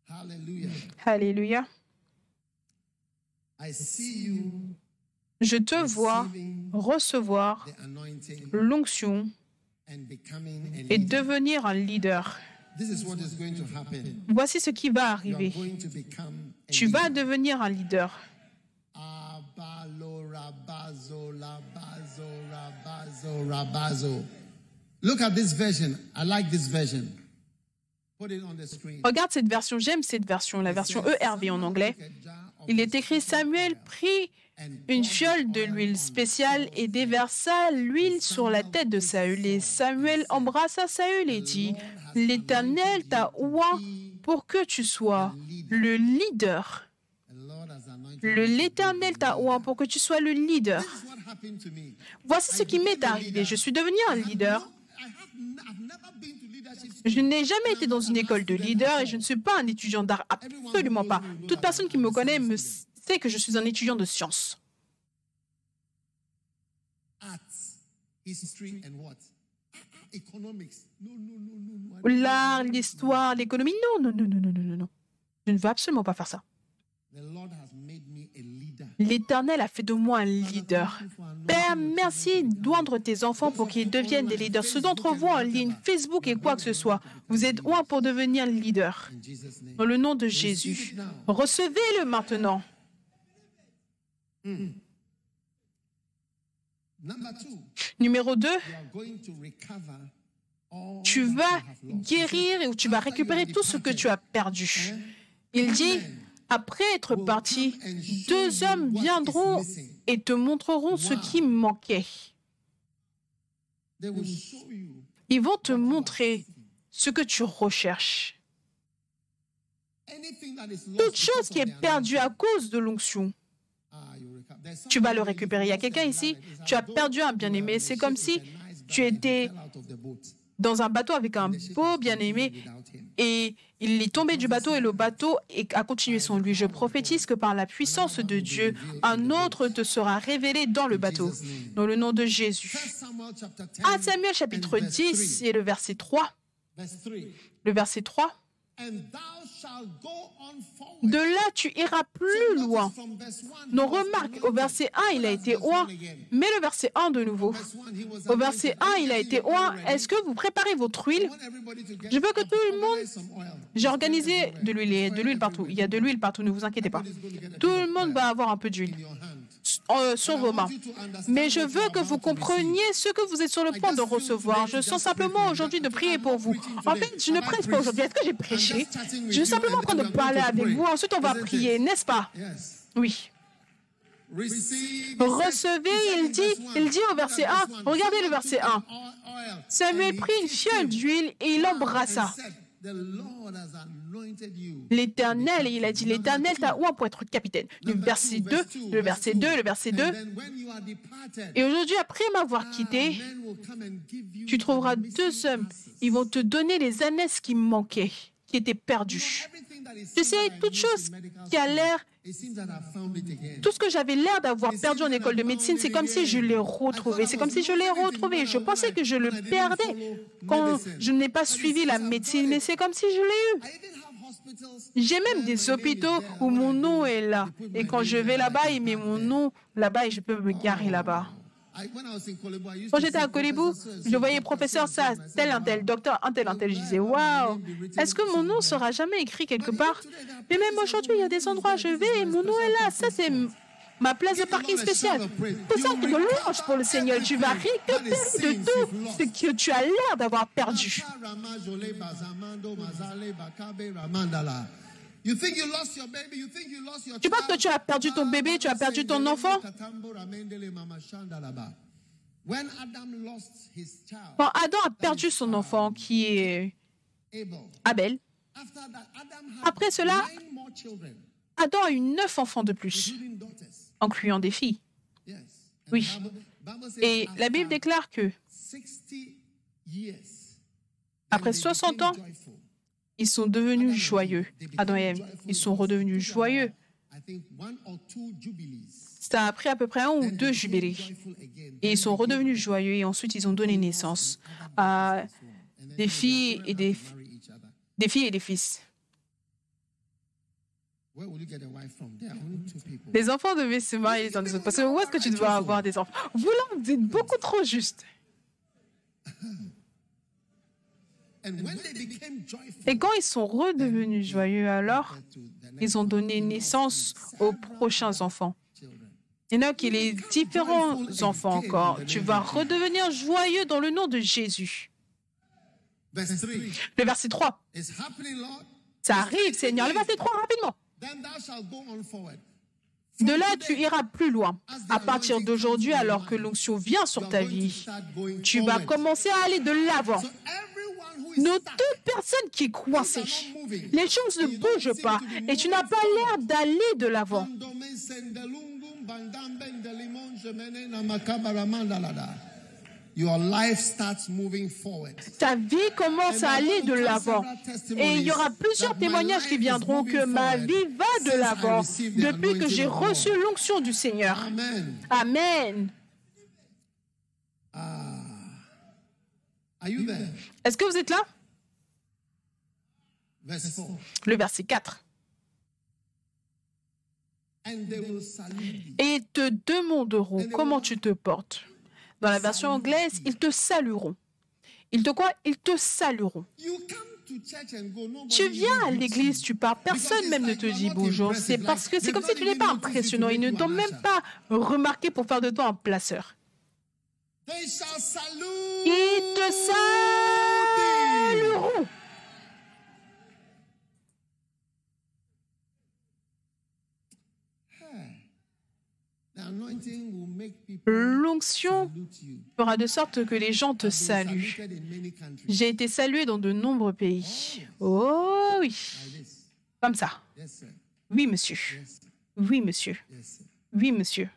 Hallelujah. Alléluia. Je te vois recevoir l'onction et devenir un leader. This is what is going to happen. Voici ce qui va arriver. Tu vas devenir un leader. Abalo, rabazo, labazo, rabazo, rabazo. Look at this version. I like this version. Put it on the screen. Regarde cette version, j'aime cette version, la version ERV en anglais. Il est écrit Samuel prit une fiole de l'huile spéciale et déversa l'huile sur la tête de Saül. Et Samuel embrassa Saül et dit L'Éternel t'a oint pour que tu sois le leader. L'Éternel t'a oint pour que tu sois le leader. Voici ce qui m'est arrivé. Je suis devenu un leader. Je n'ai jamais été dans une école de leader et je ne suis pas un étudiant d'art. Absolument pas. Toute personne qui me connaît me que je suis un étudiant de sciences. L'art, l'histoire, l'économie. Non, non, non, non, non, non, non, non. Je ne veux absolument pas faire ça. L'Éternel a fait de moi un leader. Père, merci d'oindre tes enfants pour qu'ils deviennent des leaders. Ceux d'entre vous en ligne, Facebook et quoi que ce soit, vous êtes loin pour devenir leader. Dans le nom de Jésus. Recevez-le maintenant. Number two, Numéro 2, you are going to recover all tu vas guérir et tu vas récupérer tout ce que tu as perdu. Il dit, après être parti, deux hommes viendront et te montreront ce qui manquait. Ils vont te montrer ce que tu recherches. Toute chose qui est perdue à cause de l'onction, Ah, you recover. There's tu vas le récupérer. Il y a quelqu'un ici, tu as perdu un bien-aimé. C'est comme si tu étais dans un bateau avec un beau bien-aimé et Il est tombé du bateau et le bateau a continué sans lui. Je prophétise que par la puissance de Dieu, un autre te sera révélé dans le bateau. Dans le nom de Jésus. 1 Samuel chapter 10, 1 Samuel chapitre and verse 10 3. et le verset 3. verse 3. Le verset 3. De là, tu iras plus loin. from verse 1, he Non, was remarque, au verset 1, il a été oint. 1 again. Mais le verset 1 de nouveau. Verse 1, he was Au verset anointed. 1, il a été oint. Est-ce que vous préparez votre huile? Je veux que tout le monde-. J'ai organisé de l'huile, de l'huile partout. Il y a de l'huile partout, ne vous inquiétez pas. Tout le monde va avoir un peu d'huile sur vos mains. Mais je veux que vous compreniez ce que vous êtes sur le point de recevoir. Je sens simplement aujourd'hui de prier pour vous. En fait, je ne prêche pas aujourd'hui. Est-ce que j'ai prêché? Je suis simplement en train de parler avec vous. Ensuite, on va prier, n'est-ce pas? Oui. Recevez, il dit, il dit au verset 1, regardez le verset 1. Samuel prit une fiole d'huile et il l'embrassa. L'Éternel, il a dit, l'Éternel t'a oint pour être capitaine. Le verset 2, le verset 2, le verset 2. Et aujourd'hui, après m'avoir quitté, tu trouveras deux hommes. Ils vont te donner les ânesses qui me manquaient, qui étaient perdues. Tu sais, toute chose qui a l'air, tout ce que j'avais l'air d'avoir perdu en école de médecine, c'est comme si je l'ai retrouvé. C'est comme si je l'ai retrouvé. Je pensais que je le perdais quand je n'ai pas suivi la médecine, mais c'est comme si je l'ai eu. J'ai même des hôpitaux où mon nom est là. Et quand je vais là-bas, il met mon nom là-bas et je peux me garer là-bas. Quand j'étais à Colibou, je voyais professeur ça, tel un tel, docteur un tel un tel. Je disais, waouh, est-ce que mon nom sera jamais écrit quelque part? Mais même aujourd'hui, il y a des endroits où je vais et mon nom est là. Ça, c'est ma place de parking spéciale. Tout ça, tu me louanges pour le Seigneur. Tu vas récupérer de tout ce que tu as l'air d'avoir perdu. Tu penses que tu as perdu ton bébé, tu as perdu ton enfant? Quand Adam a perdu son enfant, qui est Abel, Après cela, Adam a eu neuf enfants de plus, incluant des filles. Oui. Et la Bible déclare que après 60 ans, ils sont devenus joyeux. Adam ils sont redevenus joyeux. Ça a pris à peu près un ou deux jubilés. Et ils sont redevenus joyeux et ensuite ils ont donné naissance à des filles et des, filles et des fils. Les enfants devaient se marier les des autres. Parce que où est-ce que tu dois avoir des enfants? Vous là, vous beaucoup trop juste. Et quand ils sont redevenus joyeux, alors, ils ont donné naissance aux prochains enfants. Il y en a qui les différents enfants encore. Tu vas redevenir joyeux dans le nom de Jésus. Le verset 3. Ça arrive, Seigneur. Le verset 3, rapidement. De là, tu iras plus loin. À partir d'aujourd'hui, alors que l'onction vient sur ta vie, tu vas commencer à aller de l'avant. Ne toute personne qui est coincée. Les choses ne bougent pas et tu n'as pas l'air d'aller de l'avant. Your life starts moving forward. Ta vie commence à aller de l'avant. Et il y aura plusieurs témoignages qui viendront que ma vie va de l'avant depuis que j'ai reçu l'onction du Seigneur. Amen. Amen. Est-ce que vous êtes là? Verse 4. Le verset 4. And they will salute thee. Et ils te demanderont comment tu te portes. Dans la version anglaise, ils te salueront. Ils te quoi? Ils te salueront. Tu viens à l'église, tu pars, personne même ne te dit bonjour. C'est parce que c'est comme si tu n'es pas impressionnant. Ils ne t'ont même pas remarqué pour faire de toi un placeur. They shall salute. Ils te salueront. L'onction fera de sorte que les gens te saluent. J'ai été salué dans de nombreux pays. Oh oui, Like this. comme ça. Oui, monsieur. Oui, monsieur. Oui, monsieur.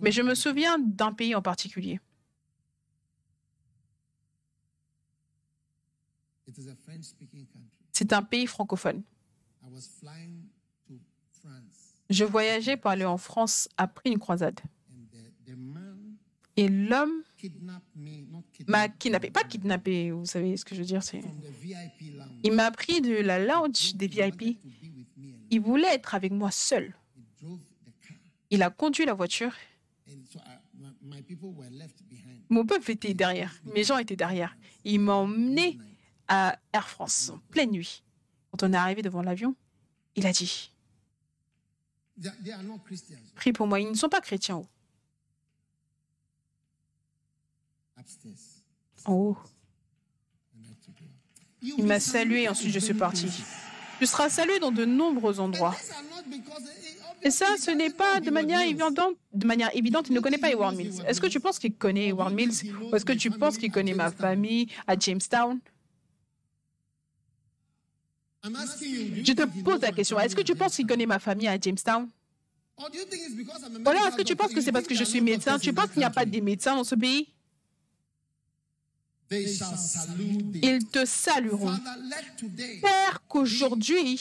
Mais je me souviens d'un pays en particulier. C'est un pays francophone. Je voyageais pour aller en France après une croisade. Et l'homme m'a kidnappé. Pas kidnappé, vous savez ce que je veux dire. c'est-. Il m'a pris de la lounge des VIP. Il voulait être avec moi seul. He drove the car, Il a conduit la voiture. behind. Mon peuple était derrière. Mes gens étaient derrière. Il m'a emmené à Air France en pleine nuit. Quand on est arrivé devant l'avion, il a dit. Prie pour moi. Ils ne sont pas chrétiens. oh. Upstairs. En haut. Il m'a salué. Ensuite, je suis parti. Tu seras salué dans de nombreux endroits. Et ça, ce n'est pas de manière évidente. Il ne connaît pas Howard Mills. Est-ce que tu penses qu'il connaît Howard Mills Ou est-ce que tu penses qu'il connaît ma famille à Jamestown? Je te pose la question. Est-ce que tu penses qu'il connaît ma famille à Jamestown? Ou alors, est-ce que tu penses que c'est parce que je suis médecin? Tu penses qu'il n'y a pas de médecins dans ce pays? Ils te salueront. Père, qu'aujourd'hui.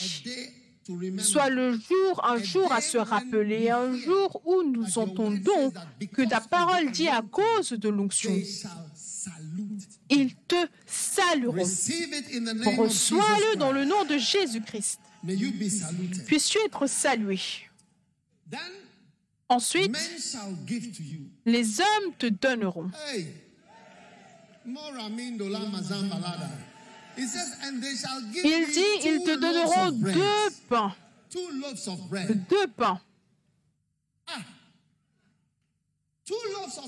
Soit le jour, un jour à se rappeler, un jour où nous entendons que ta parole dit à cause de l'onction, ils te salueront. Reçois-le dans le nom de Jésus-Christ. Puisses-tu être salué. Ensuite, les hommes te donneront. Il dit, ils te donneront deux pains. Deux pains.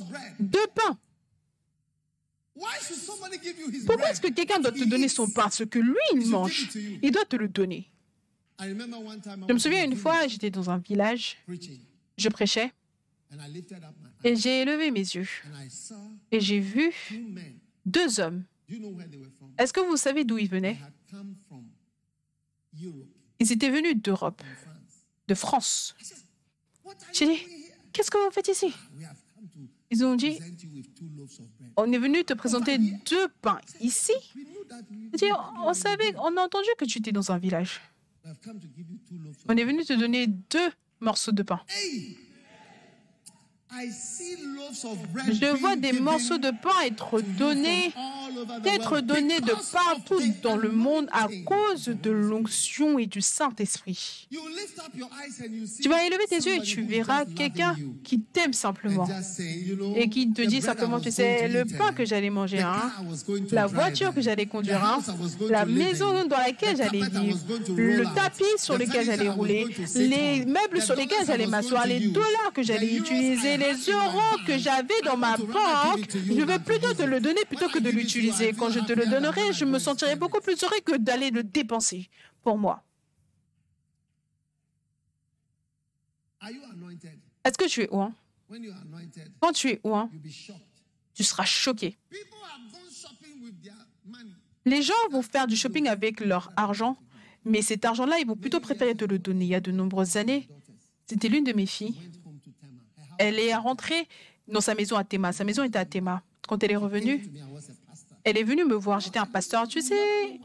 Bread. Deux pains. Pourquoi est-ce que quelqu'un doit te donner son pain? Ce que lui, il mange, il doit te le donner. Je me souviens une fois, j'étais dans un village, je prêchais, et j'ai élevé mes yeux, et j'ai vu deux hommes. Est-ce que vous savez d'où ils venaient? Ils étaient venus d'Europe, de France. J'ai dit, qu'est-ce que vous faites ici? To Ils ont dit, on est venu te présenter deux pains ici. Dit, on savait, on a entendu que tu étais dans un village. On est venu te donner deux morceaux de pain. Hey! I see loaves of bread Je vois des morceaux de pain être donnés world donnés de partout dans le monde à cause de l'onction et du Saint-Esprit. Tu vas élever tes yeux et tu verras quelqu'un qui t'aime simplement. Et qui te dit simplement, tu sais, le pain eh, que j'allais manger, hein, la voiture eh, que j'allais the conduire, hein, la maison dans laquelle j'allais vivre, le tapis sur lequel j'allais rouler, les meubles sur lesquels j'allais m'asseoir, les dollars que j'allais utiliser, les euros que j'avais dans ma banque. Je to plutôt te le donner plutôt que de l'utiliser. Quand je te le donnerai, je me sentirai beaucoup plus heureux que d'aller le dépenser pour moi. Est-ce que tu es anointed, Quand tu es be shocked. tu seras choqué. Les gens vont faire du shopping avec leur argent, mais cet argent-là, ils vont plutôt préférer te le donner. Il y a de nombreuses années, c'était l'une de mes filles. Elle est rentrée dans sa maison à Théma. Sa maison était à Théma. Quand elle est revenue, elle est venue me voir. J'étais un pasteur. Tu sais,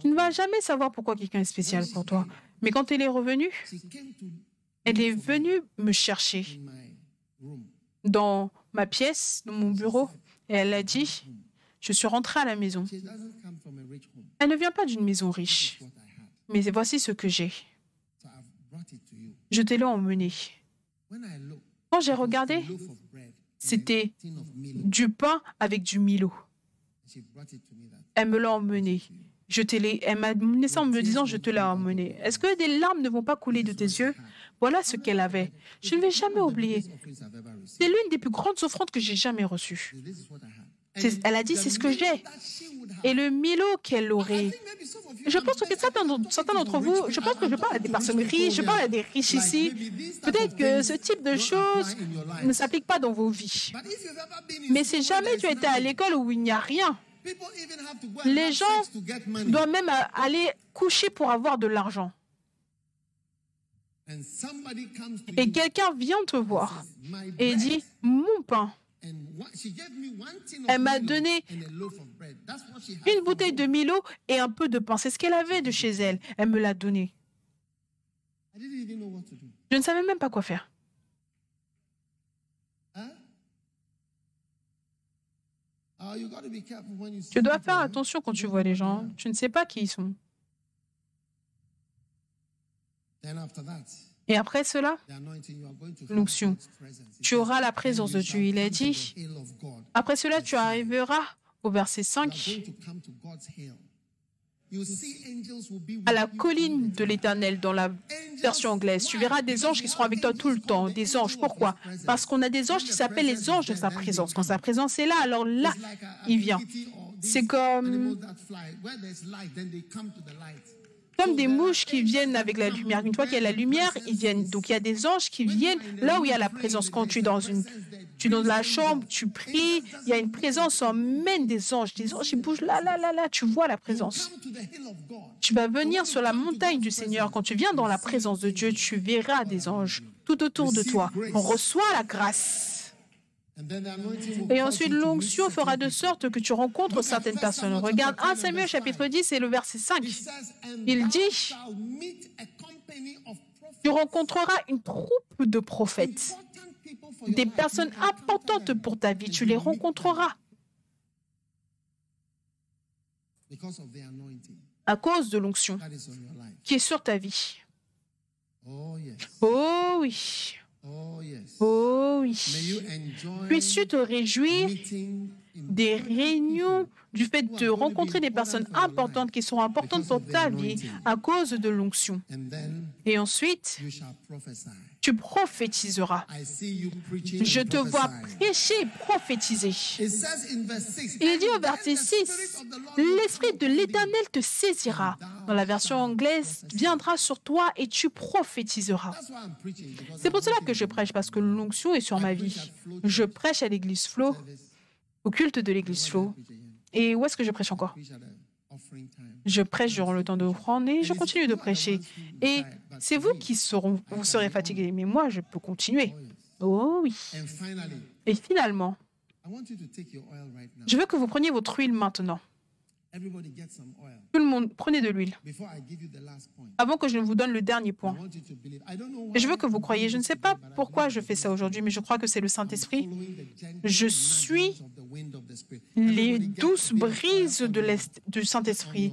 tu ne vas jamais savoir pourquoi quelqu'un est spécial pour toi. Mais quand elle est revenue, elle est venue me chercher dans ma pièce, dans mon bureau, et elle a dit, je suis rentrée à la maison. Elle ne vient pas d'une maison riche, mais voici ce que j'ai. Je te l'ai emmené. Quand j'ai regardé, c'était du pain avec du Milo. Elle me l'a emmené. Je elle m'a amené ça en me disant, je te l'ai emmené. Est-ce que des larmes ne vont pas couler de tes yeux? Voilà ce qu'elle avait. Je ne vais jamais oublier. C'est l'une des plus grandes offrandes que j'ai jamais reçues. Elle a dit, c'est ce que j'ai. Et le Milo qu'elle aurait. Je pense que certains, d'en- certains d'entre vous, je pense que je parle à des personnes riches, je parle à des riches ici. Peut-être que ce type de choses ne s'applique pas dans vos vies. Mais si jamais tu étais à l'école où il n'y a rien, les gens doivent même aller coucher pour avoir de l'argent. Et quelqu'un vient te voir et dit, mon pain, Elle m'a donné une bouteille de Milo et un peu de pain. C'est ce qu'elle avait de chez elle. Elle me l'a donné. Je ne savais même pas quoi faire. See Tu dois faire attention quand tu vois les gens. Tu ne sais pas qui ils sont. Et après cela, L'onction. Tu auras la "And présence de Dieu. Il to dit, the hill of God." après cela, tu arriveras au verset You are 5 going to come to God's hill. You see angels will be with à la colline de l'Éternel dans la version anglaise. Tu verras des anges qui seront avec toi tout le temps. Des anges. Pourquoi? Parce qu'on a des anges qui s'appellent les anges de sa présence. Quand sa présence est là, alors là, il vient. C'est comme- Comme des mouches qui viennent avec la lumière. Une fois qu'il y a la lumière, ils viennent. Donc il y a des anges qui viennent là où il y a la présence. Quand tu es dans une, tu dans la chambre, tu pries, il y a une présence, on mène des anges. Des anges, ils bougent là, là, là, là. Tu vois la présence. Tu vas venir sur la montagne du Seigneur. Quand tu viens dans la présence de Dieu, tu verras des anges tout autour de toi. On reçoit la grâce. And then the anointing will Et ensuite, l'onction fera de sorte que tu rencontres certaines personnes. Regarde 1 Samuel chapitre 10 et le verset He 5. says, "And Il dit, Tu rencontreras une troupe de prophètes, des personnes importantes pour ta vie. Tu les rencontreras à cause de l'onction qui est sur ta vie. Oh. Oh oui, Oh yes. oh oui. Puisses-tu te réjouir des réunions, du fait de rencontrer des personnes importantes qui sont importantes pour ta vie à cause de l'onction. Et ensuite, tu prophétiseras. Je te vois prêcher et prophétiser. It says in verse 6, Il dit au "And then verset the 6, Spirit of the Lord will L'Esprit de l'Éternel te saisira. Dans la version anglaise, viendra sur toi et tu prophétiseras. C'est pour cela que je prêche, parce que l'onction est sur ma vie. Je prêche à l'église Flo. Au culte de l'église Flo. Preach again. Et où est-ce que je prêche encore? Je prêche durant le temps d'offrande et je continue de prêcher. Et c'est vous qui serez fatigués, mais moi, je peux continuer. Oh oui. Et finalement, je veux que vous preniez votre huile maintenant. Tout le monde, prenez de l'huile. Before I give you the last point, Avant que je ne vous donne le dernier I point. je veux que vous croyez. Je ne sais pas but I pourquoi je fais ça aujourd'hui, mais je crois que c'est le Saint-Esprit. Je suis. Les douces brises de l'est- du Saint-Esprit.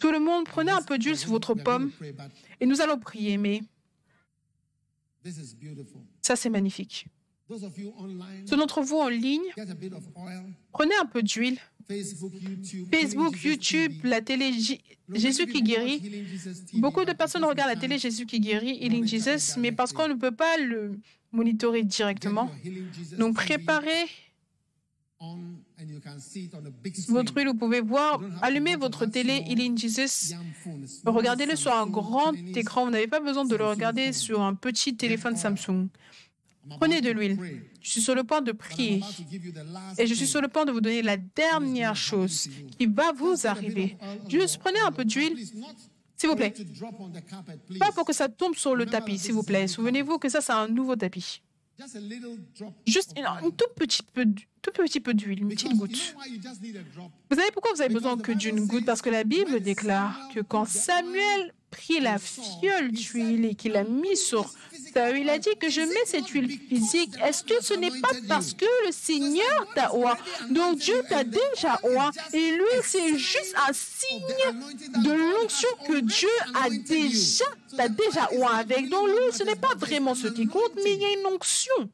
Tout le monde, prenez un peu d'huile sur votre pomme et nous allons prier. Mais This is beautiful. ça, c'est magnifique. Ceux d'entre vous en ligne, get a bit of oil. prenez un peu d'huile. Facebook, YouTube, la télé Jésus qui guérit. Beaucoup de personnes regardent la télé Jésus qui guérit, Healing Jesus, mais parce qu'on ne peut pas le monitorer directement. Donc préparez votre huile, vous pouvez voir, allumez votre télé Healing Jesus, regardez-le sur un grand écran, vous n'avez pas besoin de le regarder sur un petit téléphone Samsung. Prenez de l'huile. Je suis sur le point de prier. Et je suis sur le point de vous donner la dernière chose qui va vous arriver. Juste prenez un peu d'huile, s'il vous plaît. Pas pour que ça tombe sur le tapis, s'il vous plaît. Souvenez-vous que ça, c'est un nouveau tapis. Juste un tout petit peu, tout petit peu d'huile, une petite goutte. Vous savez pourquoi vous avez besoin que d'une goutte? Parce que la Bible déclare que quand Samuel prit la fiole d'huile et qu'il a mis sur huile, il a dit que je mets cette huile physique. Est-ce que ce n'est pas parce que le Seigneur t'a oint? Donc Dieu t'a déjà oint et lui c'est juste un signe de l'onction que Dieu a déjà, t'a déjà oint avec. Donc lui, ce n'est pas vraiment ce qui compte, mais il y a une onction.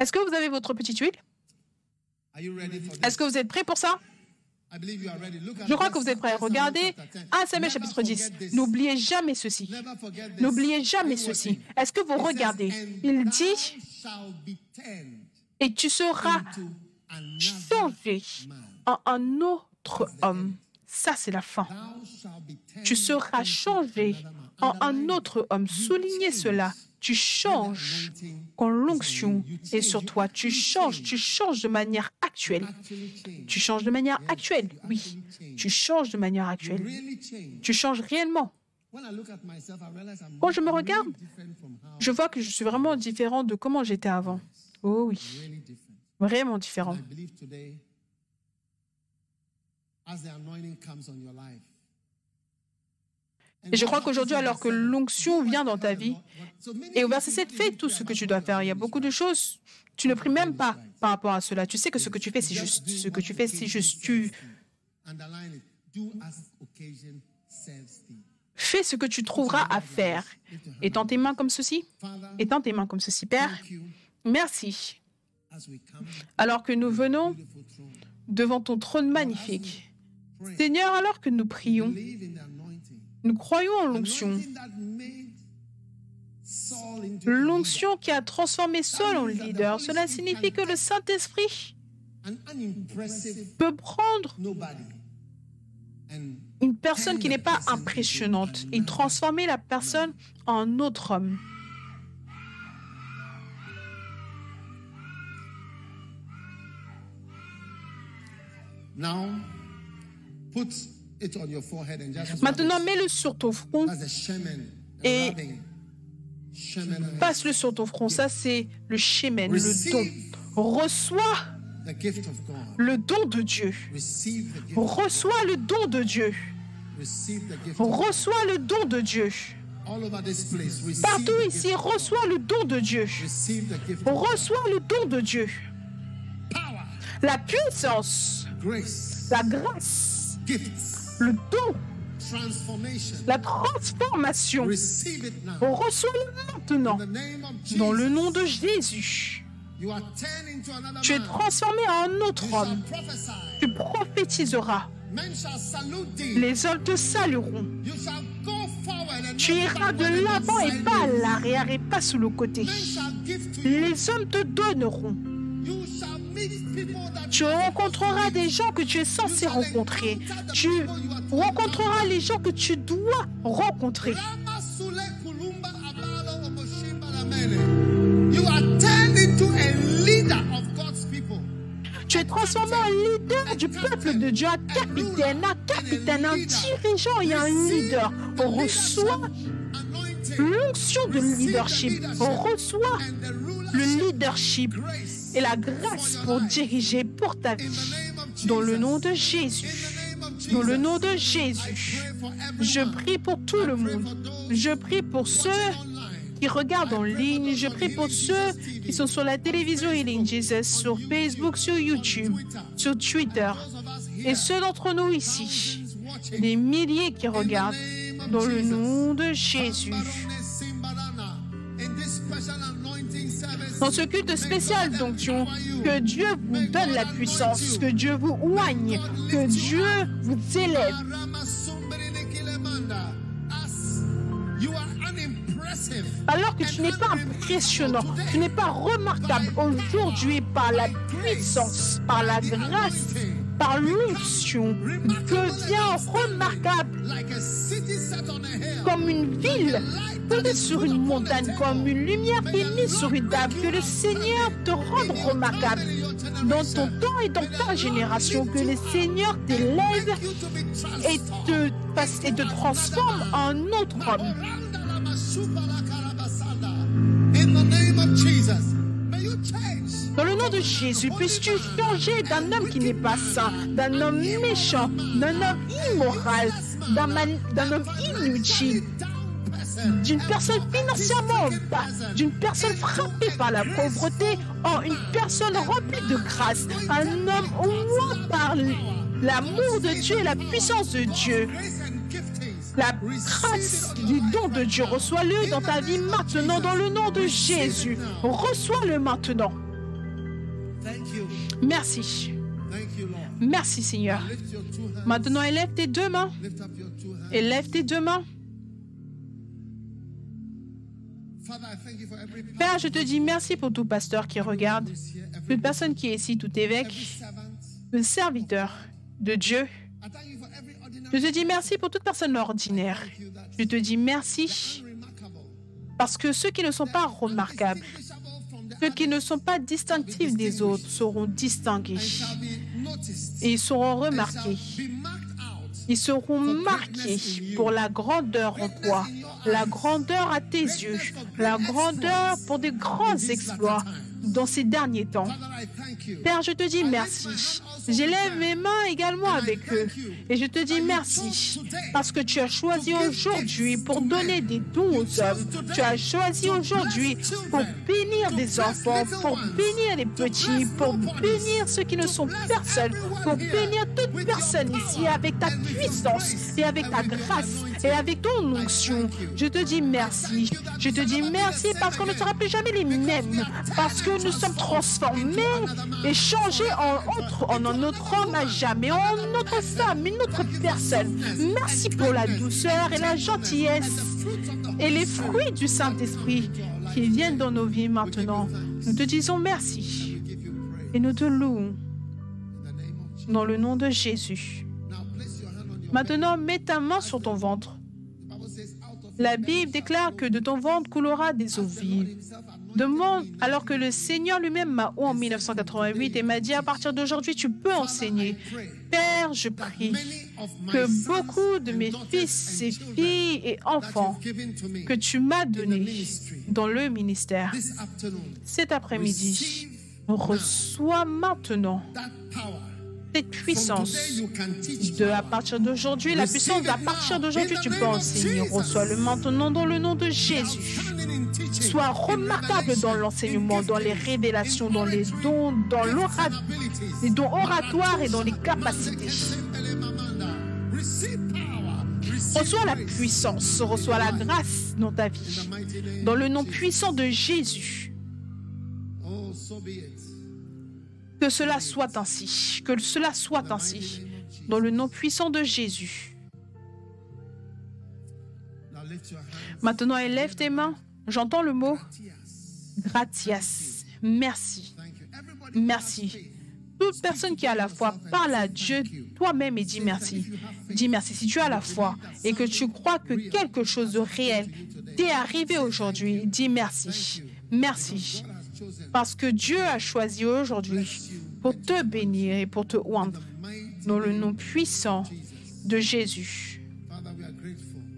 Est-ce que vous avez votre petite huile Are you ready for Est-ce que vous êtes prêts pour ça? Je crois que vous êtes prêts. Regardez chapter 10. 1 Samuel chapitre 10. forget this. N'oubliez jamais ceci. N'oubliez jamais ceci. Est-ce que vous regardez? "And Il dit, et tu seras changé en un autre homme. Ça, c'est la fin. Tu seras changé en un autre homme. Soulignez cela. Tu changes quand l'onction est sur toi. Tu changes, tu changes de manière actuelle. Tu changes de manière actuelle, oui. Tu changes de manière actuelle. Tu changes réellement. Quand je me regarde, je vois que je suis vraiment différent de comment j'étais avant. Oh oui, vraiment différent. I believe today, as the anointing comes on your life. Et je crois qu'aujourd'hui, alors que l'onction vient dans ta vie, et au verset 7, fais tout ce que tu dois faire. Il y a beaucoup de choses, tu ne pries même pas par rapport à cela. Tu sais que ce que tu fais, c'est juste. Ce que tu fais, c'est juste. Tu fais ce que tu trouveras à faire. Étends tes mains comme ceci. Étends tes mains comme ceci. Père, merci. Alors que nous venons devant ton trône magnifique. Seigneur, alors que nous prions, Believe in the anointing. Nous croyons en l'onction. L'onction qui a transformé Saul en leader. Cela signifie que le Saint-Esprit peut prendre une personne qui n'est pas impressionnante et transformer la personne en autre homme. now put it on your forehead and just Maintenant, mets-le sur ton front, Et- passe-le sur ton front. Ça, c'est le shemen, le don. Reçois le don de Dieu. Reçois le don de Dieu. Reçois le don de Dieu. Partout ici, reçois le don de Dieu. Reçois le don de Dieu. La puissance, grace, la grâce, le don, la transformation. Now. Reçois-le maintenant. Dans le nom de Jésus. Tu es transformé en un autre homme. Tu prophétiseras. Les hommes te salueront. Tu iras de l'avant et pas à l'arrière et pas sur le côté. Les hommes te donneront. Tu rencontreras des gens que tu es censé rencontrer. Tu rencontreras les gens que tu dois rencontrer. Tu es transformé en leader du peuple de Dieu, un capitaine, un capitaine, un dirigeant et un leader. On reçoit l'onction de leadership. On reçoit le leadership et la grâce pour diriger pour ta vie. Dans le nom de Jésus. Dans le nom de Jésus. Je prie pour tout le monde. Je prie pour ceux qui regardent en ligne. Je prie pour ceux qui sont sur la télévision Healing Jesus, sur Facebook, sur YouTube, sur Twitter. Et ceux d'entre nous ici, des milliers qui regardent, dans le nom de Jésus. Dans ce culte spécial d'onction, que Dieu vous donne la puissance, que Dieu vous oigne, que Dieu vous élève. Alors que tu n'es pas impressionnant, tu n'es pas remarquable aujourd'hui par la puissance, par la grâce, par l'onction, deviens remarquable comme une ville posée sur une montagne, comme une lumière mise sur une table. Que le Seigneur te rende remarquable dans ton temps et dans ta génération. Que le Seigneur t'élève et te, et te transforme en autre homme. Dans le nom de Jésus, puisses-tu changer d'un homme qui n'est pas saint, d'un homme méchant, d'un homme immoral, d'un homme inutile. D'une personne financièrement bas, d'une personne frappée par la pauvreté, en une personne remplie de grâce, un homme oint par l'amour de Dieu et la puissance de Dieu. La grâce du don de Dieu, reçois-le dans ta vie maintenant, dans le nom de Jésus. Reçois-le maintenant. Merci. Merci Seigneur. Maintenant, élève tes deux mains. Élève tes deux mains. Père, je te dis merci pour tout pasteur qui regarde, toute personne qui est ici, tout évêque, le serviteur de Dieu. Je te dis merci pour toute personne ordinaire. Je te dis merci parce que ceux qui ne sont pas remarquables, ceux qui ne sont pas distinctifs des autres seront distingués et ils seront remarqués. Ils seront marqués pour la grandeur en toi, la grandeur à tes yeux, la grandeur pour des grands exploits dans ces derniers temps. Père, je te dis merci. J'élève mes mains également avec eux. Et je te dis merci parce que tu as choisi aujourd'hui pour donner des dons aux hommes. Tu as choisi aujourd'hui pour bénir des enfants, pour bénir les petits, pour bénir ceux qui ne sont personne, pour bénir toute personne ici avec ta puissance et avec ta grâce et avec ton onction. Je te dis merci. Je te dis merci parce qu'on ne sera plus jamais les mêmes. Parce que nous sommes transformés et changés en, autre, en notre homme à jamais, en notre femme, une autre personne. Merci pour la douceur et la gentillesse et les fruits du Saint-Esprit qui viennent dans nos vies maintenant. Nous te disons merci et nous te louons dans le nom de Jésus. Maintenant, mets ta main sur ton ventre. La Bible déclare que de ton ventre coulera des eaux vives. Demande, alors que le Seigneur lui-même m'a ou en 1988 et m'a dit à partir d'aujourd'hui, tu peux enseigner. Père, je prie que beaucoup de mes fils et filles et enfants que tu m'as donnés dans le ministère cet après-midi, reçois maintenant cette puissance. De à partir d'aujourd'hui, la puissance d'à partir d'aujourd'hui, tu peux enseigner. Reçois-le maintenant dans le nom de Jésus. Sois remarquable dans l'enseignement, dans les révélations, dans les dons, dans les dons oratoires et dans les capacités. Reçois la puissance, reçois la grâce dans ta vie. Dans le nom puissant de Jésus. Que cela soit ainsi. Que cela soit ainsi. Dans le nom puissant de Jésus. Maintenant, élève tes mains. J'entends le mot gratias. Merci. Merci. Toute personne qui a la foi parle à Dieu toi-même et dis merci. Dis merci. Si tu as la foi et que tu crois que quelque chose de réel t'est arrivé aujourd'hui, dis merci. Merci. Parce que Dieu a choisi aujourd'hui pour te bénir et pour te oindre. Dans le nom puissant de Jésus.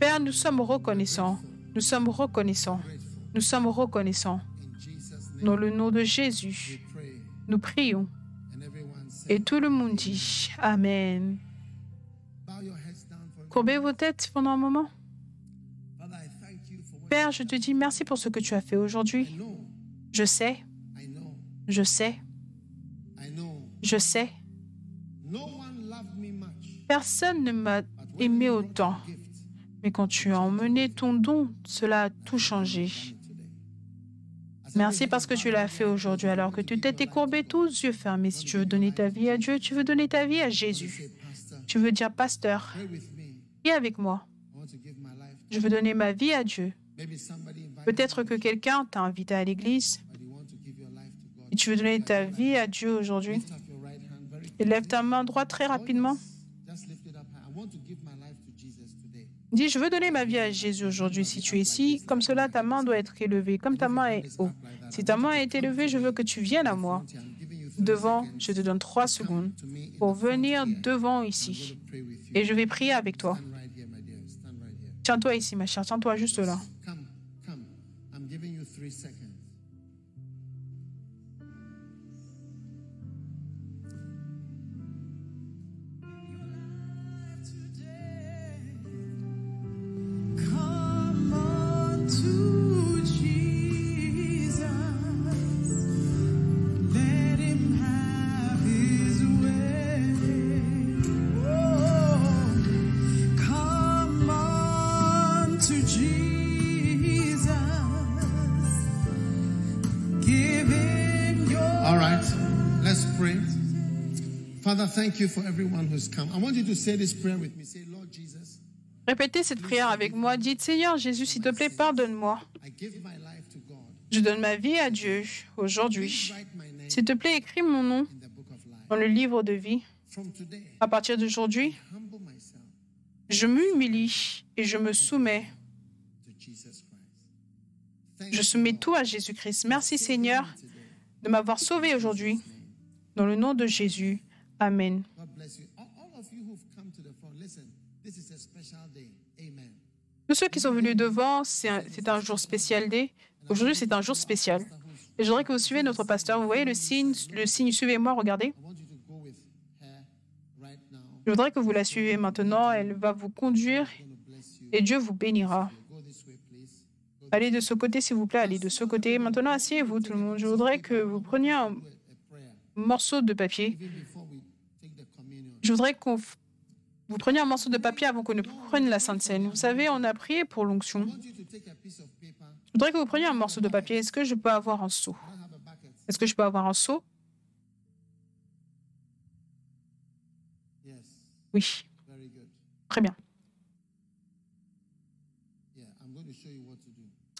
Père, nous sommes reconnaissants. Nous sommes reconnaissants. Nous sommes reconnaissants. Dans le nom de Jésus, nous prions. Et tout le monde dit Amen. Courbez vos têtes pendant un moment. Père, je te dis merci pour ce que tu as fait aujourd'hui. Je sais, je sais, je sais. Personne ne m'a aimé autant. Mais quand tu as emmené ton don, cela a tout changé. Merci parce que tu l'as fait aujourd'hui alors que tu t'étais courbé tous yeux fermés. Si tu veux donner ta vie à Dieu, tu veux donner ta vie à Jésus. Tu veux dire, pasteur, prie avec moi. Je veux donner ma vie à Dieu. Peut-être que quelqu'un t'a invité à l'église but you want to give your life to God. et tu veux donner ta vie à Dieu aujourd'hui? Lève ta main droite très rapidement. Dis, je veux donner ma vie à Jésus aujourd'hui. Si tu es ici, comme cela, ta main doit être élevée, comme ta main est haut. Si ta main est élevée, je veux que tu viennes à moi. Devant, je te donne trois secondes pour venir devant ici. Et je vais prier avec toi. Tiens-toi ici, ma chère. Tiens-toi juste là. Father, thank you for everyone who's come. I want you to say this prayer with me. Say, Lord Jesus, Répétez cette prière avec moi. Dites, Seigneur Jésus, s'il te plaît, pardonne-moi. Je donne ma vie à Dieu aujourd'hui. S'il te plaît, écris mon nom dans le livre de vie. From today, À partir d'aujourd'hui, je m'humilie et je me soumets. Je soumets tout à Jésus-Christ. Merci Seigneur de m'avoir sauvé aujourd'hui. Dans le nom de Jésus. Amen. Tous ceux qui sont venus devant, c'est un, jour spécial. Aujourd'hui, c'est un jour spécial. Et je voudrais que vous suivez notre pasteur. Vous voyez le signe, le signe suivez-moi, regardez. Je voudrais que vous la suivez maintenant. Elle va vous conduire et Dieu vous bénira. Allez de ce côté, s'il vous plaît. Allez de ce côté. Maintenant, asseyez-vous, tout le monde. Je voudrais que vous preniez un morceau de papier. Je voudrais qu'on f- vous preniez un morceau de papier avant qu'on ne prenne la Sainte Seine. Vous savez, on a prié pour l'onction. Je voudrais que vous preniez un morceau de papier. Est-ce que je peux avoir un seau? Est-ce que je peux avoir un seau? Oui. Très bien.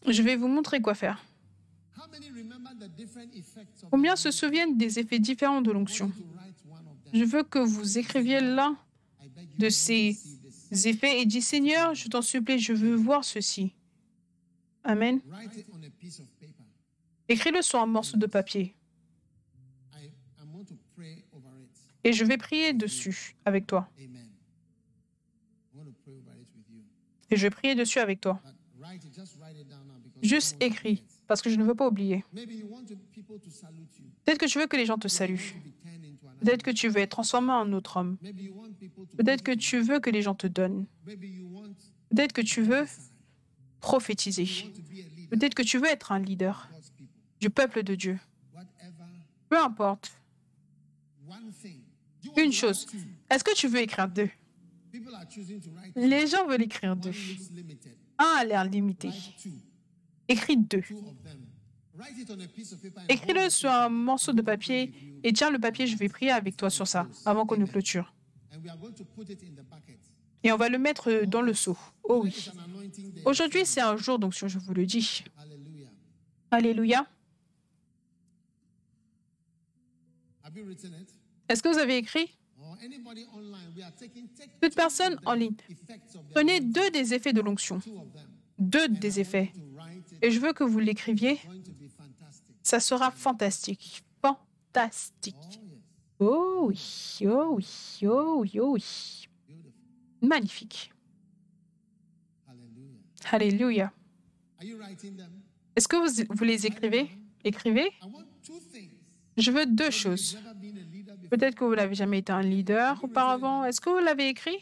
Je vais vous montrer quoi faire. Combien se souviennent des effets différents de l'onction? Je veux que vous écriviez l'un de ces effets et dis Seigneur, je t'en supplie, je veux voir ceci. Amen. Écris-le sur un morceau de papier et je vais prier dessus avec toi. Et je vais prier dessus avec toi. Juste écris, parce que je ne veux pas oublier. Peut-être que tu veux que les gens te saluent. Peut-être que tu veux être transformé en autre homme. Peut-être que tu veux que les gens te donnent. Peut-être que tu veux prophétiser. Peut-être que tu veux être un leader du peuple de Dieu. Peu importe. Une chose. Est-ce que tu veux écrire deux? Les gens veulent écrire deux. Un a l'air limité. Écris deux. Écris-le sur un morceau de papier et tiens le papier, je vais prier avec toi sur ça avant qu'on ne clôture. Et on va le mettre dans le seau. Oh oui. Aujourd'hui, c'est un jour d'onction, je vous le dis. Alléluia. Est-ce que vous avez écrit? Toute personne en ligne. Prenez deux des effets de l'onction. Deux des effets. Et je veux que vous l'écriviez. It's going to be fantastic. Ça sera fantastique. Fantastique. Oh oui, oh oui, oh oui, oh oui. Magnifique. Hallelujah. Alléluia. Are you writing them? Est-ce que vous, vous les écrivez? Écrivez? I want two things. Je veux deux choses. Peut-être que vous n'avez jamais été un leader auparavant. Est-ce que vous l'avez écrit?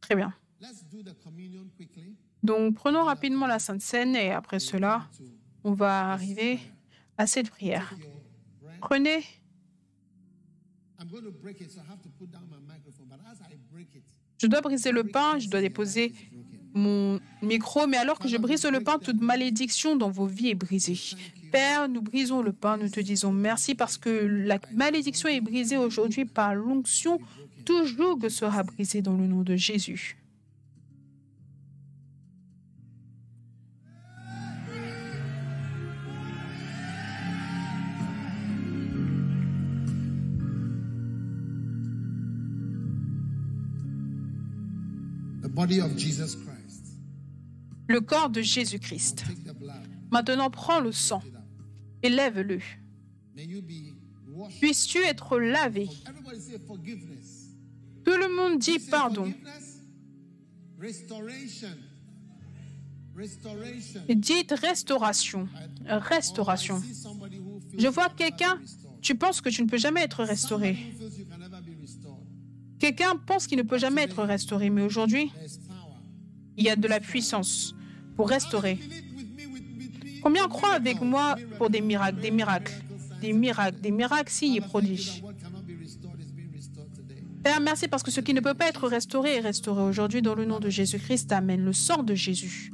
Très bien. Let's do the communion quickly. Donc prenons rapidement la Sainte Seine et après cela, on va arriver à cette prière. Prenez, je dois briser le pain, je dois déposer mon micro, mais alors que je brise le pain, toute malédiction dans vos vies est brisée. Père, nous brisons le pain, nous te disons merci parce que la malédiction est brisée aujourd'hui par l'onction. Tout joug sera brisé dans le nom de Jésus. Le corps de Jésus-Christ. Maintenant, prends le sang et lève-le. Puisses-tu être lavé? Tout le monde dit pardon. Dites restauration. Restauration. Who feels Je vois quelqu'un, tu penses que tu ne peux jamais être restauré. Quelqu'un pense qu'il ne peut jamais être restauré, mais aujourd'hui, il y a de la puissance pour restaurer. Combien croient avec moi pour des miracles, des miracles, des miracles, des miracles, signes et prodiges? Père, merci parce que ce qui ne peut pas être restauré est restauré aujourd'hui dans le nom de Jésus-Christ. Amen. Le sang de Jésus.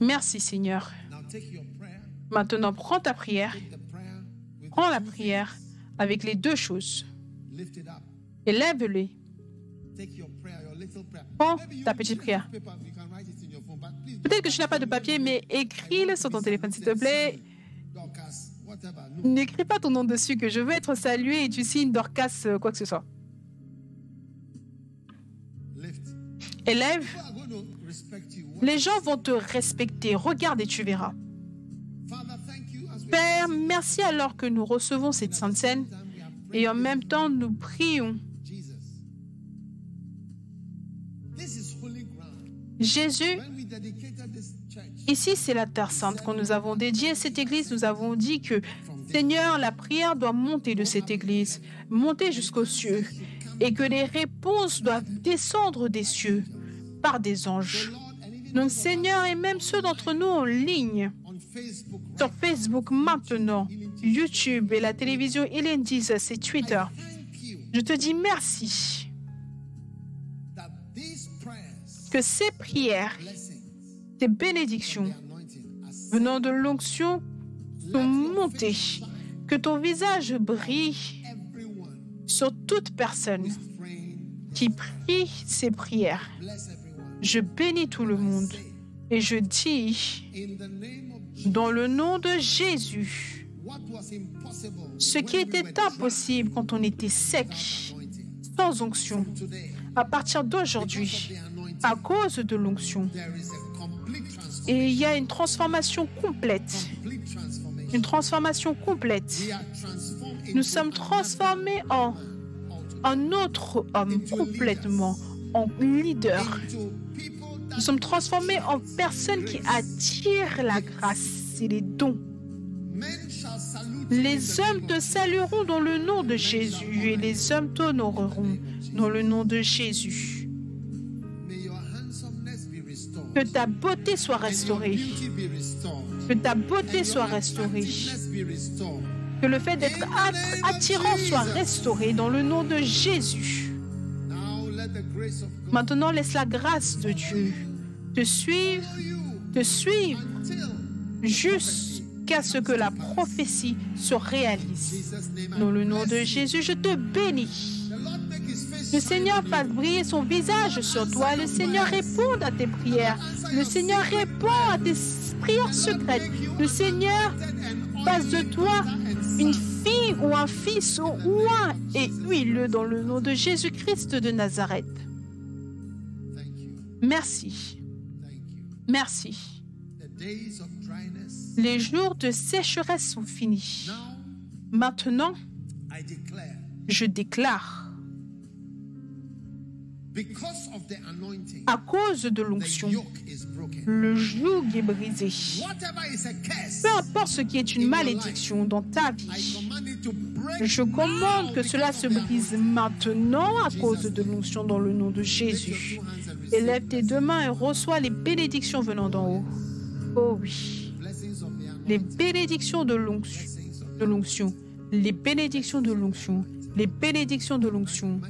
Merci Seigneur. Maintenant, prends ta prière. Prends la prière avec les deux choses. things. Lift it up. Et lève-les. Take your prayer, your little prayer. Prends ta petite prière. Peut-être que tu n'as pas de papier, mais écris-le sur ton téléphone, s'il te plaît. N'écris pas ton nom dessus, que je veux être salué et tu signes Dorcas, euh, quoi que ce soit. Élève, les gens vont te respecter. Regarde et tu verras. Père, merci alors que nous recevons cette sainte scène et en même temps nous prions. Jésus, ici c'est la Terre Sainte qu'on nous avons dédiée à cette église. Nous avons dit que Seigneur, la prière doit monter de cette église, monter jusqu'aux cieux et que les réponses doivent descendre des cieux par des anges. Donc Seigneur, et même ceux d'entre nous en ligne, sur Facebook maintenant, YouTube et la télévision Hélène Jesus et Twitter, je te dis merci. Que ces prières, ces bénédictions venant de l'onction sont montées, que ton visage brille sur toute personne qui prie ces prières. Je bénis tout le monde et je dis, Dans le nom de Jésus, ce qui était impossible quand on était sec, sans onction, à partir d'aujourd'hui, à cause de l'onction, et il y a une transformation complète, une transformation complète. Nous sommes transformés en un autre homme complètement, en leader. Nous sommes transformés en personnes qui attirent la grâce et les dons. Les hommes te salueront dans le nom de Jésus et les hommes t'honoreront dans le nom de Jésus. Que ta beauté soit restaurée. Que ta beauté soit restaurée. Que le fait d'être at- attirant soit restauré dans le nom de Jésus. Maintenant, laisse la grâce de Dieu te suivre, te suivre jusqu'à ce que la prophétie se réalise. Dans le nom de. Jésus, je te bénis. Le Seigneur fasse briller son visage sur toi. Le Seigneur réponde à tes prières. Le Seigneur répond à tes prières secrètes. Le Seigneur fasse de toi une fille ou un fils oint et huileux dans le nom de Jésus-Christ de Nazareth. Merci. Merci. Les jours de sécheresse sont finis. Maintenant, je déclare, à cause de l'onction, le joug est brisé. Peu importe ce qui est une malédiction dans ta vie, je commande que cela se brise maintenant à cause de l'onction dans le nom de Jésus. Élève tes deux mains et reçois les bénédictions venant d'en haut. Oh oui, les bénédictions de l'onction, de l'onction, les bénédictions de l'onction, les bénédictions de l'onction.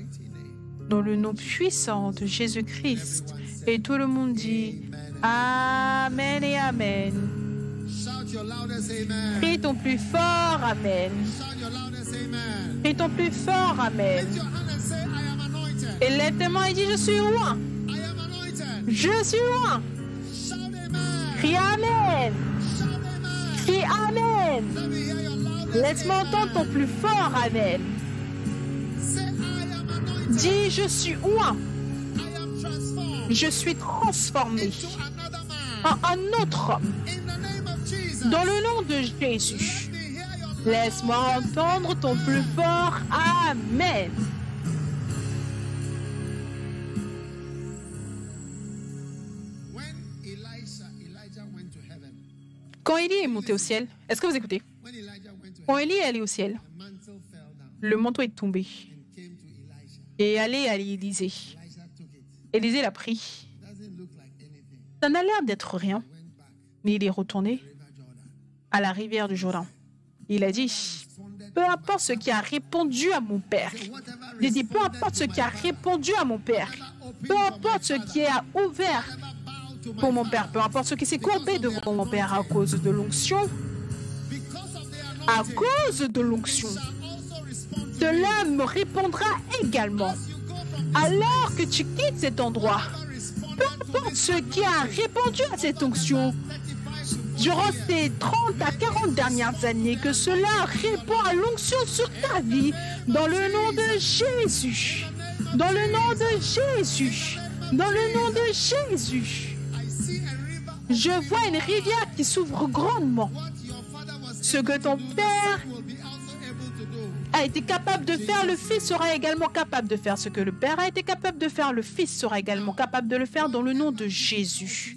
Dans le nom puissant de Jésus-Christ. Et tout le monde dit Amen et Amen. Crie ton plus fort Amen. Crie ton plus fort Amen. Et lève tes mains et dis Je suis loin. Je suis loin. Crie Amen. Crie Amen. Laisse-moi entendre ton plus fort Amen. Dis Je suis transformed Je suis transformé en un autre homme. Dans le nom de Jésus. Laisse-moi entendre ton plus fort Amen. Quand Élie est monté au ciel, est-ce que vous écoutez? Quand Élie est allé au ciel, le manteau est tombé et allé à l'Élysée. Élisée l'a pris. Ça n'a l'air d'être rien, mais il est retourné à la rivière du Jourdain. Il a dit, peu importe ce qui a répondu à mon père. Il a dit, peu importe ce qui a répondu à mon père. Peu importe ce qui a ouvert pour mon père. Peu importe ce qui s'est courbé devant mon père à cause de l'onction. À cause de l'onction. Shall also respond to Cela me répondra également. Alors que tu quittes cet endroit, peu importe ce qui a répondu à cette onction durant ces 30 à 40 dernières années, que cela répond à l'onction sur ta vie dans le nom de Jésus. Dans le nom de Jésus. Dans le nom de Jésus. Je vois une rivière qui s'ouvre grandement. Ce que ton Père a été capable de faire, le Fils sera également capable de faire. Ce que le Père a été capable de faire, le Fils sera également capable de le faire dans le nom de Jésus.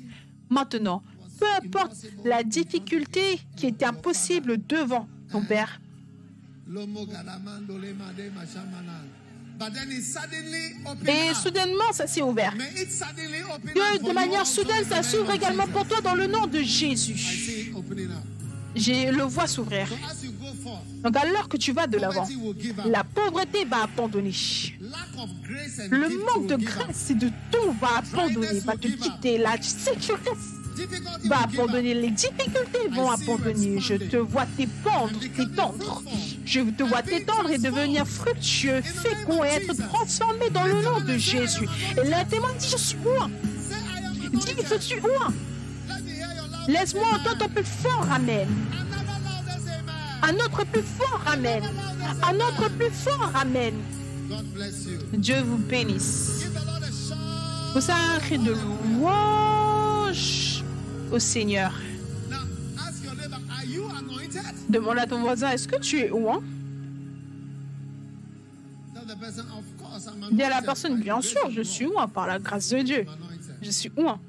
Maintenant, peu importe la difficulté qui était impossible devant ton Père, et soudainement, ça s'est ouvert. De manière soudaine, in ça s'ouvre également pour toi dans le nom de Jésus. Je le vois s'ouvrir. Donc alors que tu vas de l'avant, la pauvreté va abandonner. Le manque de grâce et de tout va abandonner, va te quitter. La Difficulty va abandonner. Les difficultés vont abandonner. Je te vois t'épandre, t'étendre. Je te vois t'étendre et devenir fructueux, fécond et être transformé dans le nom de Jésus. Et là, témoin dit, je suis loin. Dis, je suis loin. Laisse-moi entendre ton plus fort Amen. Un autre plus fort Amen. Un autre plus fort Amen. Dieu vous bénisse. Vous un cri de louange au Seigneur. Demande à ton voisin, est-ce que tu es I'm anointed. Dis à la personne, bien sûr, je suis ouin par la grâce de Dieu. Je suis ouin.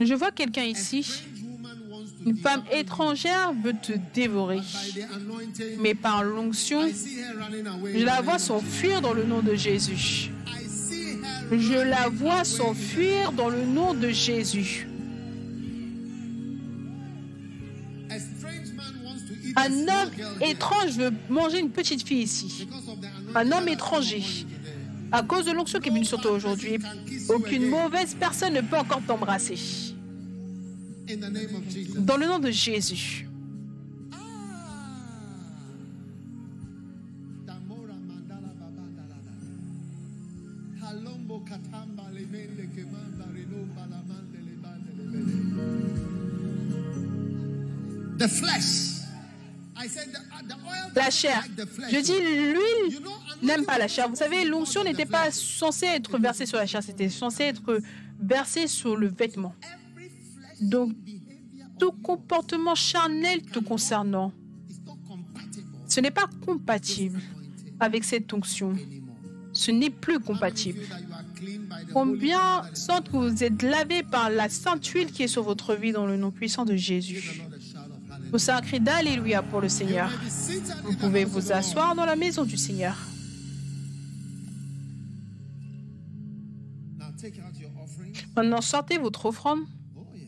Je vois quelqu'un ici. Une femme étrangère veut te dévorer. Mais par l'onction, je la vois s'enfuir dans le nom de Jésus. Je la vois s'enfuir dans le nom de Jésus. Un homme étrange veut manger une petite fille ici. Un homme étranger. À cause de l'onction qui est venue sur toi aujourd'hui, aucune mauvaise personne ne peut encore t'embrasser. Dans le nom de Jésus. La chair. Je dis l'huile n'aime pas la chair. Vous savez, l'onction n'était pas censée être versée sur la chair, c'était censé être versé sur le vêtement. Donc, Tout comportement charnel te concernant, ce n'est pas compatible avec cette onction. Ce n'est plus compatible. Combien sentent que vous êtes lavé par la sainte huile qui est sur votre vie dans le nom puissant de Jésus? Poussez un cri d'Alléluia pour le Seigneur. Vous pouvez vous asseoir dans la maison du Seigneur. Maintenant, sortez votre offrande.